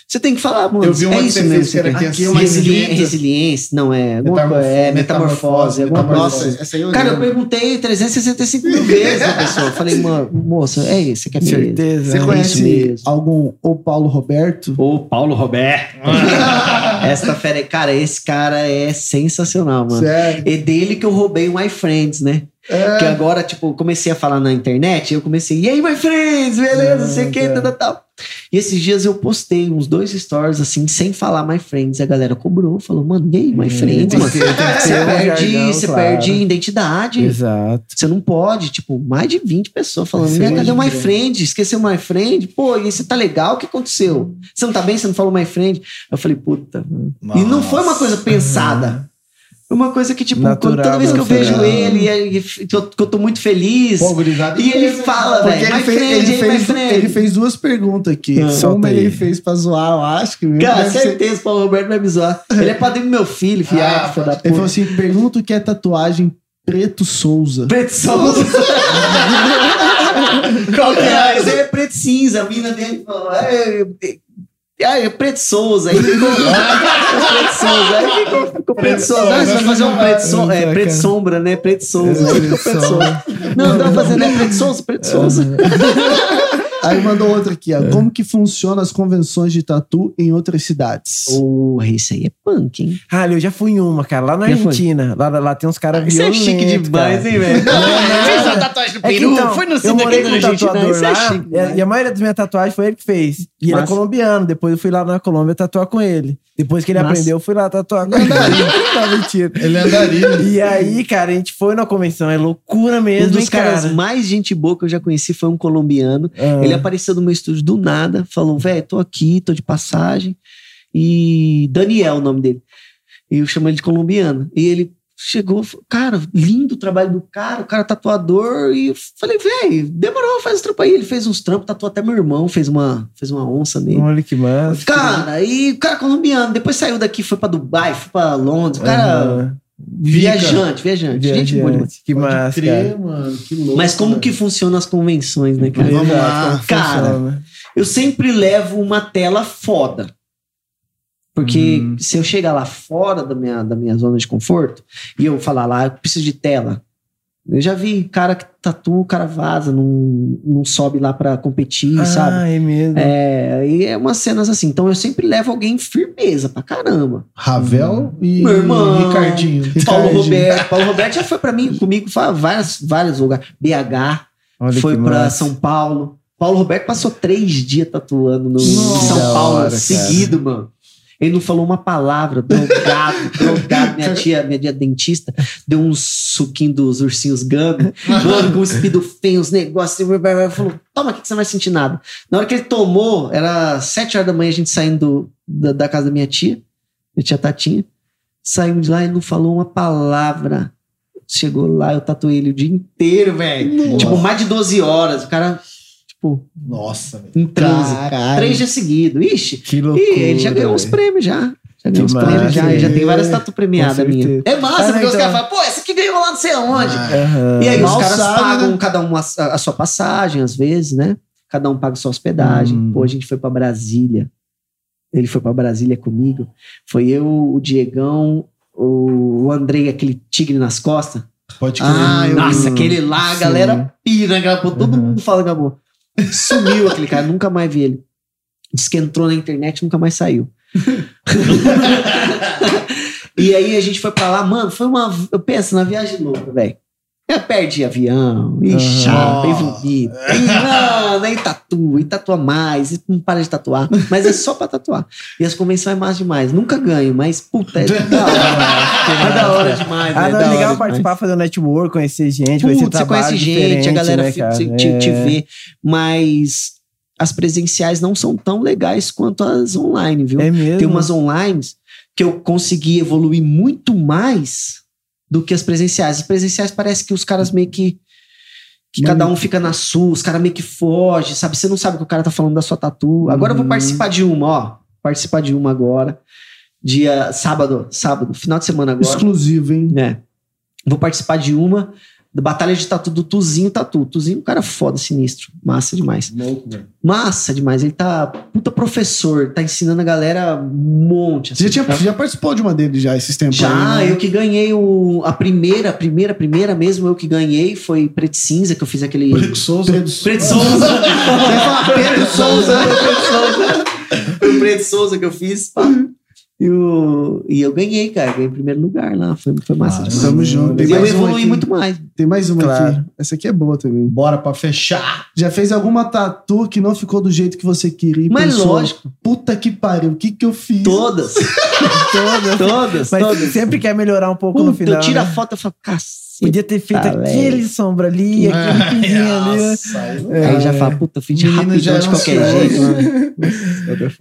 S3: você tem que falar, mano.
S2: Eu vi uma
S3: é
S2: que
S3: isso
S2: você
S3: mesmo
S2: fez que era aqui assim,
S3: Resili-
S2: resiliência.
S3: resiliência, não é. alguma
S2: Metamorfo-
S3: coisa, é metamorfose. alguma
S2: metamorfose.
S3: coisa.
S2: Essa aí eu
S3: Cara, eu perguntei 365 mil vezes pra pessoa. Falei, mano, moça, é isso, você quer?
S1: Certeza.
S2: Você
S3: É
S2: conhece
S3: isso mesmo.
S4: algum o Paulo Roberto?
S3: Ô, Paulo Roberto. Esta fera, cara, esse cara é sensacional, mano.
S4: Sério?
S3: É dele que eu roubei o My Friends, Que
S4: É.
S3: agora, tipo, comecei a falar na internet, eu comecei, e aí, my friends, beleza, não sei o que, tal, tal, tal. E esses dias eu postei uns dois stories, assim, sem falar my friends. A galera cobrou, falou, mano, e aí, my friends, mano?
S1: tem que
S3: Você perde, você
S1: claro.
S3: perde identidade.
S1: Exato.
S3: Você não pode, tipo, mais de 20 pessoas falando, "Né, cadê o my friend? Esqueceu o my friend? Pô, e você tá legal? O que aconteceu? Você não tá bem? Você não falou my friend? Eu falei, puta. mano. E não foi uma coisa pensada. Uma coisa que, tipo,
S1: Natural,
S3: quando, toda vez que eu vejo ele, aí, que eu, que eu tô muito feliz,
S2: Pô, gurizada,
S3: e ele fala, velho,
S4: ele fez,
S3: friend,
S4: ele, fez, ele fez duas perguntas aqui.
S3: Ah.
S4: Uma
S1: Solta
S4: ele
S1: aí.
S4: fez pra zoar, eu acho. Que
S3: Cara,
S4: deve ser-
S3: certeza, o Paulo Roberto vai me zoar. Ele é padrinho do meu filho,
S2: Ah,
S3: fiado, filho da
S4: Ele falou
S3: puta.
S4: assim: pergunta o que é tatuagem Preto Souza.
S3: Preto Souza. Qual que é? Aí é preto cinza. A mina dele falou. É, é, é, é preto Souza. Aí ficou. preto Souza. Aí ficou, ficou preto Souza. Ah, você vai fazer um preto sombra. É, preto sombra, né? Preto Souza. Preto Souza. Não, não tá fazendo, é preto Souza, preto Souza.
S4: Aí mandou outra aqui, ó. Como que funcionam as convenções de tatu em outras cidades?
S3: Porra, isso aí é punk, hein?
S1: Ah, eu já fui em uma, cara, lá na
S3: Já foi?
S1: Argentina. Lá, lá tem uns caras
S3: Isso é
S1: violentos.
S3: chique demais,
S1: cara.
S3: hein, velho?
S1: Fez
S3: uma tatuagem no
S1: É que, então, eu morei com um tatuador
S3: Isso é
S1: lá,
S3: chique
S1: e a,
S3: demais.
S1: e a maioria das minhas tatuagens foi ele que fez. E ele é
S3: Massa.
S1: colombiano. Depois eu fui lá na Colômbia tatuar com ele. Depois que ele
S3: Massa.
S1: aprendeu, eu fui lá tatuar com ele. Não, mentira.
S2: Ele é andarilho.
S1: E aí, cara, a gente foi na convenção. É loucura
S3: Um
S1: mesmo,
S3: dos
S1: hein,
S3: caras
S1: cara.
S3: mais gente boa que eu já conheci foi um colombiano.
S1: Ah.
S3: Ele apareceu no meu estúdio do nada, falou: velho, tô aqui, tô de passagem. E Daniel, o nome dele. E eu chamo ele de colombiano. E ele chegou, falou, cara, lindo o trabalho do cara, o cara é tatuador. E eu falei, velho, demorou, faz os trampos aí. Ele fez uns trampos, tatuou até meu irmão, fez uma, fez uma onça nele.
S1: Olha que massa.
S3: Cara, e o cara é colombiano. Depois saiu daqui, foi pra Dubai, foi pra Londres. O cara,
S1: Aham.
S3: Viajante, viajante. Gente boa demais.
S1: Viajante. Que
S2: Pode
S1: massa,
S2: crer,
S1: cara.
S2: mano. Que louco.
S3: Mas como que funcionam as convenções, né, cara?
S2: Vamos lá.
S3: Cara,
S1: funciona.
S3: Eu sempre levo uma tela foda. Porque
S1: Uhum.
S3: se eu chegar lá fora da minha, da minha zona de conforto e eu falar lá, eu preciso de tela. Eu já vi cara que tatua, o cara vaza, não, não sobe lá pra competir,
S1: Ah,
S3: sabe?
S1: é mesmo.
S3: É, e é umas cenas assim. Então eu sempre levo alguém firmeza pra caramba.
S2: Ravel e
S3: Meu irmão.
S2: Ricardinho.
S3: Paulo
S2: Ricardinho.
S3: Roberto. Paulo Roberto já foi pra mim, comigo, vários, vários lugares. BH,
S1: Olha
S3: foi
S1: massa.
S3: São Paulo. Paulo Roberto passou três dias tatuando no,
S1: Nossa,
S3: São Paulo,
S1: hora, cara.
S3: seguido, mano. Ele não falou uma palavra, drogado, drogado. Minha tia, minha tia dentista, deu um suquinho dos ursinhos Gummy, mano, com espido feio, uns negócios. Falou, toma aqui que você não vai sentir nada. Na hora que ele tomou, era sete horas da manhã, a gente saindo do- da, da casa da minha tia, minha tia Tatinha. Saímos de lá e não falou uma palavra. chegou lá, eu tatuei ele o dia inteiro, velho. Tipo, mais de 12 horas. O cara, tipo,
S2: Nossa,
S3: em transe. Três dias seguidos. Ixi.
S1: Que loucura.
S3: Ih, ele já ganhou uns prêmios já. Já ganhou uns prêmios já. Ele já tem várias
S4: é.
S3: tatu premiadas minha. É massa,
S1: Ah,
S3: porque os
S1: então.
S3: caras falam, pô, essa aqui ganhou lá não sei aonde.
S2: Ah.
S3: E aí os caras
S4: sabe,
S3: pagam
S4: né?
S3: cada um a, a sua passagem, às vezes, né? Cada um paga sua hospedagem.
S1: Hum.
S3: Pô, a gente foi pra Brasília. Ele foi pra Brasília comigo. Foi eu, o Diegão, o, Andrei, aquele tigre nas costas.
S2: Pode crer.
S4: Ah, eu-
S3: Nossa, aquele lá, a galera pira, gravou, todo
S1: Uhum.
S3: mundo fala gravou. Sumiu aquele cara, nunca mais vi ele. Diz que entrou na internet, nunca mais saiu. e aí a gente foi pra lá, mano, foi uma. Eu penso na viagem louca, velho. Eu perdi avião, e chato, e vomido. E não, nem tatua, e tatua mais, e não para de tatuar. Mas é só pra tatuar. E as convenções é massa demais. Nunca ganho, mas puta, é da hora. É da hora demais,
S1: Ah,
S3: né?
S1: não, é legal participar, fazer um network, conhecer gente, conhecer
S3: Putz, você conhece gente, a galera
S1: né, cara?
S3: te, te- te
S1: É.
S3: vê, mas as presenciais não são tão legais quanto as online, viu?
S1: É mesmo?
S3: Tem umas online que eu consegui evoluir muito mais do que as presenciais. As presenciais parece que os caras meio que. Que cada um fica na sua, os caras meio que fogem, sabe? Você não sabe o que o cara tá falando da sua tatu. Agora eu vou
S1: Uhum.
S3: participar de uma, ó. Participar de uma agora. Dia sábado, sábado, final de semana agora.
S4: Exclusivo, hein?
S3: É. Vou participar de uma da Batalha de Tatu do Tuzinho Tatu. Tuzinho é um cara foda, sinistro. Massa demais.
S2: Louco, velho.
S3: Massa demais. Ele tá puta professor, tá ensinando a galera um monte.
S4: Você
S3: assim,
S4: já,
S3: tá?
S4: já participou de uma deles já esses tempos
S3: Já,
S4: aí, né?
S3: eu que ganhei o, a primeira, a primeira, a primeira mesmo, eu que ganhei foi Preto e Cinza, que eu fiz aquele.
S2: Preto Souza.
S3: Preto Souza! Você Pedro Souza! Preto Souza! Foi o Preto Souza que eu fiz. pá. E, o, e eu ganhei, cara. Ganhei em primeiro lugar lá. Foi, foi massa
S2: Ah,
S3: demais.
S4: Tamo junto. Tem
S3: E eu
S4: mais
S3: evolui
S4: aqui.
S3: muito mais.
S4: Tem mais uma
S1: Claro.
S4: aqui. Essa aqui é boa também.
S2: Bora pra fechar.
S4: Já fez alguma tatu que não ficou do jeito que você queria?
S3: Mas
S4: pensou,
S3: lógico,
S4: Puta que pariu, o que que eu fiz?
S3: todas.
S1: Todas.
S3: todas,
S1: Mas
S3: todas.
S1: sempre quer melhorar um pouco no final.
S3: eu tiro a
S1: né?
S3: foto e falo, cacete.
S1: Podia ter feito
S3: Tá,
S1: aquele
S3: velho.
S1: sombra ali, aquele pinguinho ali. né?
S2: Aí
S1: É.
S3: Aí já fala, puta, eu fiz rapidão de
S2: não
S3: qualquer
S2: sei.
S3: jeito. mano.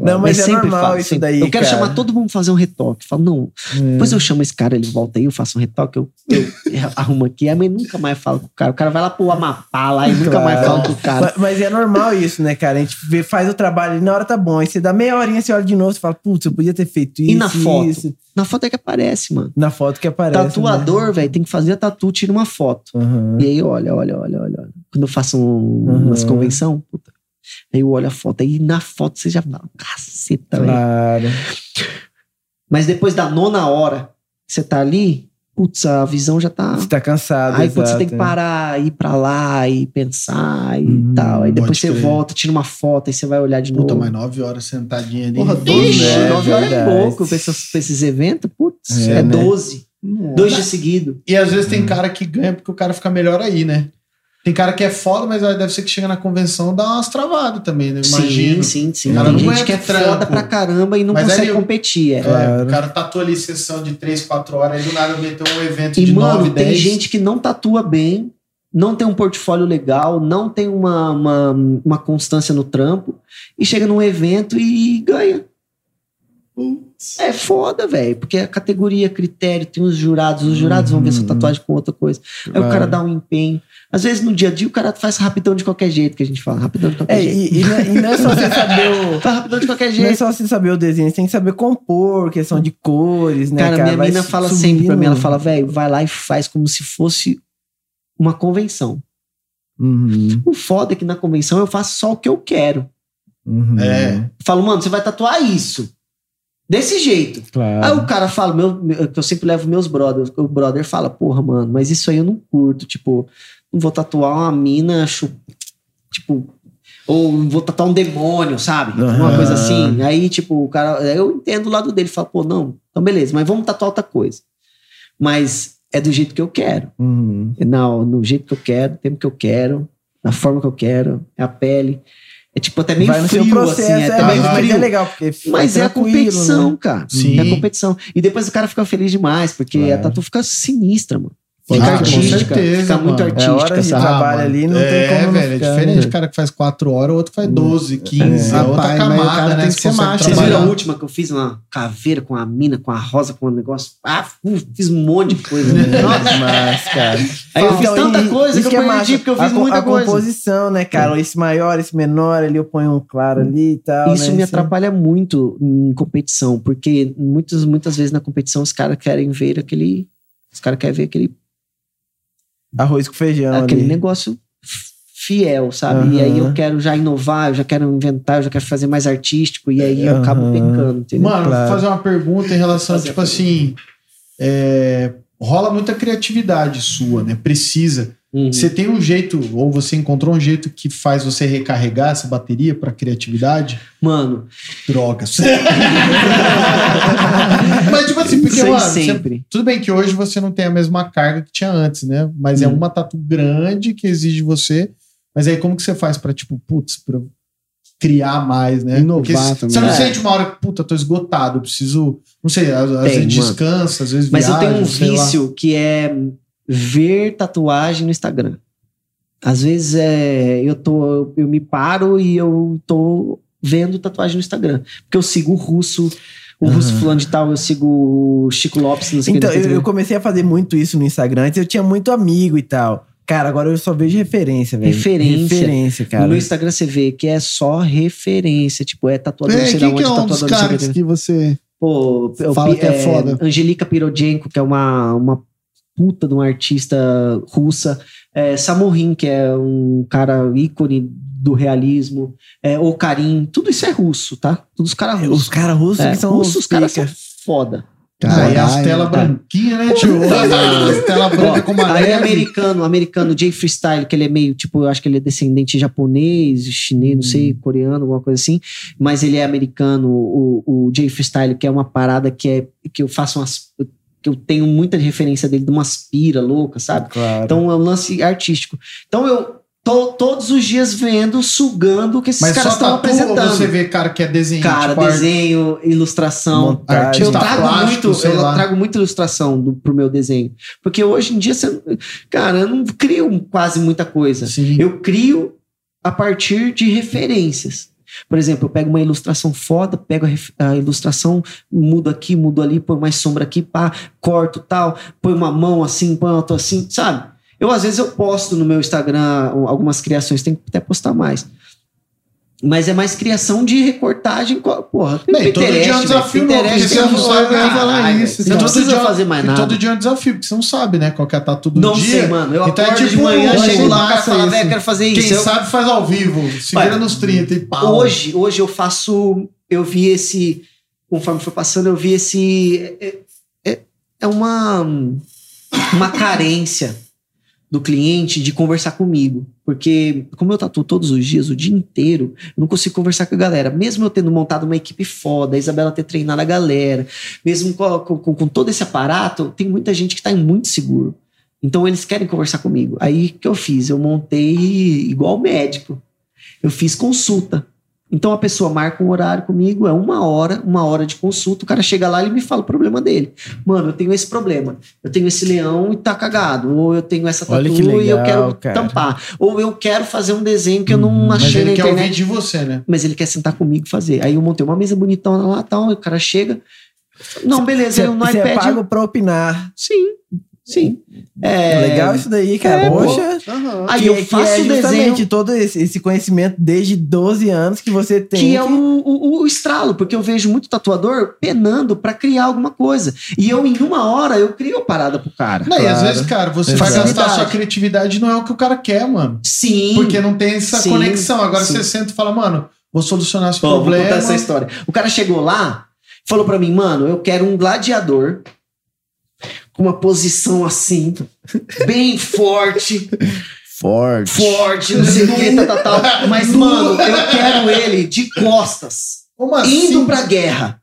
S1: Não, mas, é
S3: sempre
S1: normal
S3: falo,
S1: isso
S3: sempre.
S1: daí.
S3: Eu quero
S1: cara.
S3: chamar todo mundo pra fazer um retoque. Falo, não,
S1: É.
S3: depois eu chamo esse cara, ele volta aí, eu faço um retoque, eu, eu arrumo aqui. Aí mas nunca mais falo com o cara. O cara vai lá pro Amapá lá e nunca
S1: Claro.
S3: mais fala com o cara.
S1: Mas, mas é normal isso, né, cara? A gente vê- faz o trabalho e na hora tá bom. Aí você dá meia horinha, você olha de novo, você fala, putz, eu podia ter feito isso.
S3: E na foto?
S1: isso.
S3: Na foto é que aparece, mano.
S1: Na foto que aparece.
S3: Tatuador, velho, tem que fazer a tatu, tira uma foto.
S1: Né? Aham.
S3: E aí, olha, olha, olha, olha. olha. Quando eu faço um,
S1: Uhum.
S3: umas convenção, puta. Aí eu olho a foto. Aí na foto você já fala, caceta, velho.
S1: Claro.
S3: Mas depois da nona hora que você tá ali, putz, a visão já tá.
S1: Você tá cansado.
S3: Aí putz, você tem que
S1: é.
S3: parar, ir pra lá e pensar e
S1: Uhum,
S3: tal. Aí depois você
S2: crer.
S3: volta, tira uma foto, aí você vai olhar de
S2: Puta,
S3: novo.
S2: mais nove horas sentadinha ali.
S4: Porra,
S3: Ixi,
S1: É,
S3: nove horas é pouco pra esses, pra esses eventos, putz,
S1: É,
S3: é,
S1: né?
S3: 12. Dois dias seguidos.
S2: E às vezes tem cara que ganha porque o cara fica melhor aí, né? Tem cara que é foda, mas deve ser que chega na convenção dá umas travadas também, né? Imagino.
S3: Sim, sim, sim.
S2: Cara,
S3: Tem
S2: não
S3: gente que é
S2: trampo.
S3: foda pra caramba e não
S2: Mas
S3: consegue competir. É.
S2: É,
S1: Claro.
S2: o cara tatua ali sessão de 3, 4 horas, aí do nada meteu um evento
S3: E,
S2: de
S3: mano,
S2: 9,
S3: tem
S2: 10.
S3: gente que não tatua bem, não tem um portfólio legal, não tem uma, uma, uma constância no trampo, e chega num evento e ganha. É foda, velho, porque a categoria, critério, tem os jurados, os jurados vão ver sua
S1: Uhum.
S3: tatuagem com outra coisa. Aí o cara dá um empenho. Às vezes no dia a dia o cara faz rapidão de qualquer jeito, que a gente fala, rapidão de qualquer
S1: É,
S3: jeito.
S1: e, e não, é- e não é só você saber o.
S3: Faz rapidão de qualquer
S1: Não é
S3: jeito.
S1: só você saber o desenho, você tem que saber compor, questão de cores, né?
S3: Cara, minha
S1: Vai
S3: mina fala
S1: subindo.
S3: sempre pra mim, ela fala, velho, vai lá e faz como se fosse uma convenção.
S1: Uhum,
S3: O foda é que na convenção eu faço só o que eu quero.
S1: uhum.
S2: É.
S3: Eu falo, mano, você vai tatuar isso. Desse jeito.
S1: Claro.
S3: Aí o cara fala, meu, que eu sempre levo meus brothers. O brother fala, porra, mano, mas isso aí eu não curto. Tipo, não vou tatuar uma mina, tipo, ou não vou tatuar um demônio, sabe? Uma
S1: Aham.
S3: coisa assim. Aí, tipo, o cara, eu entendo o lado dele, fala, pô, não, então beleza, mas vamos tatuar outra coisa. Mas é do jeito que eu quero.
S1: Uhum.
S3: Não, no jeito que eu quero, no tempo que eu quero, na forma que eu quero, é a pele. É tipo até meio frio,
S1: seu processo,
S3: assim, é
S1: é,
S3: até
S1: mas,
S3: meio
S1: mas
S3: frio.
S1: é legal, porque
S3: Mas é a
S1: tranquilo,
S3: competição,
S1: né?
S3: cara.
S2: Sim.
S3: É a competição. E depois o cara fica feliz demais, porque
S1: Claro.
S3: a tatu fica sinistra, mano. Fica
S2: Ah, com
S3: artística.
S2: certeza,
S3: fica muito
S2: mano.
S1: É
S3: artística,
S1: hora de
S3: sabe?
S1: trabalho ali, não
S2: é,
S1: tem como
S2: velho,
S1: ficar,
S2: é diferente.
S1: né?
S2: O cara que faz 4 horas, o outro faz 12, 15. É, outra
S4: Rapaz, mas o
S2: camada,
S4: cara
S2: né?
S4: tem que
S2: Você
S4: ser macho.
S3: Vocês viram a última que eu fiz uma caveira com a mina, com a rosa, com um negócio? Ah, fiz um monte de coisa. Nossa.
S1: Mas, cara.
S3: Aí eu fiz
S1: Então,
S3: tanta
S1: e-
S3: coisa
S1: isso
S3: que eu
S1: é
S3: perdi, porque eu
S1: a,
S3: fiz
S1: co-
S3: muita
S1: a
S3: coisa.
S1: composição, né, cara? Esse maior, esse menor, ali eu ponho um claro ali e tal.
S3: Isso
S1: né?
S3: me atrapalha muito em competição, porque muitas, muitas vezes na competição os caras querem ver aquele. Os caras querem ver aquele,
S1: Arroz com feijão
S3: aquele
S1: ali.
S3: negócio fiel, sabe? E aí eu quero já inovar, eu já quero inventar, eu já quero fazer mais artístico, e aí eu acabo pecando, entendeu?
S2: Mano,
S1: Claro.
S2: vou fazer uma pergunta em relação,
S3: Fazer
S2: tipo assim. é, rola muita criatividade sua, né? Precisa.
S3: Uhum.
S2: Você tem um jeito, ou você encontrou um jeito que faz você recarregar essa bateria pra criatividade?
S3: Mano,
S2: Drogas. Mas, tipo assim, porque,
S3: sei
S2: mano, você-
S3: sempre.
S2: tudo bem que hoje você não tem a mesma carga que tinha antes, né? Mas é
S3: Hum.
S2: uma tatu grande que exige você. Mas aí como que você faz pra, tipo, putz, pra criar mais, né?
S4: Inovar
S2: Porque
S4: também.
S2: Você não
S3: É.
S2: sente uma hora que, puta, tô esgotado, preciso, não sei, às, às
S3: Tem,
S2: vezes
S3: mano.
S2: descansa, às vezes
S3: Mas
S2: viaja,
S3: eu tenho um
S2: sei lá.
S3: vício que é ver tatuagem no Instagram. Às vezes é, eu tô, eu me paro e eu tô vendo tatuagem no Instagram. Porque eu sigo o russo, o russo
S1: Aham.
S3: fulano de tal, eu sigo o Chico Lopes, não sei o
S1: Então,
S3: que.
S1: eu, eu comecei a fazer muito isso no Instagram. Antes eu tinha muito amigo e tal. Cara, agora eu só vejo referência, velho.
S3: Referência.
S1: Referência, cara.
S3: No Instagram você vê que é só referência, tipo, é tatuador,
S4: É,
S3: sei da
S4: quem
S3: onde,
S4: que é um dos
S3: tatuador, o
S4: caras
S3: que.
S4: você.
S3: Pô, o
S4: Fala
S3: Pi-
S4: que é foda.
S3: Angelica Pirojenko, que é uma, uma puta de uma artista russa. É, Samorin, que é um cara ícone do realismo. É, o Karim, tudo isso é russo, tá? Todos os caras russos.
S1: Os caras russos
S3: É,
S1: que são
S3: russos, os caras são foda.
S2: Aí as
S4: Caralho.
S2: telas branquinhas, né, tio? As telas brancas com
S3: Ó, aí é americano, americano, Jay Freestyle, que ele é meio, tipo, eu acho que ele é descendente japonês, chinês, não sei, coreano, alguma coisa assim. Mas ele é americano, o, o Jay Freestyle, que é uma parada que é que eu faço umas. Que eu tenho muita referência dele de umas pira louca, sabe?
S1: Claro.
S3: Então é um lance artístico. Então eu tô todos os dias vendo, sugando o que esses
S2: Mas
S3: caras estão
S2: ou
S3: apresentando.
S2: você vê cara que é desenho,
S3: Cara,
S2: tipo, arte-
S3: desenho, ilustração.
S1: Montagem.
S2: artista
S3: Eu trago
S2: plástico,
S3: muito, eu
S2: lá.
S3: trago muita ilustração do, pro meu desenho. Porque hoje em dia, você, cara, eu não crio quase muita coisa.
S2: Sim.
S3: Eu crio a partir de referências. Por exemplo, eu pego uma ilustração foda, pego a, a ilustração, mudo aqui, mudo ali, põe mais sombra aqui, pá, corto tal, põe uma mão assim, põe outra assim, sabe? Eu, às vezes, eu posto no meu Instagram algumas criações, tem que até postar mais. Mas é mais criação de recortagem. co- Porra,
S2: Bem, todo dia é um desafio novo, você não sabe, eu ia
S4: falar isso,
S3: Você
S4: então.
S3: não
S2: todo
S3: precisa
S2: dia-
S3: fazer mais
S2: e
S3: nada.
S2: todo dia é um desafio, porque você não sabe, né? Qual que é a tatu do
S3: Não
S2: dia.
S3: sei, mano. Eu
S2: Então é
S3: acordo de
S2: tipo,
S3: manhã,
S2: eu
S3: chego lá, o cara
S2: massa
S3: fala,
S2: isso.
S3: velho, quero fazer isso.
S2: Quem
S3: Eu-
S2: sabe faz ao vivo. Se vira nos 30 e pau.
S3: Hoje, hoje eu faço. Eu vi esse. Conforme foi passando, eu vi esse. É, é- é uma. Uma carência do cliente de conversar comigo. Porque, como eu tatuo todos os dias, o dia inteiro, eu não consigo conversar com a galera. Mesmo eu tendo montado uma equipe foda, a Isabela ter treinado a galera, mesmo com, com- com todo esse aparato, tem muita gente que tá muito seguro. Então eles querem conversar comigo. Aí o que eu fiz? Eu montei igual médico. Eu fiz consulta. Então a pessoa marca um horário comigo, é uma hora, uma hora de consulta. O cara chega lá e me fala o problema dele. Mano, eu tenho esse problema. Eu tenho esse leão e tá cagado. Ou eu tenho essa tatu
S1: que
S3: e eu
S1: legal,
S3: quero
S1: cara.
S3: tampar. Ou eu quero fazer um desenho que eu não
S2: Mas
S3: achei na
S2: ele quer ouvir de você, né?
S3: Mas ele quer sentar comigo e fazer. Aí eu montei uma mesa bonitona lá tal. E o cara chega. Não, beleza.
S1: Você
S3: Aí eu no
S1: você é
S3: iPad.
S1: pago pra opinar.
S3: Sim, sim. É,
S1: Legal isso daí, cara.
S3: É.
S1: Poxa.
S4: Aham.
S3: Aí
S1: Que-
S3: eu
S1: que
S3: faço
S1: é
S3: o
S1: justamente
S3: desenho.
S1: todo esse, esse conhecimento desde 12 anos que você tem.
S3: que é o, o, o estralo, porque eu vejo muito tatuador penando pra criar alguma coisa. E eu, em uma hora, eu crio a parada pro cara.
S2: Não, e às
S1: Claro.
S2: vezes, cara, você vai gastar sua criatividade não é o que o cara quer, mano.
S3: Sim.
S2: Porque não tem essa
S3: Sim,
S2: conexão. Agora
S3: sim.
S2: você senta e fala, mano, vou solucionar esse
S3: vou
S2: problema.
S3: contar essa história. O cara chegou lá, falou pra mim, mano, eu quero um gladiador uma posição assim, bem forte,
S1: forte.
S3: forte, não sei o que, tal, tal, tal. Mas, mano, eu quero ele de costas.
S2: Como assim?
S3: indo pra guerra.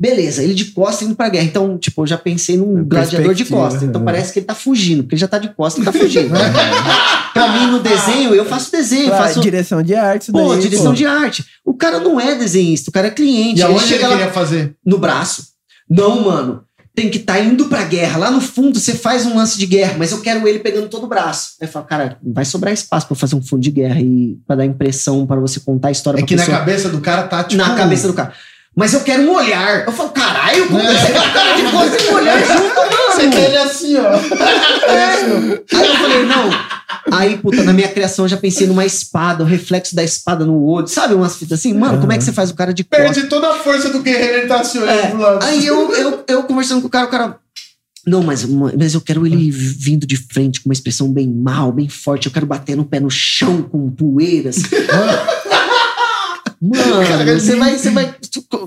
S3: Beleza, ele de costas indo pra guerra. Então, tipo, eu já pensei num gladiador de costas. Então parece que ele tá fugindo, porque ele já tá de costas e tá fugindo. pra mim, no desenho, eu faço desenho,
S1: Claro,
S3: faço.
S1: direção de arte,
S3: Pô,
S1: daí,
S3: direção
S1: pô.
S3: de arte. O cara não é desenhista, o cara é cliente.
S2: E
S3: ele
S2: aonde ele
S3: chega lá
S2: queria fazer?
S3: no braço. Não, mano. Tem que estar indo pra guerra. Lá no fundo, você faz um lance de guerra, mas eu quero ele pegando todo o braço. Aí eu falo, cara, vai sobrar espaço pra fazer um fundo de guerra e pra dar impressão, para você contar a história
S2: É que na
S3: pessoa.
S2: cabeça do cara tá tipo.
S3: Na cabeça do cara. Mas eu quero um olhar. Eu falo, caralho, como você o cara de costa e um olhar junto, mano?
S2: Você quer ele assim, ó.
S3: Aí eu falei, não. Aí, puta, na minha criação eu já pensei numa espada, o reflexo da espada no olho. Sabe umas fitas assim? Mano, como é que você faz o cara de costa?
S2: Perde toda a força do guerreiro, ele tá se olhando
S3: É.
S2: pro lado.
S3: Aí eu, eu, eu conversando com o cara, o cara. Não, mas, mas eu quero ele vindo de frente com uma expressão bem mal, bem forte. Eu quero bater no pé no chão com poeiras. Mano,
S2: Cara,
S3: você vai, você vai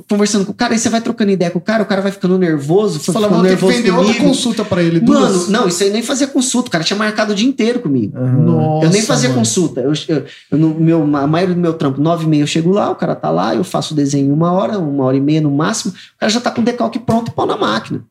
S3: conversando com o cara, aí você vai trocando ideia com o cara, o cara vai ficando nervoso,
S2: Você fala, mano, tem que
S3: nervoso
S2: vender outra consulta pra ele.
S3: Mano,
S2: duas.
S3: não, isso aí nem fazia consulta, o cara tinha marcado o dia inteiro comigo.
S2: Nossa,
S3: eu nem fazia
S2: mano.
S3: consulta. Eu, eu- eu no meu, a maioria do meu trampo, nove e meia eu chego lá, o cara tá lá, eu faço o desenho em uma hora, uma hora e meia no máximo, o cara já tá com o decalque pronto e pau na máquina.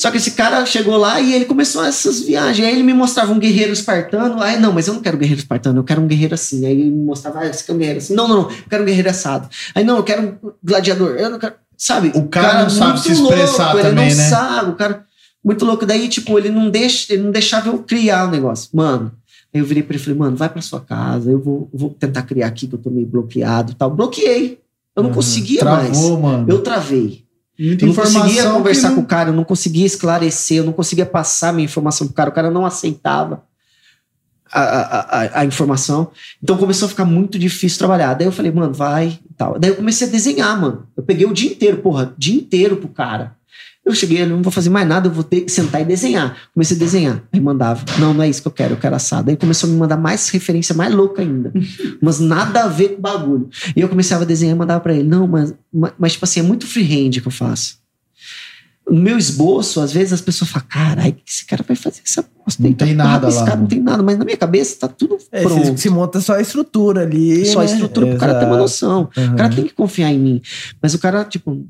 S3: Só que esse cara chegou lá e ele começou essas viagens. Aí ele me mostrava um guerreiro espartano. Aí, não, mas eu não quero um guerreiro espartano, eu quero um guerreiro assim. Aí ele me mostrava, ah, você quer um guerreiro assim? Não, não, não, eu quero um guerreiro assado. Aí, não, eu quero um gladiador. Eu não quero. Sabe?
S2: O cara não sabe
S3: muito
S2: se expressar
S3: louco,
S2: também,
S3: ele não
S2: né?
S3: sabe, o cara. Muito louco. Daí, tipo, ele não, deixa, ele não deixava eu criar o negócio. Mano, aí eu virei pra ele e falei, mano, vai pra sua casa, eu vou, vou tentar criar aqui, que eu tô meio bloqueado e tal. Bloqueei. Eu não
S1: Uhum.
S3: conseguia mais.
S2: Travou, mano.
S3: Eu travei.
S2: Muita
S3: Eu não conseguia conversar
S2: que
S3: com
S2: não-
S3: o cara, eu não conseguia esclarecer, eu não conseguia passar minha informação pro cara, o cara não aceitava a, a, a, a informação. Então começou a ficar muito difícil trabalhar. Daí eu falei, mano, vai e tal. Daí eu comecei a desenhar, mano. Eu peguei o dia inteiro, porra, dia inteiro pro cara. Eu cheguei, eu não vou fazer mais nada, eu vou ter que sentar e desenhar. Comecei a desenhar. Aí mandava, não, não é isso que eu quero, eu quero assado. Aí começou a me mandar mais referência, mais louca ainda. mas nada a ver com o bagulho. E eu começava a desenhar e mandava pra ele. Não, mas, mas, tipo assim, é muito freehand que eu faço. No meu esboço, às vezes as pessoas falam, caralho, esse cara vai fazer essa bosta?
S2: Não?
S3: Tá
S2: tem nada lá, né?
S3: Não tem nada, mas na minha cabeça tá tudo
S1: É,
S3: pronto.
S1: se, monta só a estrutura ali.
S3: Só a
S1: né?
S3: estrutura pro cara ter uma noção.
S1: Uhum.
S3: O cara tem que confiar em mim. Mas o cara, tipo.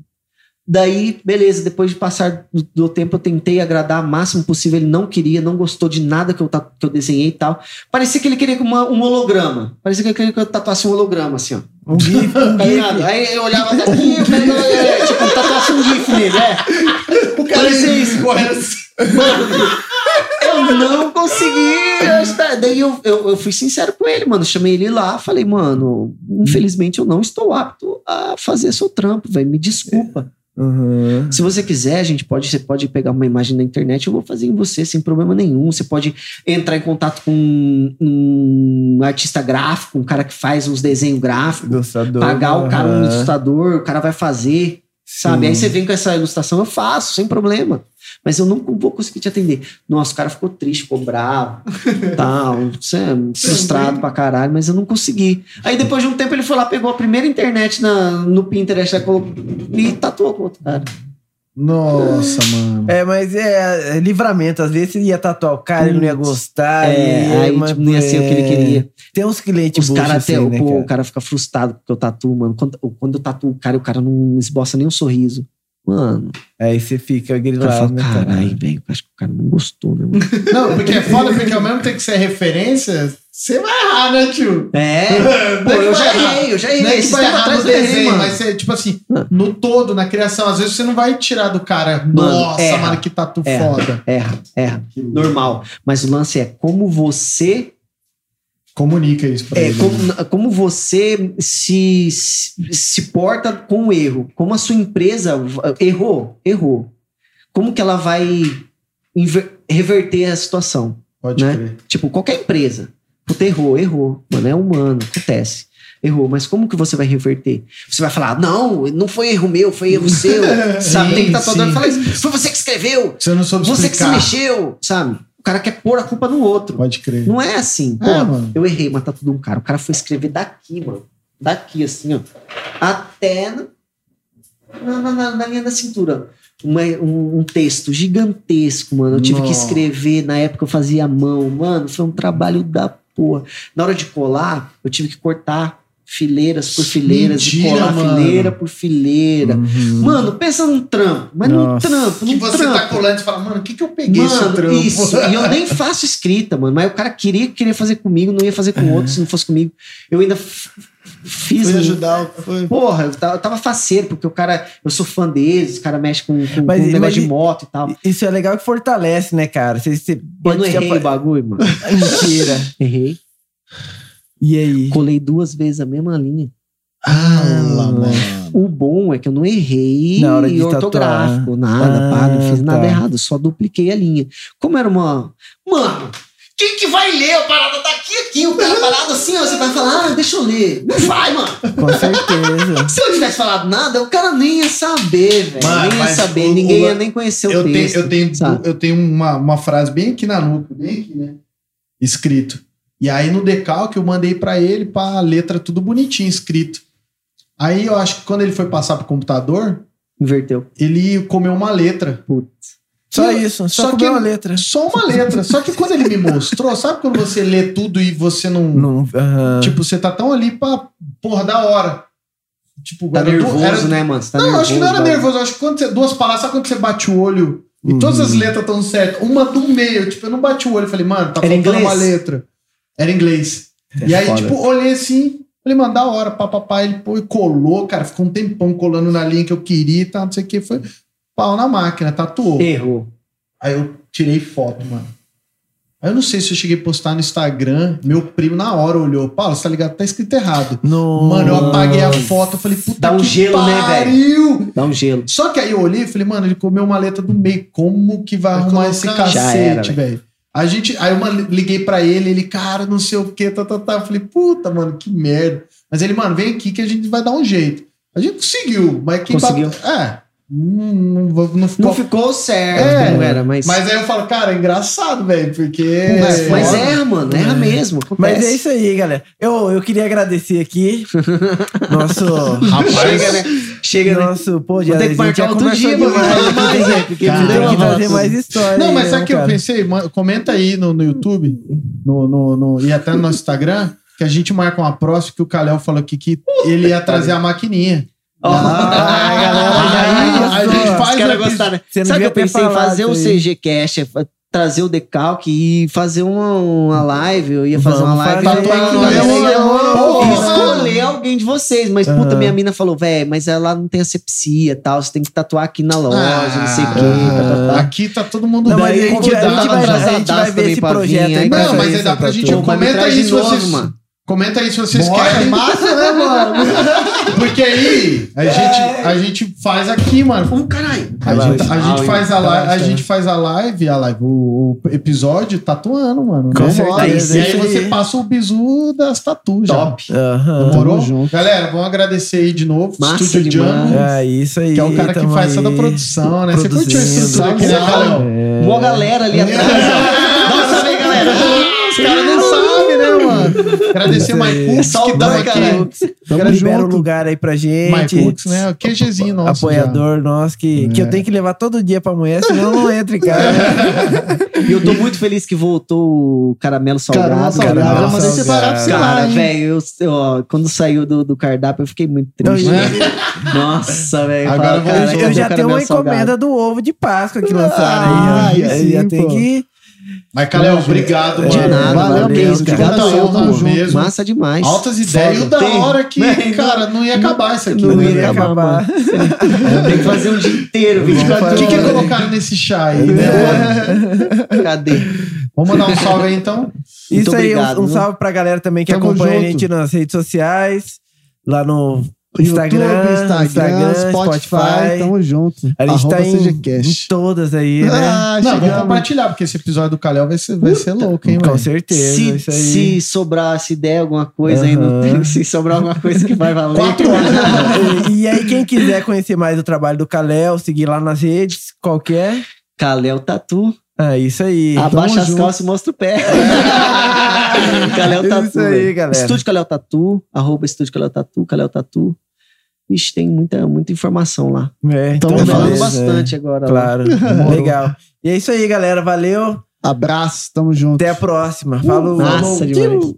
S3: Daí, beleza, depois de passar do, do tempo, eu tentei agradar o máximo possível. Ele não queria, não gostou de nada que eu, que eu desenhei e tal. Parecia que ele queria uma- um holograma. Parecia que ele queria que eu tatuasse um holograma, assim, ó.
S1: Um gif, um
S3: Tá ligado?
S1: gif.
S3: Aí eu olhava daqui, eu falei, é, tipo, tatuasse um gif nele, é.
S2: O cara
S3: Parecia isso.
S2: assim.
S3: Mano, eu não consegui. Daí eu, eu, eu fui sincero com ele, mano. Chamei ele lá, falei, mano, infelizmente eu não estou apto a fazer seu trampo, velho. Me desculpa.
S1: Uhum.
S3: Se você quiser, a gente pode, você pode pegar uma imagem na internet, eu vou fazer em você sem problema nenhum. Você pode entrar em contato com um, um artista gráfico, um cara que faz uns desenhos gráficos, pagar o cara um ilustrador, o cara vai fazer. Sabe? Aí você vem com essa ilustração, eu faço, sem problema. Mas eu não vou conseguir te atender. Nossa, o cara ficou triste, ficou bravo, tal, é frustrado pra caralho, mas eu não consegui. Aí depois de um tempo ele foi lá, pegou a primeira internet na, no Pinterest colocou- e tatuou com outro cara.
S2: Nossa, mano.
S1: É, mas é, é livramento. Às vezes você ia tatuar o cara, ele não ia gostar.
S3: É,
S1: ele
S3: aí
S1: mas,
S3: tipo, não ia ser o que ele
S1: é,
S3: queria.
S1: Tem uns clientes
S3: Os
S1: bucha
S3: caras até,
S1: assim,
S3: o-
S1: né,
S3: pô,
S1: cara?
S3: o cara fica frustrado porque eu tatuo, mano. Quando, quando eu tatuo o cara, o cara não esboça nem um sorriso. Mano,
S1: Aí você fica
S3: o cara
S1: grilado, né,
S3: caralho,
S1: cara?
S3: velho, acho que o cara não gostou, né, mano?
S2: Não, porque é foda, porque ao mesmo tempo que você é referência, você vai errar, né, tio?
S3: É, pô,
S2: Não é que
S3: eu
S2: vai
S3: já errei, eu já
S2: Não
S3: errei.
S2: é que vai errar no desenho, mas você, tipo assim, no todo, na criação, às vezes você não vai tirar do cara,
S3: Mano,
S2: nossa,
S3: erra.
S2: mano, que tatu
S3: Erra.
S2: foda.
S3: Erra, erra. Normal. Mas o lance é como você.
S2: Comunica isso pra
S3: É,
S2: ele.
S3: como, como você se, se, porta com o erro. Como a sua empresa errou, errou. Como que ela vai reverter a situação?
S2: Pode
S3: né?
S2: crer.
S3: Tipo, qualquer empresa. Puta, errou, errou. Mano, é humano, acontece. Errou, mas como que você vai reverter? Você vai falar, não, não foi erro meu, foi erro seu. sabe? Tem que estar todo
S2: sim.
S3: falar isso. Foi você que escreveu,
S2: Você não soube
S3: você que se
S2: explicar.
S3: mexeu, sabe? O cara quer pôr a culpa no outro.
S2: Pode crer.
S3: Não é assim. Pô,
S2: É, mano.
S3: eu errei matar tudo um cara. O cara foi escrever daqui, mano. Daqui, assim, ó. Até na, na, na- na linha da cintura. Uma- um, um texto gigantesco, mano. Eu tive que
S2: Nossa.
S3: escrever, na época eu fazia à mão. Mano, foi um trabalho da porra. Na hora de colar, eu tive que cortar fileiras por fileiras e
S2: Mentira,
S3: colar
S2: mano.
S3: fileira por fileira.
S1: Uhum.
S3: Mano, pensa num trampo, mas num
S1: Nossa.
S3: trampo,
S2: Que
S3: num
S2: você
S3: trampo.
S2: tá colando e fala, mano, o que que eu peguei esse
S3: Mano,
S2: trampo?
S3: isso. E eu nem faço escrita, mano. Mas o cara queria, queria fazer comigo, não ia fazer com outro se não fosse comigo. Eu ainda Fiz
S4: Foi
S3: um-
S4: ajudar. Foi.
S3: Porra, eu tava, eu tava faceiro, porque o cara, eu sou fã deles, o cara mexe com, com,
S1: Mas-
S3: com um negócio
S1: mas
S3: de moto e tal.
S1: Isso é legal que fortalece, né, cara? Você, você
S3: Eu não errei o bagulho, mano.
S1: Mentira.
S3: Errei.
S1: E aí?
S3: Colei duas vezes a mesma linha.
S4: Ah, mano.
S3: O bom é que eu não errei
S1: Na hora de
S3: ortográfico, nada,
S1: Ah,
S3: pá, não fiz nada
S1: tá.
S3: errado, só dupliquei a linha. Como era uma. Mano, quem que vai ler a parada daqui aqui? O cara parado assim, ó, você vai falar, ah, deixa eu ler. Não vai, mano.
S1: Com certeza.
S3: Se eu tivesse falado nada, o cara nem ia saber, velho. Nem ia saber,
S2: o-
S3: ninguém
S2: o-
S3: ia nem conhecer o
S2: Eu tenho,
S3: texto.
S2: eu tenho,
S3: sabe?
S2: eu tenho uma, uma frase bem aqui na nuca, bem aqui, né? Escrito. E aí no decalque eu mandei pra ele pra letra tudo bonitinho escrito. Aí eu acho que quando ele foi passar pro computador,
S3: Inverteu.
S2: ele comeu uma letra.
S3: Putz.
S1: Só
S2: E-
S1: isso, só,
S2: só que-
S1: uma letra.
S2: Só uma letra. Só que quando ele me mostrou, sabe quando você lê tudo e você não.
S1: Não, aham.
S2: Tipo, você tá tão ali pra. Porra, da hora. Tipo,
S3: Tá
S2: era
S3: nervoso,
S2: era-
S3: né, mano? Tá
S2: não,
S3: nervoso,
S2: acho que não era nervoso. Acho que quando você. Duas palavras, sabe quando você bate o olho e
S1: Uhum.
S2: todas as letras estão certas? Uma do meio. Tipo, eu não bati o olho. Falei, mano, tá faltando uma letra. Era inglês. e aí,
S1: É foda.
S2: tipo, olhei assim. Falei, mano, da hora, papapá. Ele pô, e colou, cara. Ficou um tempão colando na linha que eu queria e tal, não sei o que. Foi pau na máquina, tatuou.
S3: Errou.
S2: Aí eu tirei foto, mano. Aí eu não sei se eu cheguei a postar no Instagram. Meu primo na hora olhou. Paulo, você tá ligado? Tá escrito errado.
S1: No...
S2: Mano, eu apaguei a foto. Eu falei, puta
S3: Dá um
S2: que
S3: gelo, né,
S2: pariu.
S3: Dá um gelo.
S2: Só que aí eu olhei e falei, mano, ele comeu uma letra do meio. Como que vai
S4: Vai
S2: arrumar esse cacete, velho? A gente, aí eu liguei pra ele, ele, cara, não sei o que, tá, tá, tá. Eu falei, puta, mano, que merda. Mas ele, mano, vem aqui que a gente vai dar um jeito. A gente conseguiu, mas quem
S3: Conseguiu.
S2: bate- É, não, não, não ficou
S3: Não ficou certo,
S2: É,
S3: não era, mas.
S2: mas aí eu falo, cara, é engraçado, velho, porque.
S3: Mas, mas erra, mano, erra mesmo.
S1: Mas
S3: acontece.
S1: é isso aí, galera. Eu, eu queria agradecer aqui nosso...
S3: Chega, né? Chega, né?
S1: Nosso, pô,
S3: Vou
S1: já,
S3: ter
S1: a
S3: que marcar outro dia pra falar mais, né? Porque
S1: tem que trazer mais história.
S2: Não, mas
S1: né,
S2: sabe o que eu pensei? Comenta aí no, no YouTube no, no, no- e até no nosso Instagram que a gente marca uma próxima que o Kalel falou aqui que ele ia trazer a maquininha.
S3: Ó.
S1: Ah, galera,
S2: Aí
S1: já
S2: a gente faz
S3: Os caras
S2: episódio-
S3: gostaram. Sabe o que eu
S1: ter
S3: pensei em fazer o
S1: aí.
S3: CG Cash, trazer o decalque e fazer uma, uma live. Eu ia fazer
S1: Vamos
S3: uma live.
S1: fazer,
S2: demorou.
S3: escolher alguém de vocês. Mas, puta,
S1: Aham.
S3: minha mina falou, velho, mas ela não tem asepsia e tal. Você tem que tatuar aqui na loja, não sei o quê.
S2: Ah,
S3: tá, tá, tá.
S2: Aqui tá todo mundo
S1: Não,
S2: bem
S1: mas a gente, a gente vai, a gente vai ver esse projeto
S3: vir,
S1: aí.
S2: Não, mas aí dá pra gente- comenta aí se vocês-
S3: mano.
S2: Comenta aí se vocês
S4: Bora,
S2: querem.
S4: massa, né, mano?
S2: Porque aí a, gente, a gente faz aqui, mano.
S3: Ô, caralho.
S2: A gente, a gente faz a live, a gente faz a live, a live, o, o episódio tatuando, mano.
S1: Com certeza,
S2: E aí você passa o bizu das tatuas.
S3: Top.
S1: Aham.
S2: Demorou?
S4: Tamo junto.
S2: Galera, vamos agradecer aí de novo.
S3: Massa.
S2: Django,
S1: É isso aí.
S2: que é o cara que faz toda a produção, né? Você curtiu a estrutura aqui, né?
S1: É.
S3: Boa galera ali atrás, salve aí, galera.
S2: Os caras não sabem, né? Agradecer o. Mike Cooks, que tava
S3: Saudade,
S2: aqui.
S3: cara.
S4: Tamo
S1: Libera o
S4: junto.
S1: lugar aí pra gente.
S2: Mike Cooks, né? O QGzinho nosso.
S1: Apoiador nosso que, que eu tenho que levar todo dia pra mulher, senão eu não entro em casa.
S3: E eu tô muito feliz que voltou o caramelo salgado.
S4: Caramelo salgado.
S3: cara.
S4: Eu
S1: Nossa,
S4: mandei separar pra você
S3: Cara, velho, quando saiu do, do cardápio, eu fiquei muito triste.
S1: Eu-
S3: Nossa, velho.
S2: Agora
S3: fala,
S2: eu vou-
S3: cara,
S1: eu, já tenho
S3: caramelo
S1: uma encomenda
S3: salgado?
S1: do ovo de Páscoa que lançaram
S4: Ah,
S1: aí.
S4: aí
S1: Aí
S4: sim,
S1: já tem
S4: pô.
S1: que.
S2: Mas, Calel, obrigado,
S3: De
S2: mano.
S3: nada,
S4: Valeu,
S3: valeu,
S4: mesmo,
S3: Obrigado
S2: cara.
S3: a
S2: Tamo
S3: todos,
S2: junto.
S3: Massa demais.
S2: Altas ideias. E o da
S3: Tem.
S2: hora que,
S3: Tem.
S2: cara, não ia acabar isso aqui.
S3: Não
S2: né?
S3: ia acabar, Tem que fazer um dia inteiro, 24
S2: O que, que
S3: horas.
S2: colocaram nesse chá aí, né, mano?
S3: Cadê?
S2: Vamos mandar um salve aí, então.
S1: Isso
S3: Muito
S1: aí, um-
S3: obrigado,
S1: um,
S3: viu?
S1: salve pra galera também que
S4: Tamo
S1: acompanha a
S4: junto.
S1: gente nas redes sociais, lá no
S4: YouTube,
S1: Instagram,
S4: Instagram,
S1: Instagram,
S4: Spotify,
S1: Spotify.
S4: tamo junto.
S1: A gente tá em, em todas aí, né?
S4: Ah,
S2: Não, vamos compartilhar, porque esse episódio do Calel vai ser, vai ser louco, hein,
S1: Com
S2: mano?
S1: certeza,
S3: Se, se sobrar, se der alguma coisa aí, no, se sobrar alguma coisa que vai valer.
S2: Quatro horas.
S1: e, e aí, quem quiser conhecer mais o trabalho do Kalel, seguir lá nas redes, qualquer.
S3: Calel Tatu.
S1: É isso aí.
S3: Abaixa as
S4: junto.
S3: calças e mostra o pé. Calel Tatu.
S1: Isso aí, galera.
S3: Estúdio Calel Tatu, arroba Estúdio Calel Tatu, Calel Tatu. Vixe, tem muita, muita informação lá.
S1: É,
S4: Tamo Então,
S3: falando
S1: beleza,
S3: bastante agora.
S1: é.
S3: lá.
S1: Claro. Legal. E é isso aí, galera. Valeu.
S4: Abraço, tamo junto.
S1: Até a próxima. Falou. Falou.
S3: demais.